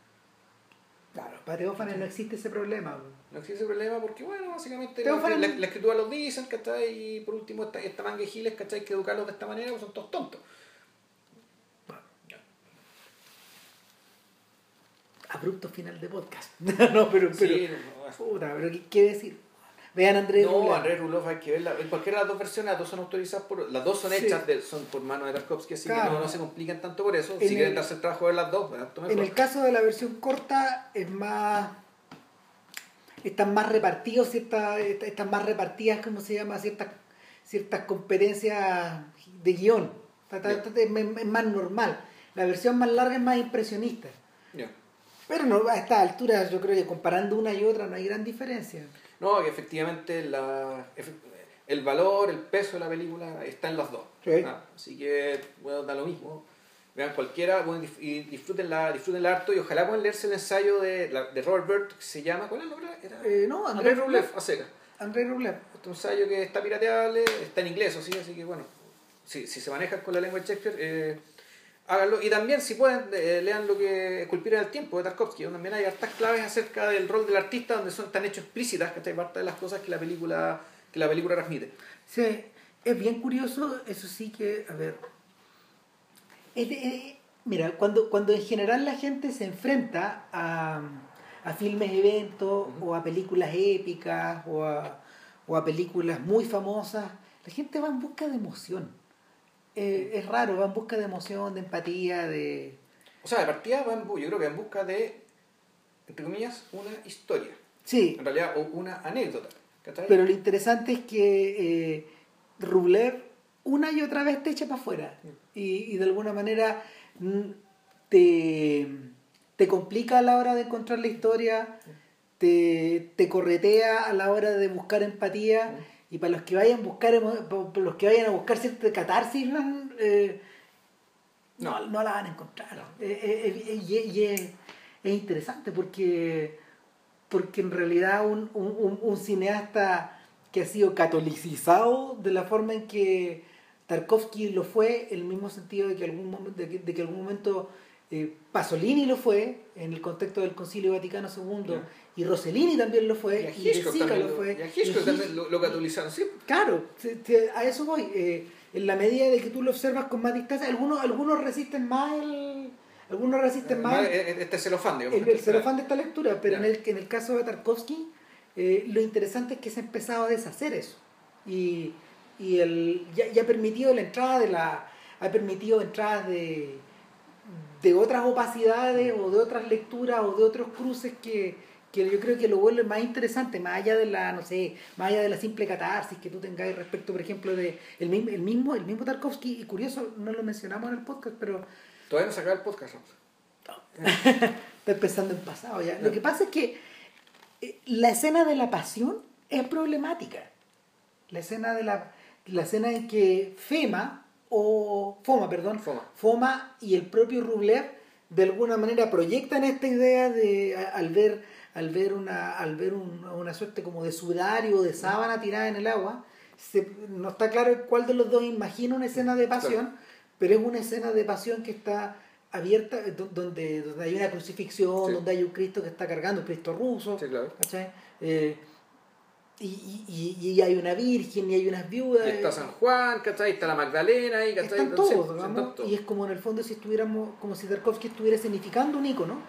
Claro, para Teófanes no existe ese problema. No existe problema porque, bueno, básicamente la, fuera- la- la escritura los dicen, ¿cachai? Y por último, esta, esta manga de giles, ¿cachai? Que educarlos de esta manera, pues son todos tontos. Abrupto final de podcast. no, pero, pero, Sí, no, puta, pero ¿qué- ¿qué decir? Vean Andrés No. Andrés Rulov hay que verla. En cualquiera de las dos versiones, las dos son autorizadas por. Las dos son Sí. hechas de- son por mano de Tarkovsky, así Claro. que no, no se complican tanto por eso. En si quieren el- darse el trabajo de las dos, pues. En el caso de la versión corta es más están más repartidos ciertas están más repartidas cómo se llama ciertas ciertas competencias de guion. Es, más normal. La versión más larga es más impresionista. Pero no a estas alturas yo creo que comparando una y otra no hay gran diferencia. No, que efectivamente la, el valor, el peso de la película está en las dos. Sí. Ah, así que, bueno, da lo mismo. Vean cualquiera bueno, y disfrútenla, disfrútenla harto y ojalá puedan leerse el ensayo de, la- de Robert Burt que se llama, ¿cuál es el nombre? Era Eh, no Andrés Rublev, a seca. Andrés Rublev Este es ensayo que está pirateable, está en inglés, o sí, así que bueno, si, si se manejan con la lengua de Shakespeare, eh, háganlo. Y también, si pueden, eh, lean lo que Esculpir en el Tiempo de Tarkovsky, donde también hay hartas claves acerca del rol del artista, donde son tan hechos explícitas, que parte de las cosas que la película, que la película transmite. Sí, es bien curioso, eso sí que, a ver, es mira, cuando, cuando en general la gente se enfrenta a, a filmes eventos o a películas épicas o a, o a películas muy famosas, la gente va en busca de emoción. Eh, es raro, va en busca de emoción, de empatía, de... O sea, de partida va en yo creo que en busca de, entre comillas, una historia. Sí, En realidad, o una anécdota. pero lo interesante es que eh, Rublev una y otra vez te echa para afuera y, y de alguna manera mm, te, te complica a la hora de encontrar la historia, te, te corretea a la hora de buscar empatía y para los que vayan a buscar para los que vayan a buscar cierta catarsis ¿no? Eh, no, No. no la van a encontrar Eh, eh, eh, y, es, es interesante porque porque en realidad un- un- un cineasta que ha sido catolicizado de la forma en que Tarkovsky lo fue, en el mismo sentido de que algún de que, de que algún momento eh, Pasolini lo fue, en el contexto del Concilio Vaticano II, y Rossellini también lo y fue, a y, De Hitchcock Sica también, lo fue. y a y Hitchcock Hitch- también lo, lo catolizaron, sí. Claro, te- te- a eso voy. eh, en la medida de que tú lo observas con más distancia, algunos, algunos resisten más el... Algunos resisten más el- Este es celofán, digamos. el, el celofán de esta lectura, pero en el, en el caso de Tarkovsky, eh, lo interesante es que se ha empezado a deshacer eso. Y, y el, ya, ya ha permitido la entrada de la. ha permitido entradas de, de otras opacidades o de otras lecturas o de otros cruces que, que yo creo que lo vuelve más interesante, más allá de la, no sé, más allá de la simple catarsis que tú tengas respecto, por ejemplo, de el mismo, el mismo, el mismo Tarkovsky, y curioso, no lo mencionamos en el podcast, pero Todavía no se acaba el podcast, Rafa. Estoy pensando en pasado ya. Lo que pasa es que eh, la escena de la pasión es problemática. La escena de la, la escena en que Fema o Foma, perdón, Foma. Foma y el propio Rublev de alguna manera proyectan esta idea de al ver al ver una al ver un- una suerte como de sudario o de sábana tirada en el agua se- no está claro cuál de los dos imagina una escena de pasión pero es una escena de pasión que está abierta eh, do- donde, donde hay una crucifixión Sí. donde hay un Cristo que está cargando un Cristo ruso Sí, claro. Eh, y, y, y- y hay una virgen y hay unas viudas Y está San Juan, ¿cachai? Está la Magdalena ahí, ¿cachai? están Entonces, todos, digamos, todos. y es como en el fondo si estuviéramos, como si Tarkovsky estuviera significando un icono.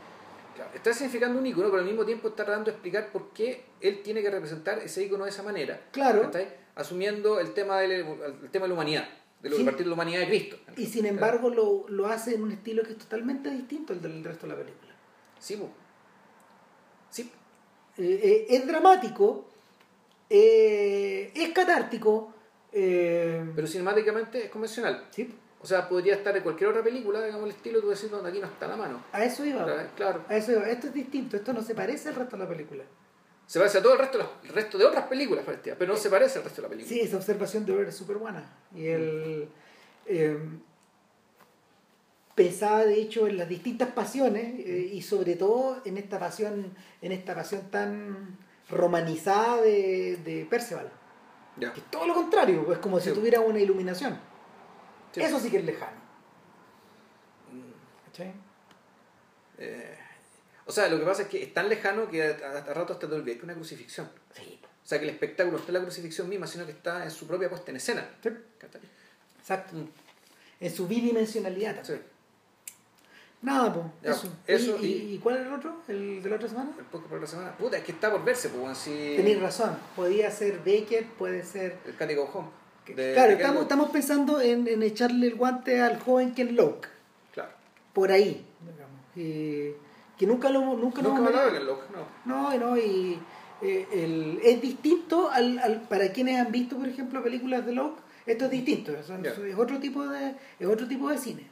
Claro, Está significando un icono, pero al mismo tiempo está tratando de explicar por qué él tiene que representar ese icono de esa manera. Claro. ¿cachai? Asumiendo el tema, del, el tema de la humanidad, de lo Sí. partir de la humanidad de Cristo. Y sin embargo lo, lo hace en un estilo que es totalmente distinto al del resto de la película. Sí, po. sí. Eh, eh, es dramático, eh, es catártico, eh, pero cinemáticamente es convencional. sí, O sea, podría estar en cualquier otra película, digamos, el estilo, tú decís, donde aquí no está la mano. a eso iba. Claro. A eso iba. Esto es distinto, esto no se parece al resto de la película. Se parece a todo el resto, el resto de otras películas, pero no se parece al resto de la película. Sí, esa observación de Ver es súper buena. Y el. eh, pensaba de hecho en las distintas pasiones eh, y sobre todo en esta pasión, en esta pasión tan romanizada de, de Perceval. Que es todo lo contrario, es como si tuviera una iluminación. Sí. Eso sí que es lejano. Mm, ¿cachai? eh, O sea, lo que pasa es que es tan lejano que a, a rato hasta te olvidas que es una crucifixión. Sí. O sea, que el espectáculo no está en la crucifixión misma, sino que está en su propia puesta en escena. Exacto. En su bidimensionalidad también. Nada, pues. Eso. eso ¿Y, y, y- y cuál era el otro? ¿El de la otra semana? El poco por la semana. Puta, es que está por verse, pues, si... Tenéis razón. Podía ser Beckett, puede ser. El Candy Go Home. de- claro, de estamos, estamos pensando en, en echarle el guante al joven Ken. Loach. Claro. Por ahí, digamos. Eh, que nunca lo nunca, Nunca hablaba de. Ken Loach, no. No, no, y eh, el- es distinto al, al- para quienes han visto, por ejemplo, películas de Locke, esto es distinto, es, es otro tipo de, es otro tipo de cine.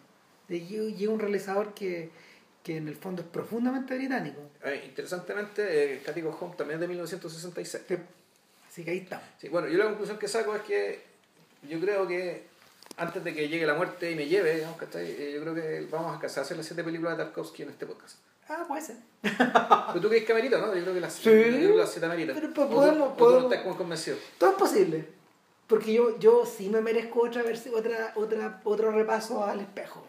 De- Y y un realizador que, que en el fondo es profundamente británico. Eh, interesantemente, eh, Go Home también es de 1966. Así que ahí estamos. Sí, bueno, yo la conclusión que saco es que yo creo que antes de que llegue la muerte y me lleve, digamos, ¿cachai? Eh, yo creo que vamos a alcanzar a hacer las siete películas de Tarkovsky en este podcast. Ah, puede ser. Pero tú crees que amerita, ¿no? Yo creo que las, Sí. yo creo que las siete ameritan. Pero, pues, O tú- podemos- tú no podemos- estás como convencido. Todo es posible. Porque yo, yo sí me merezco otra, otra, otra, otro repaso al espejo.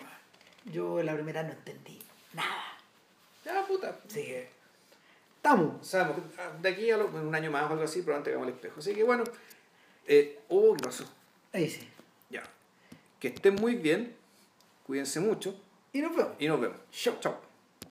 Yo la primera no entendí nada. Ya, puta. Así que estamos. O sea, de aquí a lo- un año más o algo así, probablemente hagamos el espejo. Así que bueno. Eh, oh, ¿qué pasó? Ahí sí. Ya. Que estén muy bien. Cuídense mucho. Y nos vemos. Y nos vemos. Chau, chau.